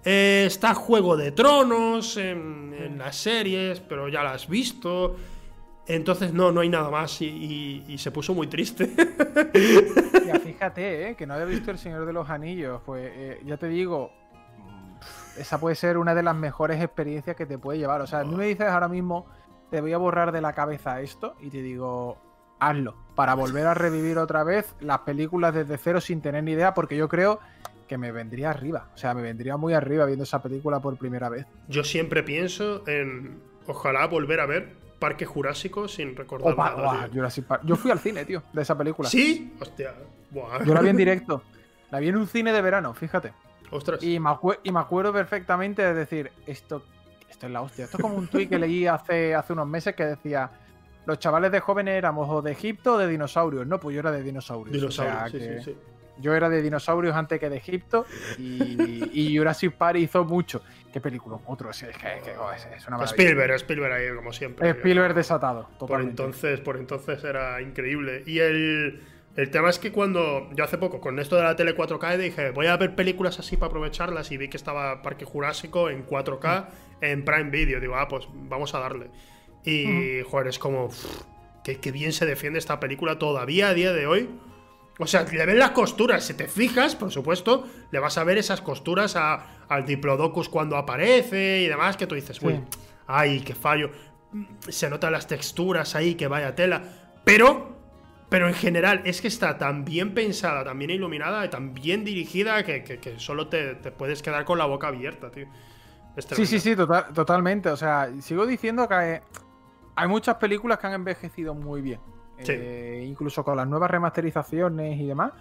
eh, está Juego de Tronos en, las series, pero ya la has visto. Entonces no, no hay nada más y, se puso muy triste. Ya, fíjate, eh, que no había visto El Señor de los Anillos. Pues eh, ya te digo, esa puede ser una de las mejores experiencias que te puede llevar. O sea, a mí me dices ahora mismo, te voy a borrar de la cabeza esto y te digo, hazlo. Para volver a revivir otra vez las películas desde cero sin tener ni idea, porque yo creo que me vendría arriba. O sea, me vendría muy arriba viendo esa película por primera vez. Yo siempre pienso en ojalá volver a ver Parque Jurásico sin recordar nada. Yo fui al cine, tío, de esa película. ¿Sí? Hostia. Yo la vi en directo. La vi en un cine de verano, fíjate. Ostras. Y me, y me acuerdo perfectamente de decir, esto, esto es la hostia. Esto es como un tuit que leí hace, hace unos meses que decía, los chavales de jóvenes éramos o de Egipto o de dinosaurios. No, pues yo era de dinosaurios. Dinosaurios, sí, sí, sí. Yo era de dinosaurios antes que de Egipto y, y Jurassic Park hizo mucho. ¿Qué película? Otro, es, oh, es, es una maravilla. Spielberg, Spielberg ahí como siempre. Spielberg desatado. Por entonces, por entonces era increíble. Y el, el tema es que cuando yo hace poco, con esto de la tele 4K, dije, voy a ver películas así para aprovecharlas y vi que estaba Parque Jurásico en 4K en Prime Video. Digo, ah, pues vamos a darle. Y, joder, es como, que, que bien se defiende esta película todavía a día de hoy o sea, le ven las costuras. Si te fijas, por supuesto, le vas a ver esas costuras al Diplodocus cuando aparece y demás, que tú dices, uy, ay, qué fallo. Se notan las texturas ahí, que vaya tela. Pero, pero en general, es que está tan bien pensada, tan bien iluminada y tan bien dirigida que, solo te, puedes quedar con la boca abierta, tío. sí, sí, sí, totalmente. O sea, sigo diciendo que hay muchas películas que han envejecido muy bien. Eh, incluso con las nuevas remasterizaciones y demás.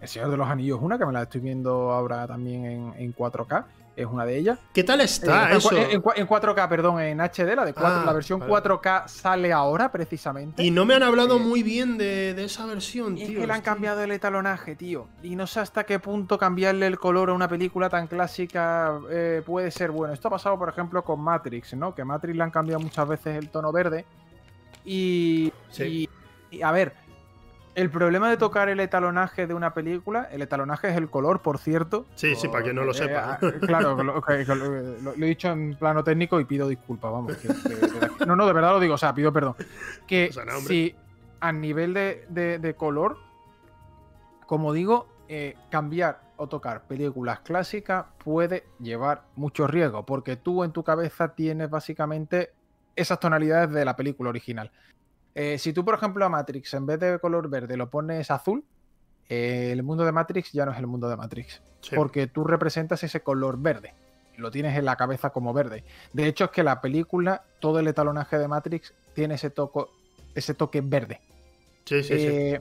El Señor de los Anillos es una, que me la estoy viendo ahora también en, 4K. Es una de ellas. ¿Qué tal está eh, eso? En, 4K, perdón, en HD, la de ah, la versión 4K sale ahora precisamente. Y no me han hablado eh, muy bien de, esa versión, tío. Es que le han cambiado el etalonaje, tío. Y no sé hasta qué punto cambiarle el color a una película tan clásica puede ser bueno. Esto ha pasado, por ejemplo, con Matrix, ¿no? Que Matrix le han cambiado muchas veces el tono verde. Y, y a ver, el problema de tocar el etalonaje de una película, el etalonaje es el color, por cierto. Sí, sí, para que no lo sepa. Eh, claro, lo, he dicho en plano técnico y pido disculpas, vamos. no, no, de verdad lo digo, o sea, pido perdón. Que si a nivel de, color, como digo, eh, cambiar o tocar películas clásicas puede llevar mucho riesgo, porque tú en tu cabeza tienes básicamente esas tonalidades de la película original. Eh, si tú, por ejemplo, a Matrix en vez de color verde lo pones azul, eh, el mundo de Matrix ya no es el mundo de Matrix. Porque tú representas ese color verde. Lo tienes en la cabeza como verde. De hecho, es que la película, todo el etalonaje de Matrix tiene ese, toco, ese toque verde. Sí, sí, sí. Eh,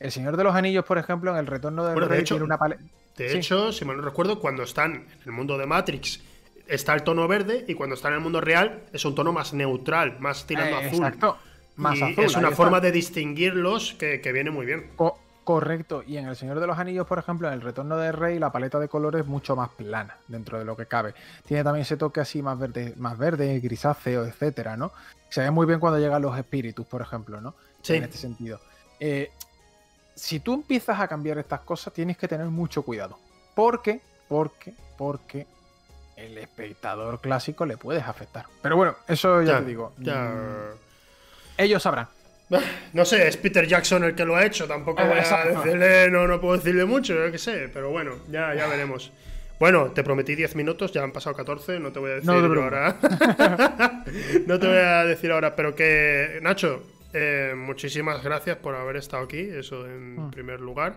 el Señor de los Anillos, por ejemplo, en el retorno de, bueno, de hecho, tiene una paleta. De hecho, si mal no recuerdo, cuando están en el mundo de Matrix está el tono verde y cuando están en el mundo real es un tono más neutral, más tirando azul. Exacto es una forma de distinguirlos que, viene muy bien. Correcto, y en El Señor de los Anillos, por ejemplo, en El Retorno del Rey, la paleta de colores es mucho más plana dentro de lo que cabe. Tiene también ese toque así más verde, más verde, grisáceo, etcétera, ¿no? Se ve muy bien cuando llegan los espíritus, por ejemplo, ¿no? Sí. En este sentido. Eh, si tú empiezas a cambiar estas cosas, tienes que tener mucho cuidado. Porque, porque, porque el espectador clásico le puedes afectar. Pero bueno, eso ya, Ya, te digo. Ya. Ellos sabrán. No sé, es Peter Jackson el que lo ha hecho. Tampoco Eh, voy a decirle, no, no puedo decirle mucho, yo qué sé. Pero bueno, ya, ya veremos. Bueno, te prometí 10 minutos, ya han pasado 14, no te voy a decir No ahora. no te voy a decir ahora, pero que, Nacho, eh, muchísimas gracias por haber estado aquí, eso en Mm. primer lugar.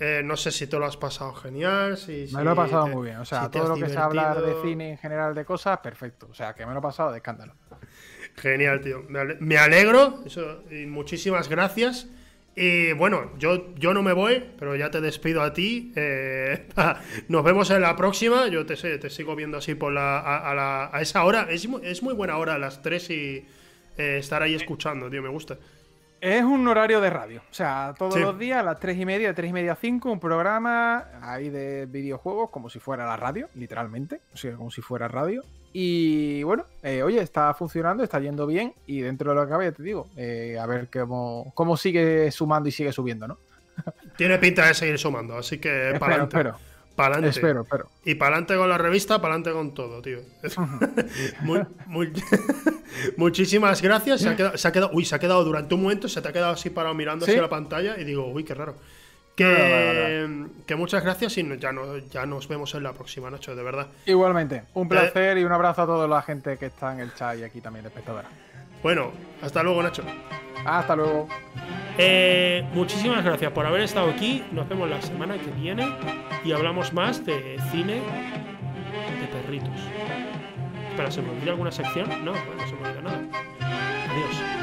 Eh, no sé si te lo has pasado genial. Si, Me lo he pasado te- muy bien. O sea, si todo lo que sea hablar de divertido. cine en general de cosas, perfecto. O sea, que me lo he pasado de escándalo. Genial, tío. Me ale- me alegro. Eso, y muchísimas gracias. Y bueno, yo, yo no me voy, pero ya te despido a ti. Eh, nos vemos en la próxima. Yo te, sé- te sigo viendo así por la, a, a la- a esa hora. Es, mu- es muy buena hora, a las 3 y eh, estar ahí escuchando, tío. Me gusta. Es un horario de radio. O sea, todos Sí. los días a las 3 y media, de 3 y media a 5, un programa ahí de videojuegos, como si fuera la radio, literalmente. O sea, como si fuera radio. Y bueno, eh, oye, está funcionando, está yendo bien. Y dentro de lo que cabe, ya te digo, eh, a ver cómo, cómo sigue sumando y sigue subiendo, ¿no? Tiene pinta de seguir sumando, así que Espero, pa'lante. espero, Pa'lante. espero, espero. Y pa'lante con la revista, pa'lante con todo, tío. Muy- muy- Muchísimas gracias. Se ha, quedado, se ha quedado- uy, se ha quedado durante un momento, se te ha quedado así parado mirando ¿Sí? hacia la pantalla y digo, uy, qué raro. Que, Vale, vale, que muchas gracias y ya, no, ya nos vemos en la próxima, Nacho, de verdad. Igualmente, un placer y un abrazo a toda la gente que está en el chat y aquí también de espectadora. Bueno, hasta luego, Nacho. Hasta luego. Eh, muchísimas gracias por haber estado aquí. Nos vemos la semana que viene y hablamos más de cine de perritos. Espera, ¿se me olvida alguna sección? No, bueno, no se me olvida nada.